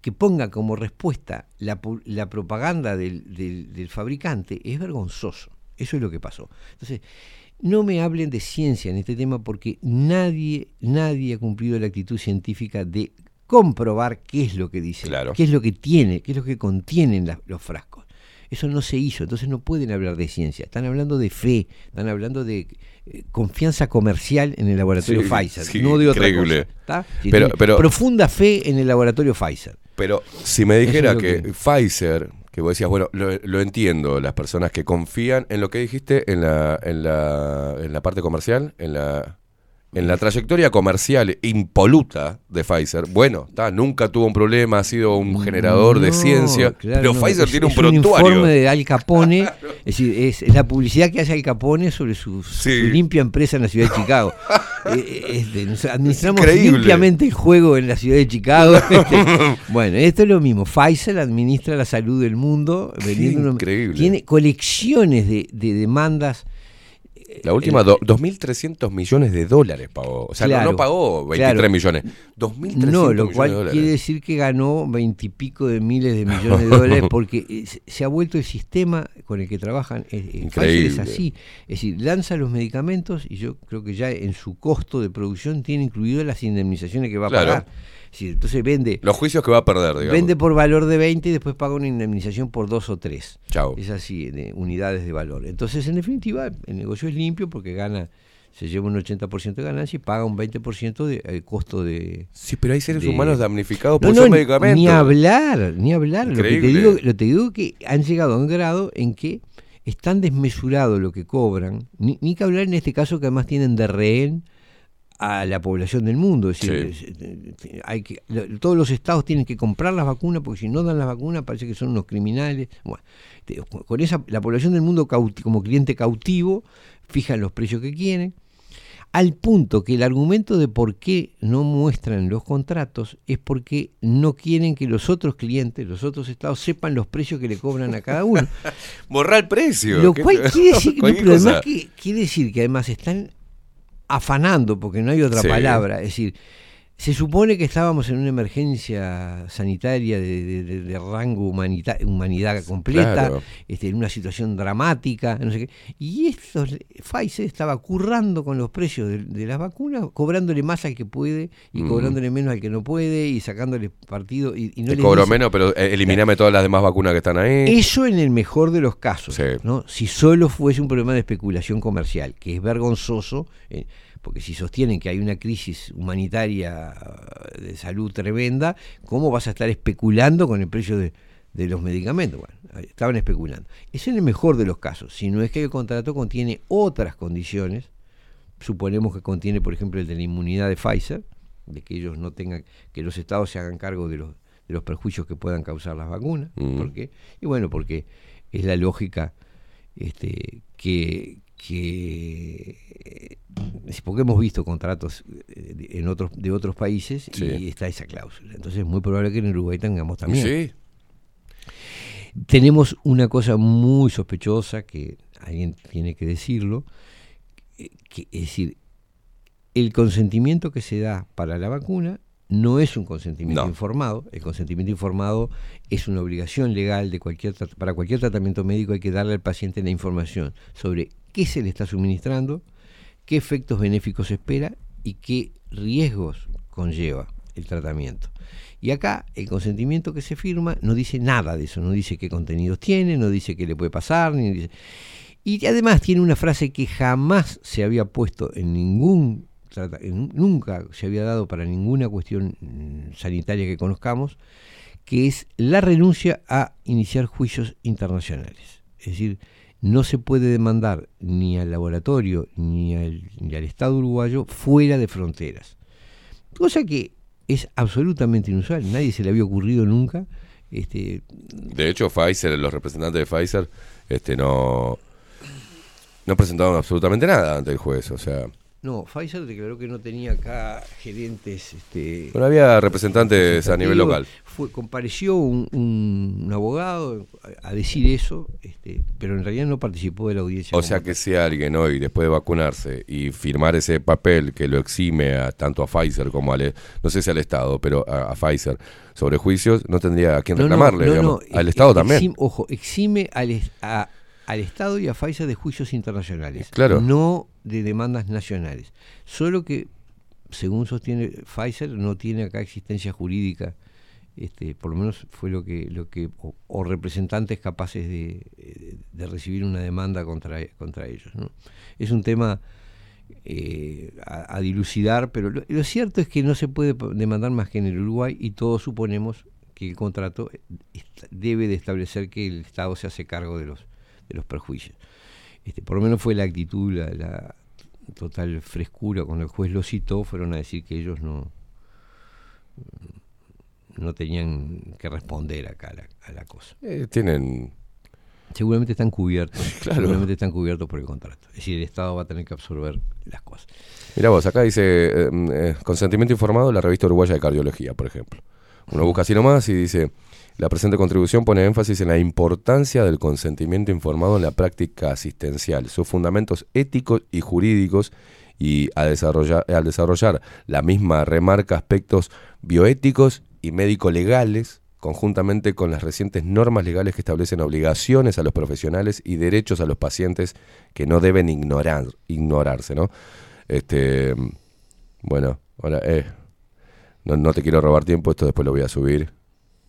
que ponga como respuesta la, la propaganda del, del- del fabricante es vergonzoso. Eso es lo que pasó. Entonces, no me hablen de ciencia en este tema porque nadie, nadie ha cumplido la actitud científica de comprobar qué es lo que dice, qué es lo que tiene, qué es lo que contienen la- los frascos. Eso no se hizo, entonces no pueden hablar de ciencia, están hablando de fe, están hablando de eh, confianza comercial en el laboratorio Sí, Pfizer, sí, no de otra increíble. cosa. ¿está? Sí, Pero- tiene pero- profunda fe en el laboratorio Pfizer. Pero si me dijera es lo que, que- Pfizer, que vos decías, bueno, lo, lo entiendo, las personas que confían en lo que dijiste en la, en la, en la parte comercial, en la en la trayectoria comercial impoluta de Pfizer, bueno, está, nunca tuvo un problema, ha sido un generador de ciencia, claro, pero no, Pfizer es- tiene un es un prontuario. informe de Al Capone, es decir, es, es la publicidad que hace Al Capone sobre su, su limpia empresa en la ciudad de Chicago. Eh, eh, este, nos administramos limpiamente el juego en la ciudad de Chicago. este. bueno, esto es lo mismo. Pfizer administra la salud del mundo. vendiendo increíble. Tiene colecciones de, de demandas. La última, el- do- 2.300 millones de dólares pagó. O sea, no- pagó 23 claro. millones. 2.300 No, lo cual de quiere decir que ganó veintipico de miles de millones de dólares porque eh, se- ha vuelto el sistema con el que trabajan. eh, eh, es Increíble. así. Es decir, lanza los medicamentos y yo creo que ya en su costo de producción tiene incluido las indemnizaciones que va a Claro. pagar. Entonces vende, Los juicios que va a perder, digamos. vende por valor de 20 y después paga una indemnización por dos o tres. Chao. Es así, de unidades de valor. Entonces, en definitiva, el negocio es limpio porque gana, se lleva un 80% de ganancia y paga un 20% de eh, costo de... Sí, pero hay seres de- humanos damnificados No, por esos medicamentos. Ni hablar, ni hablar. Lo que, te digo, lo que te digo que han llegado a un grado en que es tan desmesurado lo que cobran, ni, ni que hablar en este caso que además tienen de rehén a la población del mundo. Es decir, Sí. eh, hay que, todos los estados tienen que comprar las vacunas porque si no dan las vacunas parece que son unos criminales. Bueno, te- con esa, la población del mundo cauti- como cliente cautivo fijan los precios que quieren. Al punto que el argumento de por qué no muestran los contratos es porque no quieren que los otros clientes, los otros estados, sepan los precios que le cobran a cada uno. Borrar el precio. Lo ¿Qué- cual quiere decir, no, pero además que quiere decir que además están afanando, porque no hay otra Sí. palabra, es decir, se supone que estábamos en una emergencia sanitaria de, de- de- de rango humanita- humanidad completa, Claro. este, en una situación dramática, no sé qué. Y estos, Pfizer estaba currando con los precios de, las vacunas, cobrándole más al que puede y Mm. cobrándole menos al que no puede y sacándole partido. Y, y no Te les cobro dice- menos, pero eh, eliminame todas las demás vacunas que están ahí. eso en el mejor de los casos, ¿no? Si solo fuese un problema de especulación comercial, que es vergonzoso, eh, porque si sostienen que hay una crisis humanitaria de salud tremenda, ¿cómo vas a estar especulando con el precio de, de los medicamentos? Bueno, estaban especulando. Es en el mejor de los casos, si no es que el contrato contiene otras condiciones, suponemos que contiene, por ejemplo, el de la inmunidad de Pfizer, de que ellos no tengan, que los estados se hagan cargo de los, de los perjuicios que puedan causar las vacunas. Mm. ¿Por qué? Y bueno, porque es la lógica este, que, que porque hemos visto contratos eh, de- en otros de otros países Sí. y está esa cláusula. Entonces es muy probable que en Uruguay tengamos también. Sí. Tenemos una cosa muy sospechosa que alguien tiene que decirlo, eh, que, es decir, el consentimiento que se da para la vacuna no es un consentimiento No. informado. El consentimiento informado es una obligación legal de cualquier para cualquier tratamiento médico hay que darle al paciente la información sobre qué se le está suministrando, qué efectos benéficos espera y qué riesgos conlleva el tratamiento. Y acá el consentimiento que se firma no dice nada de eso, no dice qué contenidos tiene, no dice qué le puede pasar, ni y además tiene una frase que jamás se había puesto en ningún nunca se había dado para ninguna cuestión mm, sanitaria que conozcamos, que es la renuncia a iniciar juicios internacionales. Es decir, no se puede demandar ni al laboratorio ni al, ni al Estado uruguayo fuera de fronteras. Cosa que es absolutamente inusual, nadie se le había ocurrido nunca. Este, De hecho, Pfizer, los representantes de Pfizer, este, no, no presentaron absolutamente nada ante el juez. O sea, no, Pfizer declaró que no tenía acá gerentes. Este, bueno, había representantes a nivel local. Fue, compareció un, un- un abogado a, a decir eso, este, pero en realidad no participó de la audiencia. O sea que si alguien hoy, después de vacunarse y firmar ese papel que lo exime a, tanto a Pfizer como al, no sé si al Estado, pero a, a Pfizer, sobre juicios, no tendría a quién No, no, reclamarle, no, digamos. no, al eh, Estado también. ojo, exime al, a- al Estado y a Pfizer de juicios internacionales, Claro. no de demandas nacionales. Solo que, según sostiene Pfizer, no tiene acá existencia jurídica, este, por lo menos fue lo que, lo que o, representantes capaces de, de recibir una demanda contra, contra ellos. ¿no? Es un tema eh, a, dilucidar, pero lo, cierto es que no se puede demandar más que en el Uruguay y todos suponemos que el contrato eh, debe de establecer que el Estado se hace cargo de los, de los perjuicios. Este, por lo menos fue la actitud, la, la- total frescura cuando el juez lo citó, fueron a decir que ellos no no tenían que responder acá a la, a la cosa. Eh, tienen. Seguramente están cubiertos. Claro. Seguramente están cubiertos por el contrato. Es decir, el Estado va a tener que absorber las cosas. Mira vos, acá dice eh, eh, consentimiento informado la revista uruguaya de cardiología, por ejemplo. Uno busca así nomás y dice, la presente contribución pone énfasis en la importancia del consentimiento informado en la práctica asistencial, sus fundamentos éticos y jurídicos y a desarrollar, al desarrollar la misma remarca aspectos bioéticos y médico-legales conjuntamente con las recientes normas legales que establecen obligaciones a los profesionales y derechos a los pacientes que no deben ignorar, ignorarse, ¿no? Este, bueno, ahora, eh, no, no te quiero robar tiempo, esto después lo voy a subir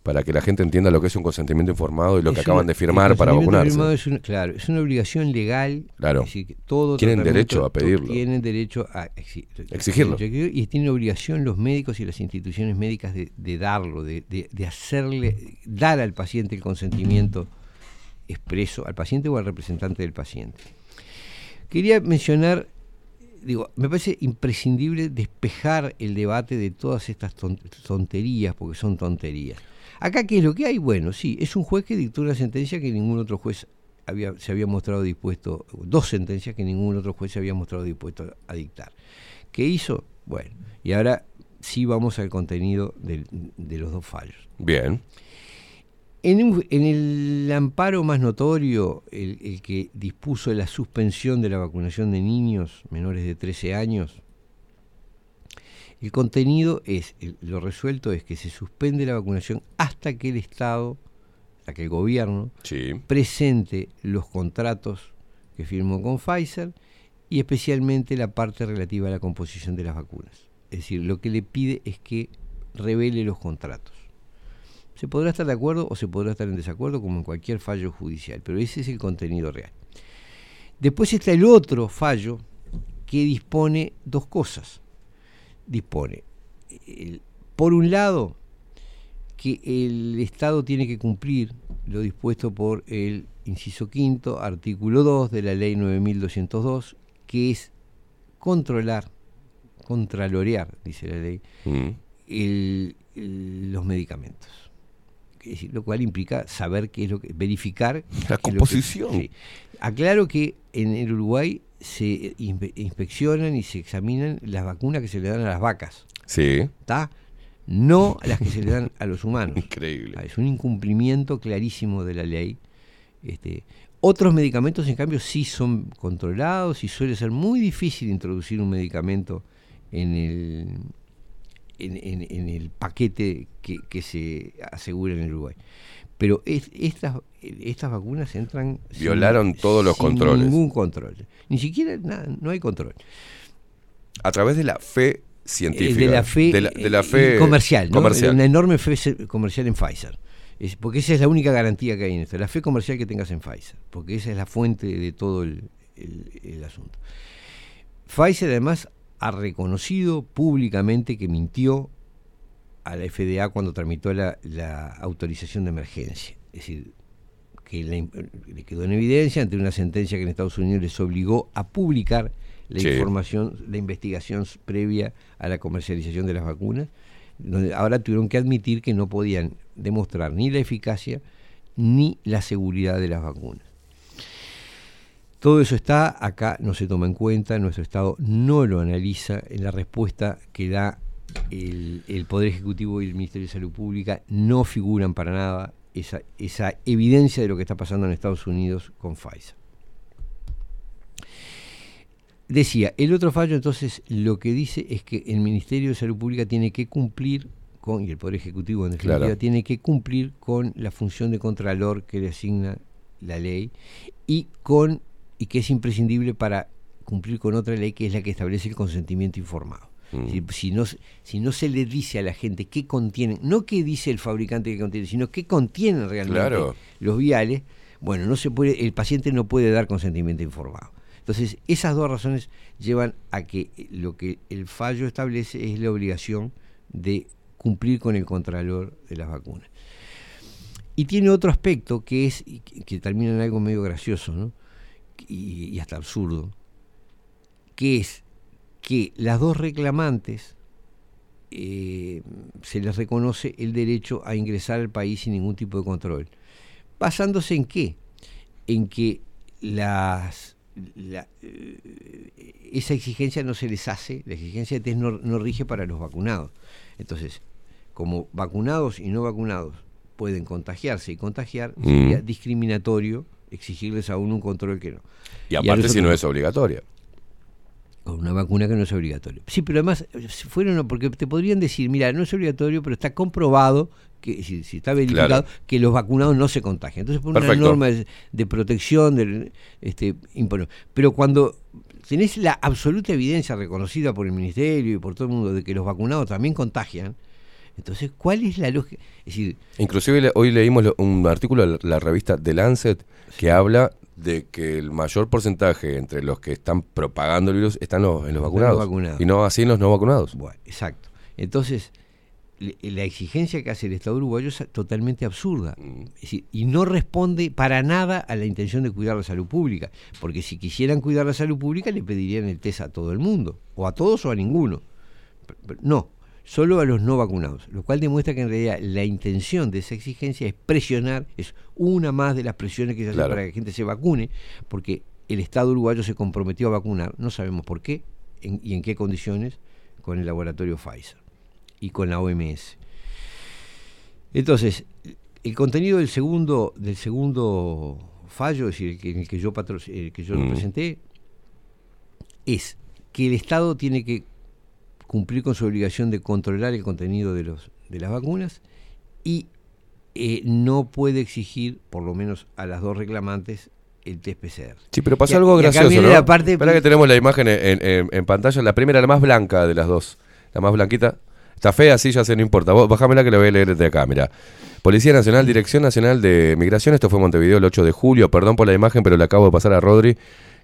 para que la gente entienda lo que es un consentimiento informado y lo que acaban una- de firmar para vacunarse. es una- claro, es una obligación legal. Claro. es decir, todo Tienen derecho a pedirlo. Tienen derecho a exi- Exigirlo. Y tienen obligación los médicos y las instituciones médicas de, de darlo, de, de- de hacerle, dar al paciente el consentimiento expreso, al paciente o al representante del paciente. Quería mencionar, digo, me parece imprescindible despejar el debate de todas estas ton- tonterías, porque son tonterías. Acá, ¿qué es lo que hay? Bueno, sí, es un juez que dictó una sentencia que ningún otro juez había, se había mostrado dispuesto, dos sentencias que ningún otro juez se había mostrado dispuesto a dictar. ¿Qué hizo? Bueno, y ahora sí vamos al contenido del- de los dos fallos. Bien. En, un- en el amparo más notorio, el, el que dispuso la suspensión de la vacunación de niños menores de 13 años, el contenido es, el- lo resuelto es que se suspende la vacunación hasta que el Estado, hasta que el gobierno presente los contratos que firmó con Pfizer y especialmente la parte relativa a la composición de las vacunas. Es decir, lo que le pide es que revele los contratos. Se podrá estar de acuerdo o se podrá estar en desacuerdo como en cualquier fallo judicial, pero ese es el contenido real. Después está el otro fallo que dispone dos cosas. Dispone, el- por un lado, que el Estado tiene que cumplir lo dispuesto por el inciso quinto, artículo 2 de la ley 9202, que es controlar, contralorear, dice la ley, Mm. el- el- los medicamentos. Lo cual implica saber qué es lo que, verificar La que- composición. sí. Aclaro que en el Uruguay se inspe- inspeccionan y se examinan las vacunas que se le dan a las vacas. Sí. ¿Está? No las que se le dan a los humanos. Increíble. Ah, Es un incumplimiento clarísimo de la ley. Este, otros medicamentos, en cambio, sí son controlados y suele ser muy difícil introducir un medicamento en el, en, en- en el paquete que, que se asegura en el Uruguay. Pero es- estas, estas vacunas entran... sin- Violaron todos los sin controles. ningún control. Ni siquiera, nada, no hay control. A través de la fe científica. Eh, de la fe, De la, de la eh, fe comercial, ¿no? comercial. una enorme fe comercial en Pfizer. Es, porque esa es la única garantía que hay en esto, la fe comercial que tengas en Pfizer, porque esa es la fuente de todo el, el- el asunto. Pfizer además ha reconocido públicamente que mintió a la FDA cuando tramitó la, la autorización de emergencia. Es decir, que le, le quedó en evidencia ante una sentencia que en Estados Unidos les obligó a publicar la Sí. información, la investigación previa a la comercialización de las vacunas, donde ahora tuvieron que admitir que no podían demostrar ni la eficacia ni la seguridad de las vacunas. Todo eso está, acá no se toma en cuenta, nuestro Estado no lo analiza en la respuesta que da el, el Poder Ejecutivo y el Ministerio de Salud Pública, no figuran para nada esa, esa evidencia de lo que está pasando en Estados Unidos con Pfizer. Decía, el otro fallo entonces lo que dice es que el Ministerio de Salud Pública tiene que cumplir con, y el Poder Ejecutivo en definitiva, Claro. tiene que cumplir con la función de contralor que le asigna la ley y con y que es imprescindible para cumplir con otra ley que es la que establece el consentimiento informado. Mm. Si, si no, se- si no se le dice a la gente qué contienen, no qué dice el fabricante que contiene, sino qué contienen realmente Claro. los viales, bueno, no se puede, el paciente no puede dar consentimiento informado. Entonces, esas dos razones llevan a que lo que el fallo establece es la obligación de cumplir con el contralor de las vacunas. Y tiene otro aspecto que es, que, que termina en algo medio gracioso, ¿no? Y, y hasta absurdo, que es que las dos reclamantes eh, se les reconoce el derecho a ingresar al país sin ningún tipo de control. ¿Basándose en qué? En que las, la- eh, esa exigencia no se les hace, la exigencia de test no, no rige para los vacunados. Entonces, como vacunados y no vacunados pueden contagiarse y contagiar, Mm. sería discriminatorio exigirles a uno un control que no. Y aparte si no es obligatoria. con una vacuna que no es obligatoria. Sí, pero además, fueron, porque te podrían decir, mira, no es obligatorio, pero está comprobado, que si, si está verificado, Claro. que los vacunados no se contagian. Entonces, por una norma de, de protección, del, este, impone- pero cuando tenés la absoluta evidencia reconocida por el Ministerio y por todo el mundo de que los vacunados también contagian, entonces, ¿cuál es la lógica? Es decir, Inclusive hoy leímos un artículo de la revista The Lancet que habla de que el mayor porcentaje entre los que están propagando el virus están los, en los vacunados, vacunados. y no así en los no vacunados. Bueno, exacto. Entonces, la exigencia que hace el Estado uruguayo es totalmente absurda. Mm. Es decir, y no responde para nada a la intención de cuidar la salud pública. Porque si quisieran cuidar la salud pública, le pedirían el test a todo el mundo. O a todos o a ninguno. No, solo a los no vacunados. Lo cual demuestra que en realidad la intención de esa exigencia es presionar, es una más de las presiones que se hacen Claro. para que la gente se vacune, porque el Estado uruguayo se comprometió a vacunar, no sabemos por qué en- y en qué condiciones, con el laboratorio Pfizer y con la OMS. Entonces, el contenido del segundo, del segundo fallo, es decir, el que, en el que yo, patro- el que yo lo Mm. presenté, es que el Estado tiene que cumplir con su obligación de controlar el contenido de, los, de las vacunas y eh, no puede exigir, por lo menos a las dos reclamantes, el test PCR. Sí, pero Y a- algo gracioso, ¿no? la parte- Espera que tenemos la imagen en, en- en pantalla. La primera, la más blanca de las dos. La más blanquita. Está fea, sí, ya sé, no importa. Vos, bájamela que la voy a leer desde acá, mira. Policía Nacional, Dirección Nacional de Migración. Esto fue Montevideo el 8 de julio. Perdón por la imagen, pero le acabo de pasar a Rodri.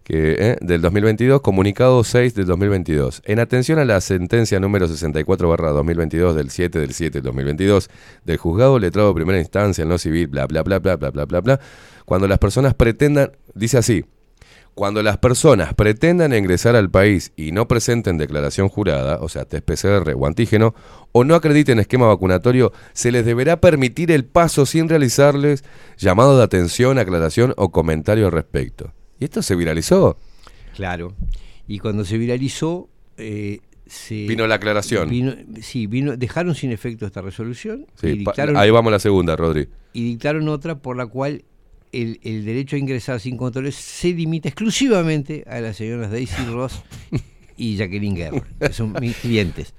Que, eh, del 2022, comunicado 6 del 2022. En atención a la sentencia número 64 barra 2022 del 7 del 7 del 2022 del juzgado letrado de primera instancia en lo civil, bla, bla, bla, bla, bla, bla, bla, bla, cuando las personas pretendan, dice así, cuando las personas pretendan ingresar al país y no presenten declaración jurada, o sea, test PCR o antígeno, o no acrediten esquema vacunatorio, se les deberá permitir el paso sin realizarles llamado de atención, aclaración o comentario al respecto. Y esto se viralizó. Claro. Y cuando se viralizó, eh, se Vino la aclaración. vino- sí, vino, dejaron sin efecto esta resolución Sí, y, dictaron, ahí vamos a la segunda, Rodri. y dictaron otra por la cual el, el derecho a ingresar sin controles se limita exclusivamente a las señoras Daisy Ross y Jacqueline Guerra, que son mis clientes.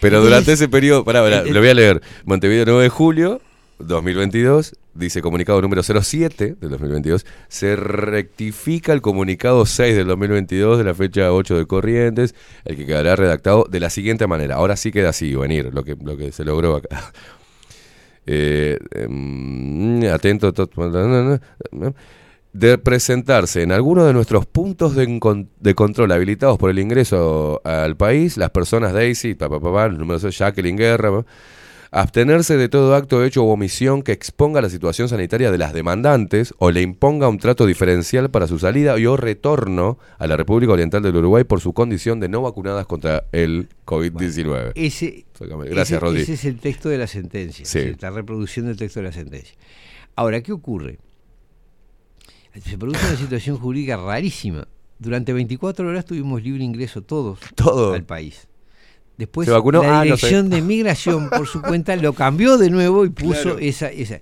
Pero durante ese periodo, pará, pará, eh, lo voy a leer. Montevideo 9 de julio 2022, dice comunicado número 07 del 2022, se rectifica el comunicado 6 del 2022 de la fecha 8 de Corrientes, el que quedará redactado de la siguiente manera. Ahora sí queda así, venir, lo que, lo que se logró acá. Eh, em, atento, to- de presentarse en alguno de nuestros puntos de, control habilitados por el ingreso al país, las personas Daisy, pa, pa, pa, pa, los números de Jacqueline Guerra, abstenerse de todo acto, hecho u omisión que exponga la situación sanitaria de las demandantes o le imponga un trato diferencial para su salida y o retorno a la República Oriental del Uruguay por su condición de no vacunadas contra el COVID-19. Ese, Gracias, ese, Rodri. ese es el texto de la sentencia, Sí. es decir, la reproducción del texto de la sentencia. Ahora, ¿qué ocurre? Se produce una situación jurídica rarísima. Durante 24 horas tuvimos libre ingreso todos Todo. al país. Después la Ah, no sé. Dirección de Migración, por su cuenta, lo cambió de nuevo y puso Claro. esa, esa.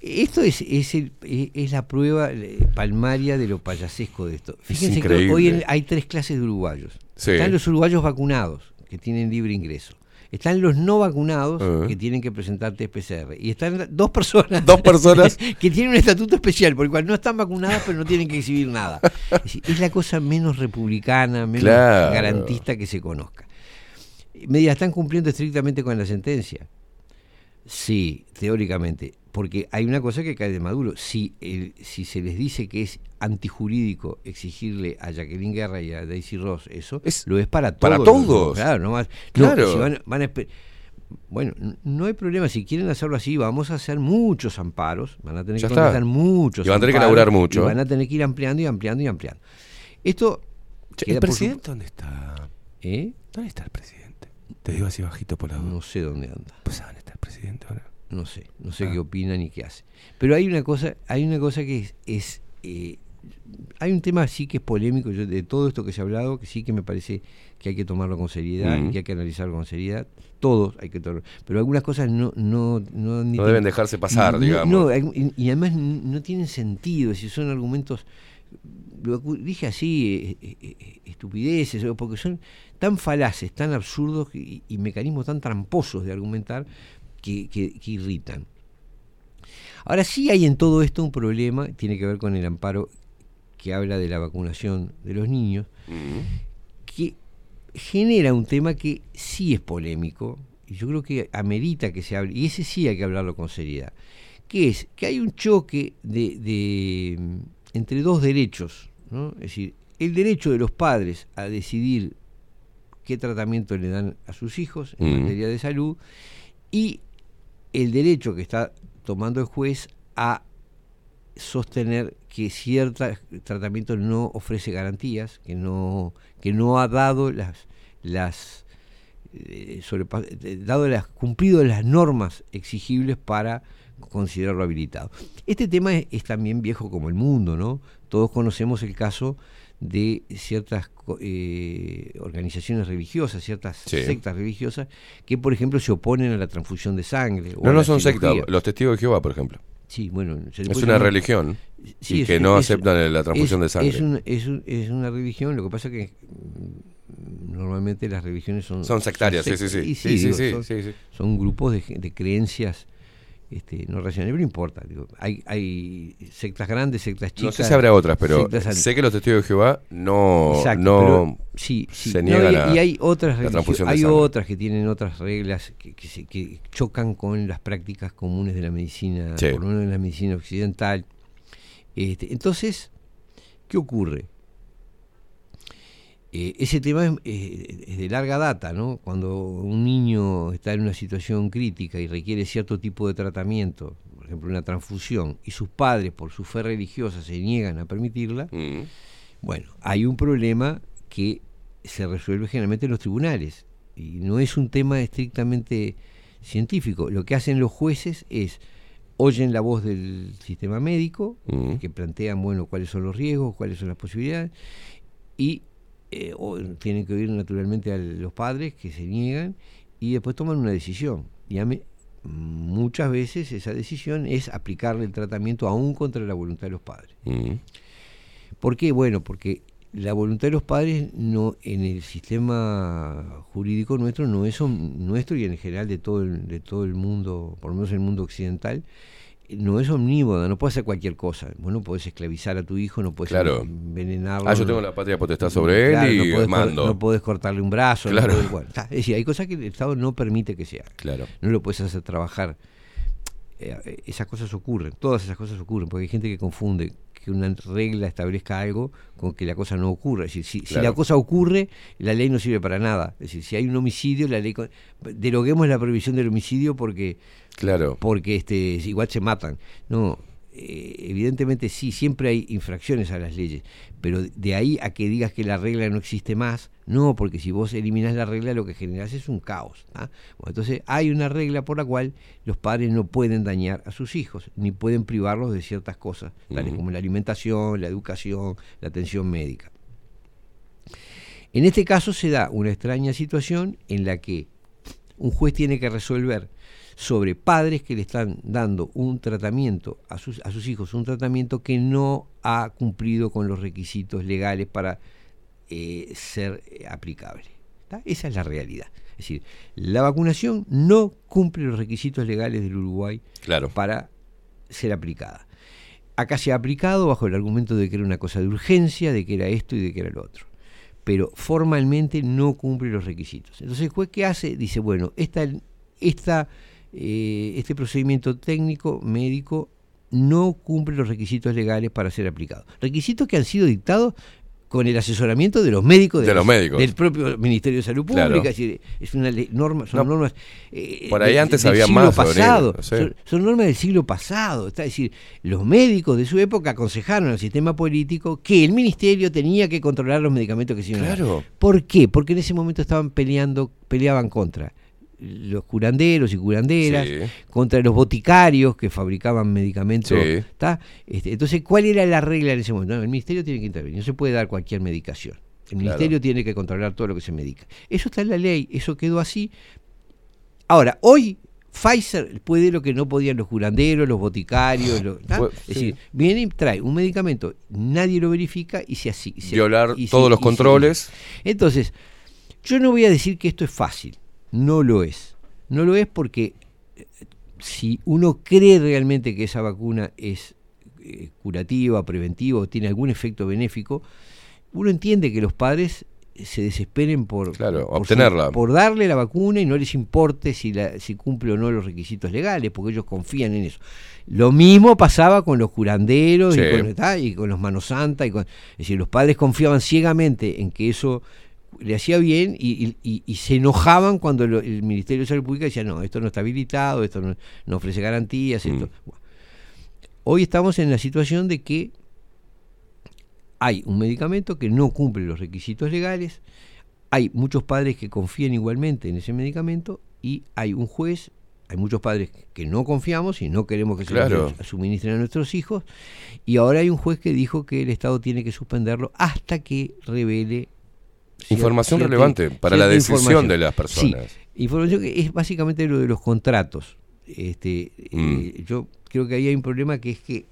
Esto es, es, el- es- es la prueba eh, palmaria de lo payasesco de esto. Fíjense que hoy hay tres clases de uruguayos. Sí. Están los uruguayos vacunados, que tienen libre ingreso. Están los no vacunados, Ah. que tienen que presentar test PCR. Y están dos personas, Dos personas. que tienen un estatuto especial, por el cual no están vacunadas, pero no tienen que exhibir nada. Es, decir, es la cosa menos republicana, menos Claro. garantista que se conozca. Me ¿están cumpliendo estrictamente con la sentencia? Sí, teóricamente, porque hay una cosa que cae de Maduro. Si, el- si se les dice que es antijurídico exigirle a Jacqueline Guerra y a Daisy Ross eso, lo es para todos. para todos. Claro, no más. Claro. No, si van, van a bueno, no hay problema. Si quieren hacerlo así, vamos a hacer muchos amparos. Van a tener Ya que está. contratar muchos Y van a tener que laburar mucho. y van a tener que ir ampliando y ampliando y ampliando. Esto ¿El por presidente dónde está? ¿Eh? ¿Dónde está el presidente? Te digo así bajito por la duda. No sé dónde anda. Pues ¿dónde está el presidente ahora? No sé, no sé Ah. qué opina ni qué hace. Pero hay una cosa, hay una cosa que es, es, eh, hay un tema sí que es polémico yo, de todo esto que se ha hablado, que sí que me parece que hay que tomarlo con seriedad Mm. y que hay que analizarlo con seriedad. Todos hay que tomarlo. Pero algunas cosas no no no, No deben dejarse pasar, no, digamos. No, hay- y, y además no tienen sentido, si son argumentos lo dije así, eh, eh, estupideces, o porque son tan falaces, tan absurdos y, y mecanismos tan tramposos de argumentar que, que- que irritan. Ahora sí hay en todo esto un problema, tiene que ver con el amparo que habla de la vacunación de los niños, que genera un tema que sí es polémico, y yo creo que amerita que se hable, y ese sí hay que hablarlo con seriedad, que es que hay un choque de, de, mm, entre dos derechos, ¿no? es decir, el derecho de los padres a decidir qué tratamiento le dan a sus hijos en Mm. materia de salud y el derecho que está tomando el juez a sostener que cierto tratamiento no ofrece garantías, que no, que no ha dado las, las eh, sobrepa- eh, dado las, cumplido las normas exigibles para considerarlo habilitado. Este tema es, es también viejo como el mundo, ¿no? Todos conocemos el caso de ciertas eh, organizaciones religiosas, ciertas Sí. sectas religiosas, que por ejemplo se oponen a la transfusión de sangre. o No, no son sectas. Los testigos de Jehová, por ejemplo. Sí, bueno, se Es una llamar- religión Sí, y es- que no es- aceptan la transfusión es- de sangre. Es, un- es un- es una religión, lo que pasa que mm, normalmente las religiones son... Son sectarias, sí, sectas. sí, sí. Sí, digo, son, son grupos de creencias este, no racionales, pero no importa. digo, hay, hay sectas grandes, sectas chicas. No sé si habrá otras, pero sé que los testigos de Jehová no, Exacto, no pero sí, sí. se No, niegan y, a y hay otras hay otras que tienen otras reglas que, que se- que chocan con las prácticas comunes de la medicina, Sí. por lo menos de la medicina occidental. Este, entonces, ¿qué ocurre? Eh, ese tema es, eh, es de larga data, ¿no? Cuando un niño está en una situación crítica y requiere cierto tipo de tratamiento, por ejemplo una transfusión, y sus padres por su fe religiosa se niegan a permitirla, Mm. bueno, hay un problema que se resuelve generalmente en los tribunales y no es un tema estrictamente científico. Lo que hacen los jueces es oyen la voz del sistema médico, Mm. que plantean bueno cuáles son los riesgos, cuáles son las posibilidades y eh, o- tienen que oír naturalmente a los padres que se niegan y después toman una decisión. Y a mí- muchas veces esa decisión es aplicarle el tratamiento aún contra la voluntad de los padres. Mm. ¿Por qué? Bueno, porque la voluntad de los padres no en el sistema jurídico nuestro no es nuestro y en general de todo el, de todo el mundo, por lo menos el mundo occidental, no es omnívoda, no puede hacer cualquier cosa. Bueno, puedes esclavizar a tu hijo, no puedes Claro. envenenarlo. Ah, yo no- tengo la patria potestad sobre él y no podés mando. no podés cortarle un brazo. no Claro. podés- bueno, está, es decir, hay cosas que el Estado no permite que se haga. Claro. No lo puedes hacer trabajar. Eh, eh, esas cosas ocurren, todas esas cosas ocurren, porque hay gente que confunde que una regla establezca algo con que la cosa no ocurra. Es decir, si, si la cosa ocurre, la ley no sirve para nada. Es decir, si hay un homicidio, la ley... con- Deroguemos la prohibición del homicidio porque Claro. porque este igual se matan. No, eh, evidentemente sí, siempre hay infracciones a las leyes, pero de ahí a que digas que la regla no existe más, no, porque si vos eliminás la regla lo que generás es un caos. ¿ah? Bueno, entonces hay una regla por la cual los padres no pueden dañar a sus hijos, ni pueden privarlos de ciertas cosas, tales como la alimentación, la educación, la atención médica. En este caso se da una extraña situación en la que un juez tiene que resolver sobre padres que le están dando un tratamiento a sus, a sus hijos, un tratamiento que no ha cumplido con los requisitos legales para eh, ser eh, aplicable. Esa es la realidad. Es decir, la vacunación no cumple los requisitos legales del Uruguay Claro. para ser aplicada. Acá se ha aplicado bajo el argumento de que era una cosa de urgencia, de que era esto y de que era lo otro. Pero formalmente no cumple los requisitos. Entonces el juez, ¿qué hace? Dice, bueno, esta, esta, eh, este procedimiento técnico, médico, no cumple los requisitos legales para ser aplicado. Requisitos que han sido dictados con el asesoramiento de los médicos, De los médicos. del propio Ministerio de Salud Pública. Claro. Es, decir, es una ley- norma, son No, normas. eh, por ahí de- antes del había siglo más, pasado. Son, son normas del siglo pasado. Está, es decir, los médicos de su época aconsejaron al sistema político que el ministerio tenía que controlar los medicamentos que se iban. Claro. ¿Por qué? Porque en ese momento estaban peleando, peleaban contra los curanderos y curanderas, Sí. contra los boticarios que fabricaban medicamentos. Sí. ¿está? Este, entonces, ¿cuál era la regla en ese momento? No, el ministerio tiene que intervenir, no se puede dar cualquier medicación. El ministerio tiene que controlar todo lo que se medica. Eso está en la ley, eso quedó así. Ahora, hoy Pfizer puede lo que no podían los curanderos, los boticarios, los- ¿está? Pues, es sí. decir, viene y trae un medicamento, nadie lo verifica y se así. Violar y se- todos los se- controles. entonces, yo no voy a decir que esto es fácil, no lo es. No lo es porque eh, si uno cree realmente que esa vacuna es eh, curativa, preventiva o tiene algún efecto benéfico, uno entiende que los padres se desesperen por, Claro, por su- obtenerla. por darle la vacuna y no les importe si, la, si cumple o no los requisitos legales, porque ellos confían en eso. Lo mismo pasaba con los curanderos y, con, y con los manos santas. y con- es decir, los padres confiaban ciegamente en que eso le hacía bien y, y- y- y se enojaban cuando lo- el Ministerio de Salud Pública decía, no, esto no está habilitado, esto no, no ofrece garantías. Mm. Esto. Bueno. Hoy estamos en la situación de que hay un medicamento que no cumple los requisitos legales, hay muchos padres que confían igualmente en ese medicamento y hay un juez, hay muchos padres que no confiamos y no queremos que se los suministren a nuestros hijos y ahora hay un juez que dijo que el Estado tiene que suspenderlo hasta que revele Información cierta- relevante para la decisión de las personas. Sí, información que es básicamente lo de los contratos. Este, Mm. eh, yo creo que ahí hay un problema que es que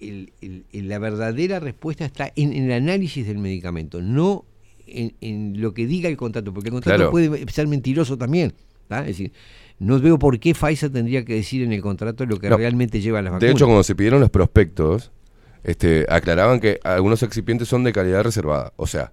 el- el- el- la verdadera respuesta está en, en el análisis del medicamento, no en, en lo que diga el contrato, porque el contrato Claro. puede ser mentiroso también. ¿tá? Es decir, no veo por qué Pfizer tendría que decir en el contrato lo que No. realmente lleva a las De vacunas. hecho, cuando se pidieron los prospectos, este, aclaraban que algunos excipientes son de calidad reservada. O sea,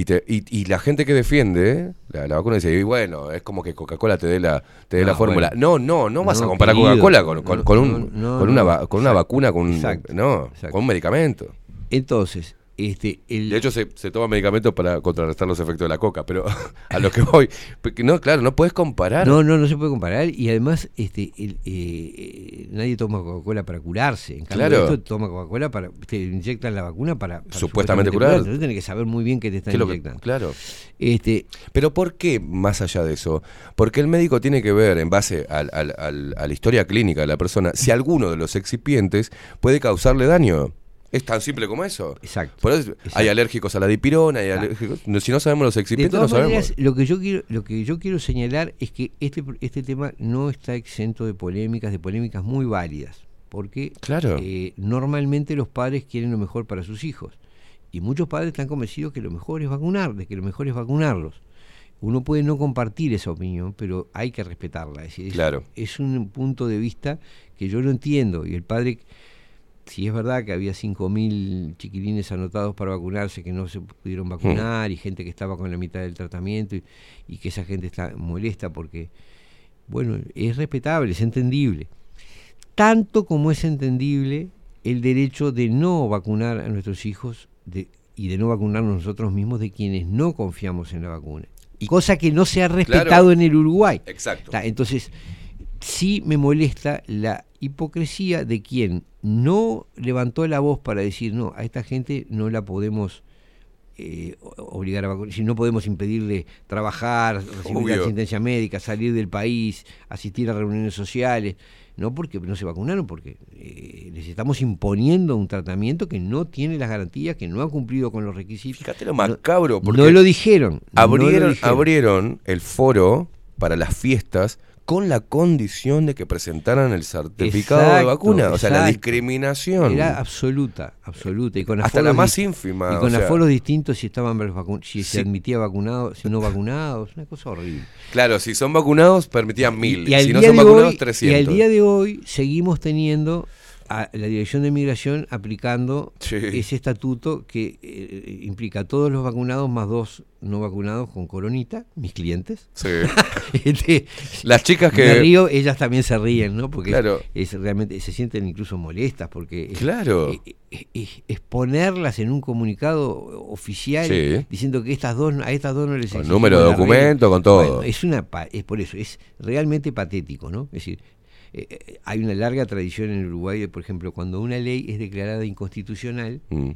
y, te- y, y la gente que defiende la, la vacuna dice, y bueno, es como que Coca-Cola te dé la, te dé No, la fórmula. bueno. No, no, no vas a comparar. Coca-Cola con, con, No, con un, con una, con una vacuna, con un, no, con un medicamento. Entonces, este, el, De hecho, se, se toma medicamentos para contrarrestar los efectos de la coca, pero a lo que voy, porque no, claro, no puedes comparar. No, no, no se puede comparar. Y además, este, el, eh, eh, nadie toma Coca-Cola para curarse. En cambio, Claro. esto toma Coca-Cola para. Te inyectan la vacuna para. para Supuestamente curar. curarte. Entonces, tenés que saber muy bien qué te ¿Qué están que- inyectando. claro. Este, Pero ¿por qué más allá de eso? Porque el médico tiene que ver, en base al- al- al- a la historia clínica de la persona, si alguno de los excipientes puede causarle daño. Es tan simple como eso. Exacto. Por eso hay alérgicos a la dipirona, hay Claro. alérgicos. no, Si no sabemos los de excipientes, no sabemos. lo que yo quiero, lo que yo quiero señalar es que este, este tema no está exento de polémicas, de polémicas muy válidas. Porque Claro. eh, normalmente los padres quieren lo mejor para sus hijos. Y muchos padres están convencidos que lo mejor es vacunar, de que lo mejor es vacunarlos. Uno puede no compartir esa opinión, pero hay que respetarla. Es, decir, es- Claro. es un punto de vista que yo no entiendo. Y el padre, si es verdad que había 5.000 chiquilines anotados para vacunarse que no se pudieron vacunar y gente que estaba con la mitad del tratamiento y, y que esa gente está molesta porque, bueno, es respetable, es entendible. Tanto como es entendible el derecho de no vacunar a nuestros hijos de- y de no vacunarnos nosotros mismos de quienes no confiamos en la vacuna. Cosa que no se ha respetado Claro. en el Uruguay. Exacto. Entonces, sí me molesta la hipocresía de quien no levantó la voz para decir, no, a esta gente no la podemos eh, obligar a vacunar, si no podemos impedirle trabajar, recibir Obvio. asistencia médica, salir del país, asistir a reuniones sociales, no porque no se vacunaron, porque eh, les estamos imponiendo un tratamiento que no tiene las garantías, que no ha cumplido con los requisitos. Fíjate lo macabro, porque no lo dijeron. no lo Abrieron, dijeron. abrieron el foro para las fiestas con la condición de que presentaran el certificado de vacuna. O sea, la discriminación. Era absoluta, absoluta. Y con Hasta la más ínfima, Y o con sea. aforos distintos si estaban si Sí. se admitía vacunados, si no vacunados, una cosa horrible. Claro, si son vacunados permitían mil. Y si no son vacunados, hoy, y 300. al día de hoy seguimos teniendo a la Dirección de Migración aplicando Sí. ese estatuto que eh, implica a todos los vacunados más dos no vacunados con coronita, mis clientes. Sí. Este, Las chicas que- Me río, ellas también se ríen, ¿no? Porque Claro. es, realmente se sienten incluso molestas porque Claro. es, es- es- es ponerlas en un comunicado oficial Sí. diciendo que estas dos a estas dos no les Con número de documento, regla. con todo. Bueno, es una es por eso, es realmente patético, ¿no? Es decir, eh, eh, hay una larga tradición en Uruguay de, por ejemplo, cuando una ley es declarada inconstitucional, Mm.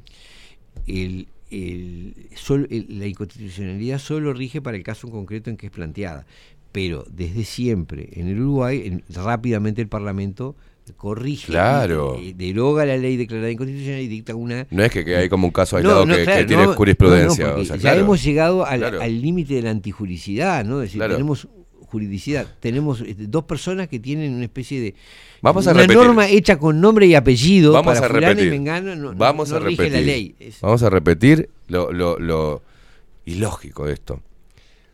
el, el- solo- el- la inconstitucionalidad solo rige para el caso en concreto en que es planteada. Pero desde siempre en el Uruguay, en- rápidamente el Parlamento corrige, Claro. y, deroga la ley declarada inconstitucional y dicta una... No es que, que hay como un caso aislado que, que claro, tiene no, jurisprudencia. no, no, porque o sea, ya claro. hemos llegado al límite de la antijuricidad, ¿no? Es decir, tenemos juridicidad, tenemos este, dos personas que tienen una especie de Vamos a una repetir. norma hecha con nombre y apellido Vamos para a repetir. y mengano, no, no- Vamos no a rige repetir. la ley. Es- Vamos a repetir lo, lo, lo ilógico de esto.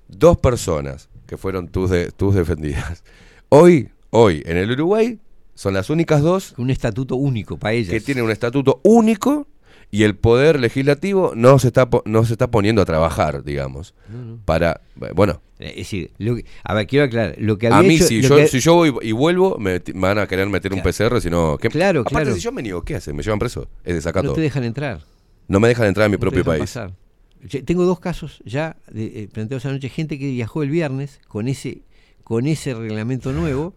Dos personas que fueron tus, de- tus defendidas. Hoy, hoy, en el Uruguay, son las únicas dos un estatuto único para ellas. que tienen un estatuto único y el poder legislativo no se está no se está poniendo a trabajar, digamos, No, no. para bueno, Es decir, lo que- a ver, quiero aclarar, lo que a había mí hecho- si yo que- si yo voy y vuelvo me, me van a querer meter un PCR, si no ¿qué? Claro, Aparte claro. si yo me niego, ¿qué hacen? Me llevan preso. Es desacato. no te dejan entrar. No me dejan entrar en mi no propio país. pasar. Tengo dos casos ya de, eh, planteados anoche, gente que viajó el viernes con ese con ese reglamento nuevo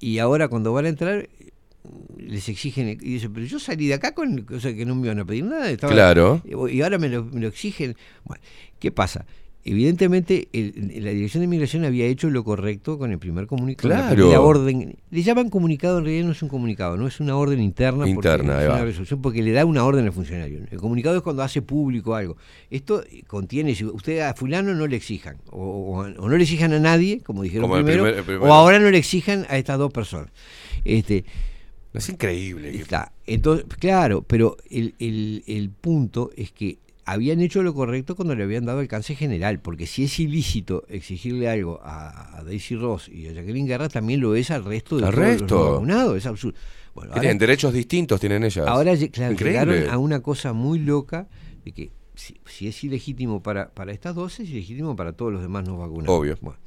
y ahora cuando van a entrar eh, les exigen y dicen, pero yo salí de acá con o sea, que no me iban a pedir nada, estaba- Claro. y ahora me lo, me lo exigen. Bueno, ¿qué pasa? Evidentemente, el- la Dirección de Migración había hecho lo correcto con el primer comunicado. la Claro. orden. Le llaman comunicado, en realidad no es un comunicado, no es una orden interna. porque Interna, es una resolución porque le da una orden al funcionario. El comunicado es cuando hace público algo. Esto eh, contiene, si usted a fulano no le exijan, o, o- o no le exijan a nadie, como dijeron Como el primero, primer- el primero. o ahora no le exijan a estas dos personas. Este, Es increíble. que- Está. Entonces, claro, pero el, el- el punto es que habían hecho lo correcto cuando le habían dado alcance general, porque si es ilícito exigirle algo a, a Daisy Ross y a Jacqueline Guerra, también lo es al resto de Al los resto. es absurdo. Bueno, ahora- tienen derechos distintos tienen ellas. Ahora claro, llegaron a una cosa muy loca de que si, si es ilegítimo para, para estas dos, es ilegítimo para todos los demás no vacunados. Obvio. Bueno.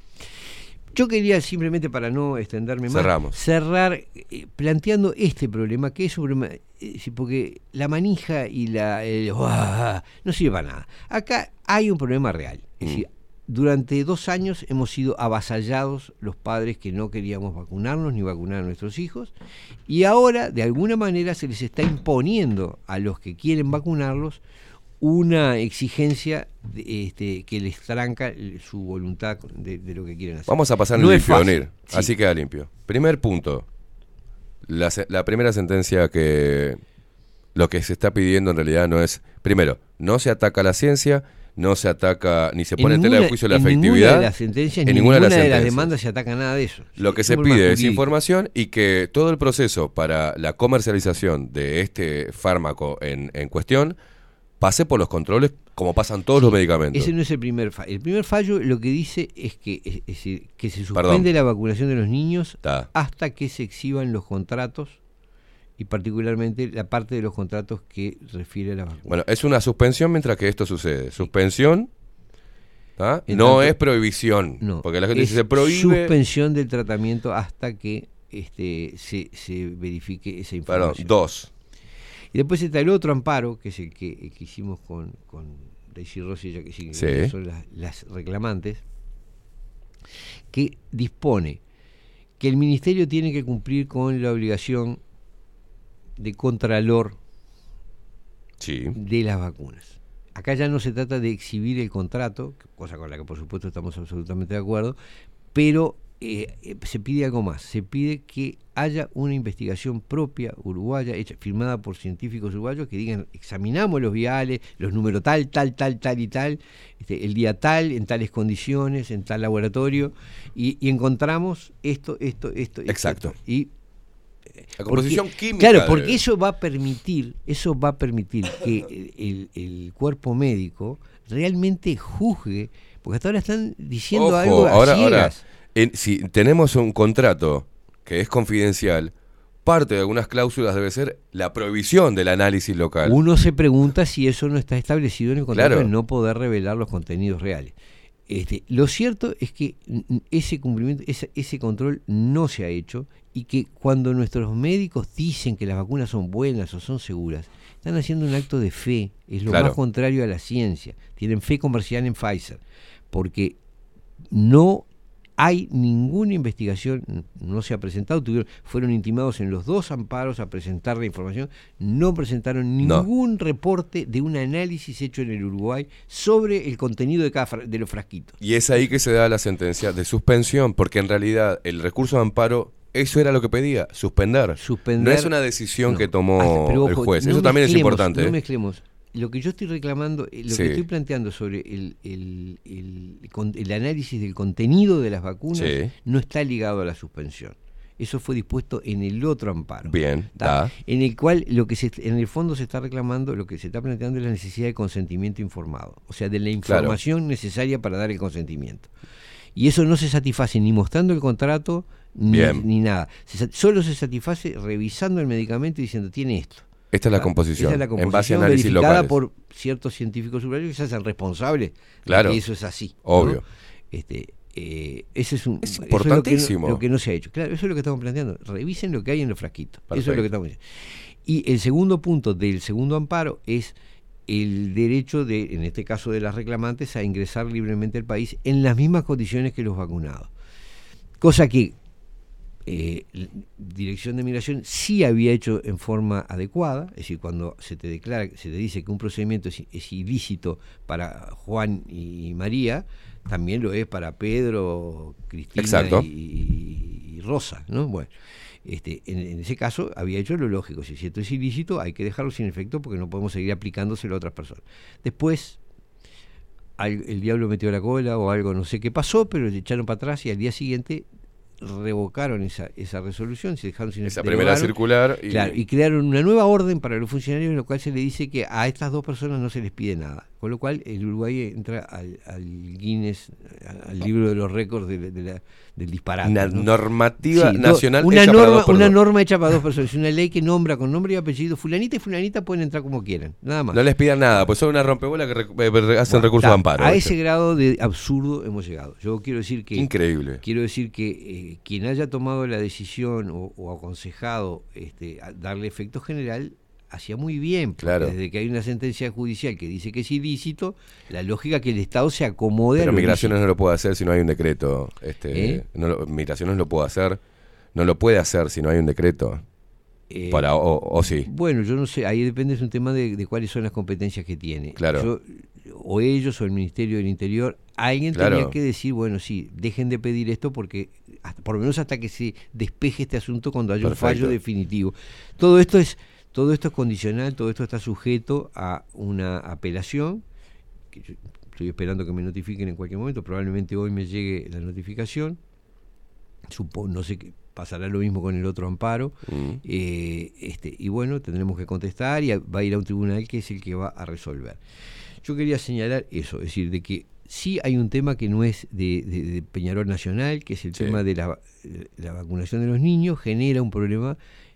Yo quería simplemente para no extenderme más, Cerramos. cerrar eh, planteando este problema, que es un problema, eh, porque la manija y la el, "Uah", no sirve para nada. Acá hay un problema real. Es Mm. decir, durante dos años hemos sido avasallados los padres que no queríamos vacunarnos ni vacunar a nuestros hijos y ahora de alguna manera se les está imponiendo a los que quieren vacunarlos una exigencia de- este, que les tranca su voluntad de, de lo que quieren hacer. Vamos a pasar No limpio. Onir. Sí. Así queda limpio. Primer punto. La, primera sentencia que lo que se está pidiendo en realidad no es, primero, no se ataca la ciencia, no se ataca ni se pone en, tela de juicio la en efectividad. Ninguna de las sentencias, en ni ninguna de las demandas se ataca nada de eso. Lo que Es se pide es información y que todo el proceso para la comercialización de este fármaco en, en cuestión pase por los controles como pasan todos los medicamentos. Ese no es el primer fallo. El primer fallo lo que dice es que, es, es decir, que se Perdón. suspende la vacunación de los niños hasta que se exhiban los contratos y particularmente la parte de los contratos que refiere a la vacuna. Bueno, es una suspensión mientras que esto sucede. Suspensión no es prohibición. No, porque la gente es dice se prohíbe. suspensión del tratamiento hasta que este, se, se verifique esa Perdón, información. dos. Y después está el otro amparo, que es el que, el que hicimos con, con Daisy Rossi, ya que sí, Sí. que son las, las reclamantes, que dispone que el ministerio tiene que cumplir con la obligación de contralor Sí. de las vacunas. Acá ya no se trata de exhibir el contrato, cosa con la que por supuesto estamos absolutamente de acuerdo, pero eh, eh, se pide algo más, se pide que haya una investigación propia uruguaya, hecha, firmada por científicos uruguayos que digan, examinamos los viales, los números tal, tal, tal, tal y tal, este, el día tal, en tales condiciones, en tal laboratorio, y, y encontramos esto, esto, esto. Exacto. esto. Y La composición porque- química. Claro, de- porque eso va a permitir, eso va a permitir que el, el cuerpo médico realmente juzgue, porque hasta ahora están diciendo Ojo, algo a ahora, ahora, ciegas. En- si tenemos un contrato que es confidencial, parte de algunas cláusulas debe ser la prohibición del análisis local. Uno se pregunta si eso no está establecido en el contrato Claro. de no poder revelar los contenidos reales. Este, lo cierto es que ese cumplimiento, ese, ese control no se ha hecho y que cuando nuestros médicos dicen que las vacunas son buenas o son seguras, están haciendo un acto de fe, es lo Claro. más contrario a la ciencia. Tienen fe comercial en Pfizer, porque no hay ninguna investigación, no se ha presentado, tuvieron, fueron intimados en los dos amparos a presentar la información, no presentaron No. ningún reporte de un análisis hecho en el Uruguay sobre el contenido de cada fra- de los frasquitos. Y es ahí que se da la sentencia de suspensión, porque en realidad el recurso de amparo, eso era lo que pedía, suspender. Suspender- no es una decisión No. que tomó Ah, el juez. no eso también es importante. No ¿eh? mezclemos. Lo que yo estoy reclamando, eh, lo Sí. que estoy planteando sobre el, el- el- el análisis del contenido de las vacunas Sí. no está ligado a la suspensión. Eso fue dispuesto en el otro amparo. Bien, da. En el cual lo que se, en el fondo se está reclamando, lo que se está planteando es la necesidad de consentimiento informado, o sea, de la Claro. información necesaria para dar el consentimiento. Y eso no se satisface ni mostrando el contrato ni, ni nada. Se solo se satisface revisando el medicamento y diciendo tiene esto. Esta es la ¿tá? composición, Esa es la en base a análisis verificada locales. por ciertos científicos superiores que se hacen responsables Claro. de que eso es así. ¿no? Obvio. Este, eh, ese es un Es eso lo que no- importantísimo. lo, que no, se ha hecho. Claro, eso es lo que estamos planteando. Revisen lo que hay en los frasquitos. Eso es lo que estamos diciendo. Y el segundo punto del segundo amparo es el derecho de, en este caso de las reclamantes, a ingresar libremente al país en las mismas condiciones que los vacunados. Cosa que eh, Dirección de Migración sí había hecho en forma adecuada, es decir, cuando se te declara, se te dice que un procedimiento es, es ilícito para Juan y María, también lo es para Pedro, Cristina y Rosa, ¿no? Bueno, este, en, en ese caso había hecho lo lógico, si esto es ilícito hay que dejarlo sin efecto porque no podemos seguir aplicándoselo a otras personas. Después al- el diablo metió la cola o algo, no sé qué pasó, pero le echaron para atrás y al día siguiente revocaron esa, esa resolución, se dejaron sin Esa primera circular y- claro, y crearon una nueva orden para los funcionarios en la cual se le dice que a estas dos personas no se les pide nada. Con lo cual el Uruguay entra al, al Guinness, al, libro de los récords de, de la- del disparate. Una ¿no? normativa nacional una hecha para norma, dos por una dos. norma hecha para dos personas, una ley que nombra con nombre y apellido fulanita y fulanita pueden entrar como quieran, nada más. No les pidan nada, pues son una rompebola que rec- eh, hacen Bueno, recurso ta, de amparo. A ese grado de absurdo hemos llegado. Yo quiero decir que Increíble. quiero decir que eh, quien haya tomado la decisión o, o aconsejado este, darle efecto general hacía muy bien. porque Claro. Desde que hay una sentencia judicial que dice que es ilícito, la lógica es que el Estado se acomode Pero a lo Migraciones ilícito. no lo puede hacer si no hay un decreto. Este, ¿Eh? no lo- migraciones lo puede hacer. No lo puede hacer si no hay un decreto. Eh, Para, o, o sí. Bueno, yo no sé, ahí depende, es un tema de, de cuáles son las competencias que tiene. Claro. Yo- o ellos o el Ministerio del Interior, alguien Claro. tenía que decir, bueno, sí, dejen de pedir esto porque, hasta- por lo menos hasta que se despeje este asunto cuando haya un fallo definitivo. Todo esto es todo esto es condicional, todo esto está sujeto a una apelación, que yo estoy esperando que me notifiquen en cualquier momento, probablemente hoy me llegue la notificación, Supo- no sé qué pasará lo mismo con el otro amparo Mm. eh, este, y bueno tendremos que contestar y a- va a ir a un tribunal que es el que va a resolver yo quería señalar eso es decir de que sí hay un tema que no es de, de- de Peñarol Nacional que es el Sí. tema de la, la vacunación de los niños genera un problema eh,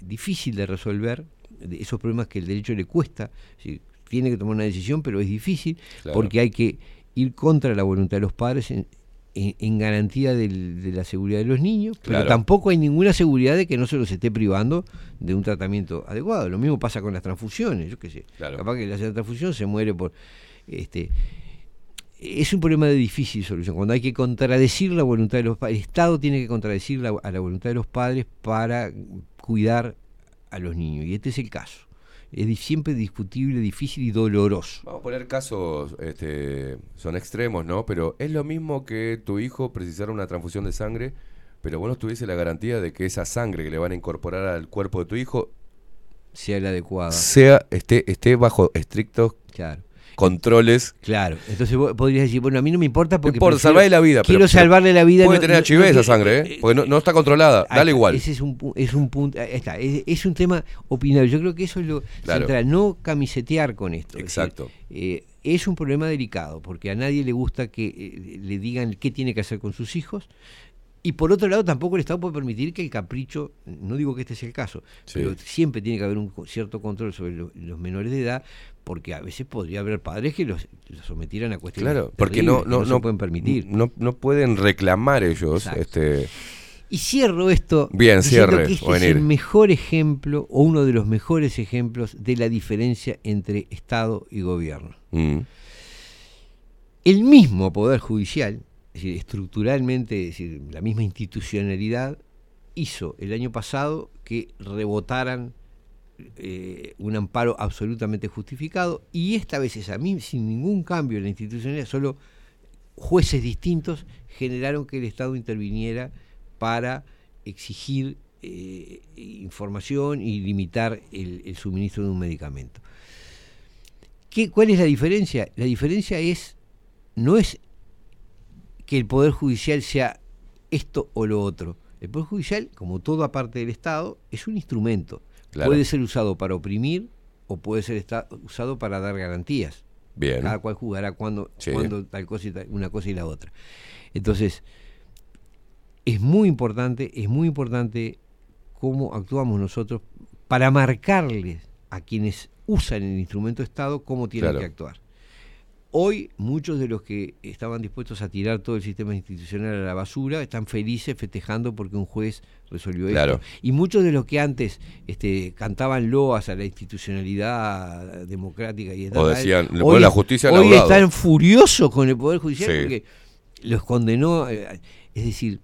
difícil de resolver de esos problemas que el derecho le cuesta es decir, tiene que tomar una decisión pero es difícil Claro. porque hay que ir contra la voluntad de los padres en, en- en garantía del- de la seguridad de los niños, pero tampoco hay ninguna seguridad de que no se los esté privando de un tratamiento adecuado. Lo mismo pasa con las transfusiones, yo qué sé. Claro. Capaz que le hacen transfusión, se muere por... este Es un problema de difícil solución. Cuando hay que contradecir la voluntad de los padres, el Estado tiene que contradecir la- a la voluntad de los padres para cuidar a los niños. Y este es el caso. Es siempre discutible, difícil y doloroso. Vamos a poner casos, este, son extremos, ¿no? Pero es lo mismo que tu hijo precisara una transfusión de sangre, pero vos no tuviese la garantía de que esa sangre que le van a incorporar al cuerpo de tu hijo Sea la adecuada. sea esté, esté bajo estrictos Claro. Controles. Claro, entonces vos podrías decir, bueno, a mí no me importa porque Por salvarle la vida. quiero pero- salvarle la vida. Puede no- tener HIV no esa sangre, ¿eh? Porque no, no está controlada. Ahí Dale está, igual. Ese es un, es un punto, está, es, es un tema opinable. Yo creo que eso es lo Claro. central, no camisetear con esto. es decir, Exacto. eh, es un problema delicado, porque a nadie le gusta que eh, le digan qué tiene que hacer con sus hijos Y por otro lado, tampoco el Estado puede permitir que el capricho, no digo que este sea el caso, Sí. pero siempre tiene que haber un cierto control sobre lo- los menores de edad, porque a veces podría haber padres que los, los sometieran a cuestiones Claro, porque no, que no, se pueden permitir. No, no pueden reclamar ellos. Exacto. Este, Y cierro esto Bien, cierre, que este o es venir. el mejor ejemplo o uno de los mejores ejemplos de la diferencia entre Estado y gobierno. mm, El mismo Poder Judicial, es decir, estructuralmente, es decir, la misma institucionalidad, hizo el año pasado que rebotaran eh, un amparo absolutamente justificado y esta vez es a mí sin ningún cambio en la institucionalidad, solo jueces distintos generaron que el Estado interviniera para exigir eh, información y limitar el, el suministro de un medicamento. ¿Qué, ¿Cuál es la diferencia? La diferencia es no es que el Poder Judicial sea esto o lo otro. El Poder Judicial, como toda parte del Estado, es un instrumento. Claro. Puede ser usado para oprimir o puede ser usado para dar garantías. Bien. Cada cual jugará cuando, Sí. cuando tal cosa y tal- una cosa y la otra. Entonces, es muy importante, es muy importante cómo actuamos nosotros para marcarles a quienes usan el instrumento Estado cómo tienen Claro. que actuar. Hoy muchos de los que estaban dispuestos a tirar todo el sistema institucional a la basura están felices festejando porque un juez resolvió Claro. esto. Y muchos de los que antes este, cantaban loas a la institucionalidad democrática y estatal, decían, le hoy, la justicia hoy están furiosos con el Poder Judicial Sí. porque los condenó. eh, Es decir,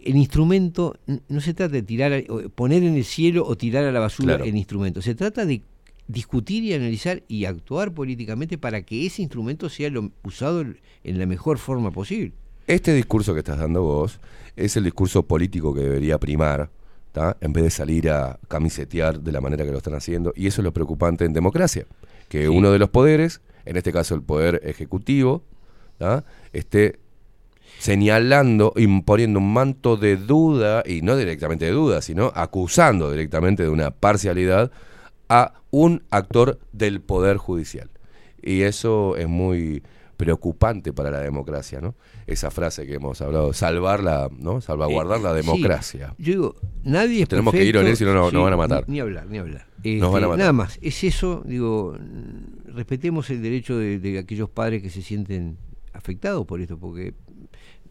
el instrumento no se trata de tirar, o poner en el cielo o tirar a la basura Claro. el instrumento. Se trata de discutir y analizar y actuar políticamente para que ese instrumento sea lo, usado en la mejor forma posible. Este discurso que estás dando vos es el discurso político que debería primar, ¿tá? en vez de salir a camisetear de la manera que lo están haciendo. Y eso es lo preocupante en democracia, que Sí. uno de los poderes, en este caso el poder ejecutivo, ¿tá? esté señalando, imponiendo un manto de duda, y no directamente de duda, sino acusando directamente de una parcialidad a un actor del poder judicial. Y eso es muy preocupante para la democracia, ¿no? Esa frase que hemos hablado, salvar la, ¿no? Salvaguardar Eh, la sí, democracia. yo digo, nadie es Tenemos que ir, perfecto. Onel, si no, Sí, nos van a matar. Ni, hablar, ni hablar. Nos van a Este, matar. Nada más, es eso, digo, respetemos el derecho de, de aquellos padres que se sienten afectados por esto, porque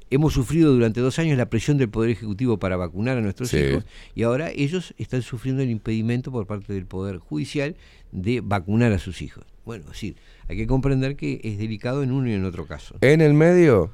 hemos sufrido durante dos años la presión del Poder Ejecutivo para vacunar a nuestros Sí. hijos y ahora ellos están sufriendo el impedimento por parte del Poder Judicial de vacunar a sus hijos. Bueno, es decir, hay que comprender que es delicado en uno y en otro caso. En el medio,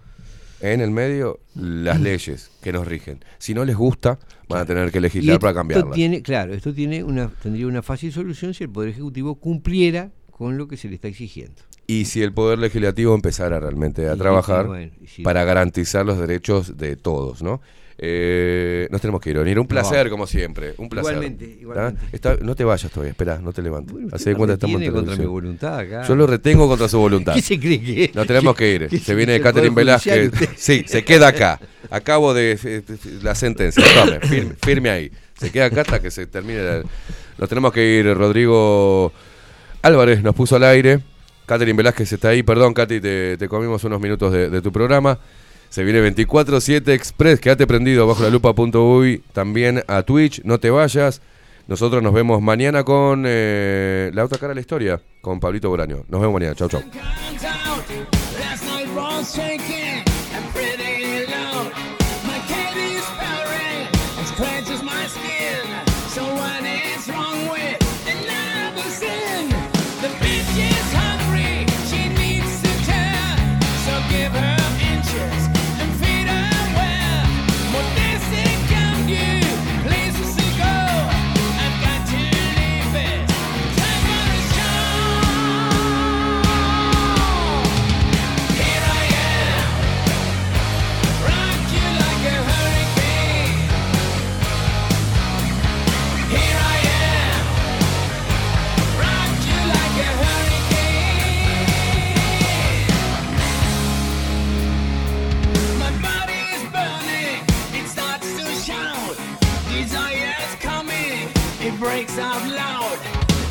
en el medio, las leyes que nos rigen. Si no les gusta, van a tener que legislar para cambiarlas. Tiene, claro, esto tiene una, tendría una fácil solución si el Poder Ejecutivo cumpliera con lo que se le está exigiendo. Y si el Poder Legislativo empezara realmente a Y- trabajar bueno, sí. para garantizar los derechos de todos, ¿no? Eh, nos tenemos que ir, Onir. Un placer, como siempre. Un placer. Igualmente, igualmente. Está- no te vayas todavía, espera, no te levantes. Bueno, Así usted de cuenta me estamos en tiene contra mi voluntad acá. Yo lo retengo contra su voluntad. ¿Qué se cree que es? No tenemos que ir. ¿Qué Se viene Catherine Velázquez. Sí, se queda acá. Acabo de eh, la sentencia. Tome, firme, firme ahí. Se queda acá hasta que se termine. la- Nos tenemos que ir. Rodrigo Álvarez nos puso al aire. Catherine Velázquez está ahí. Perdón, Katy, te, comimos unos minutos de, de tu programa. Se viene 24-7 Express. Quédate prendido bajo la lupa.uy. También a Twitch. No te vayas. Nosotros nos vemos mañana con eh, la otra cara de la historia. Con Pablito Boraño. Nos vemos mañana. Chau, chau. Breaks out loud.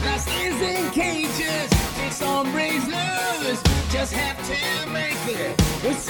Last is in cages, it's on breaks loose. Just have to make it. It's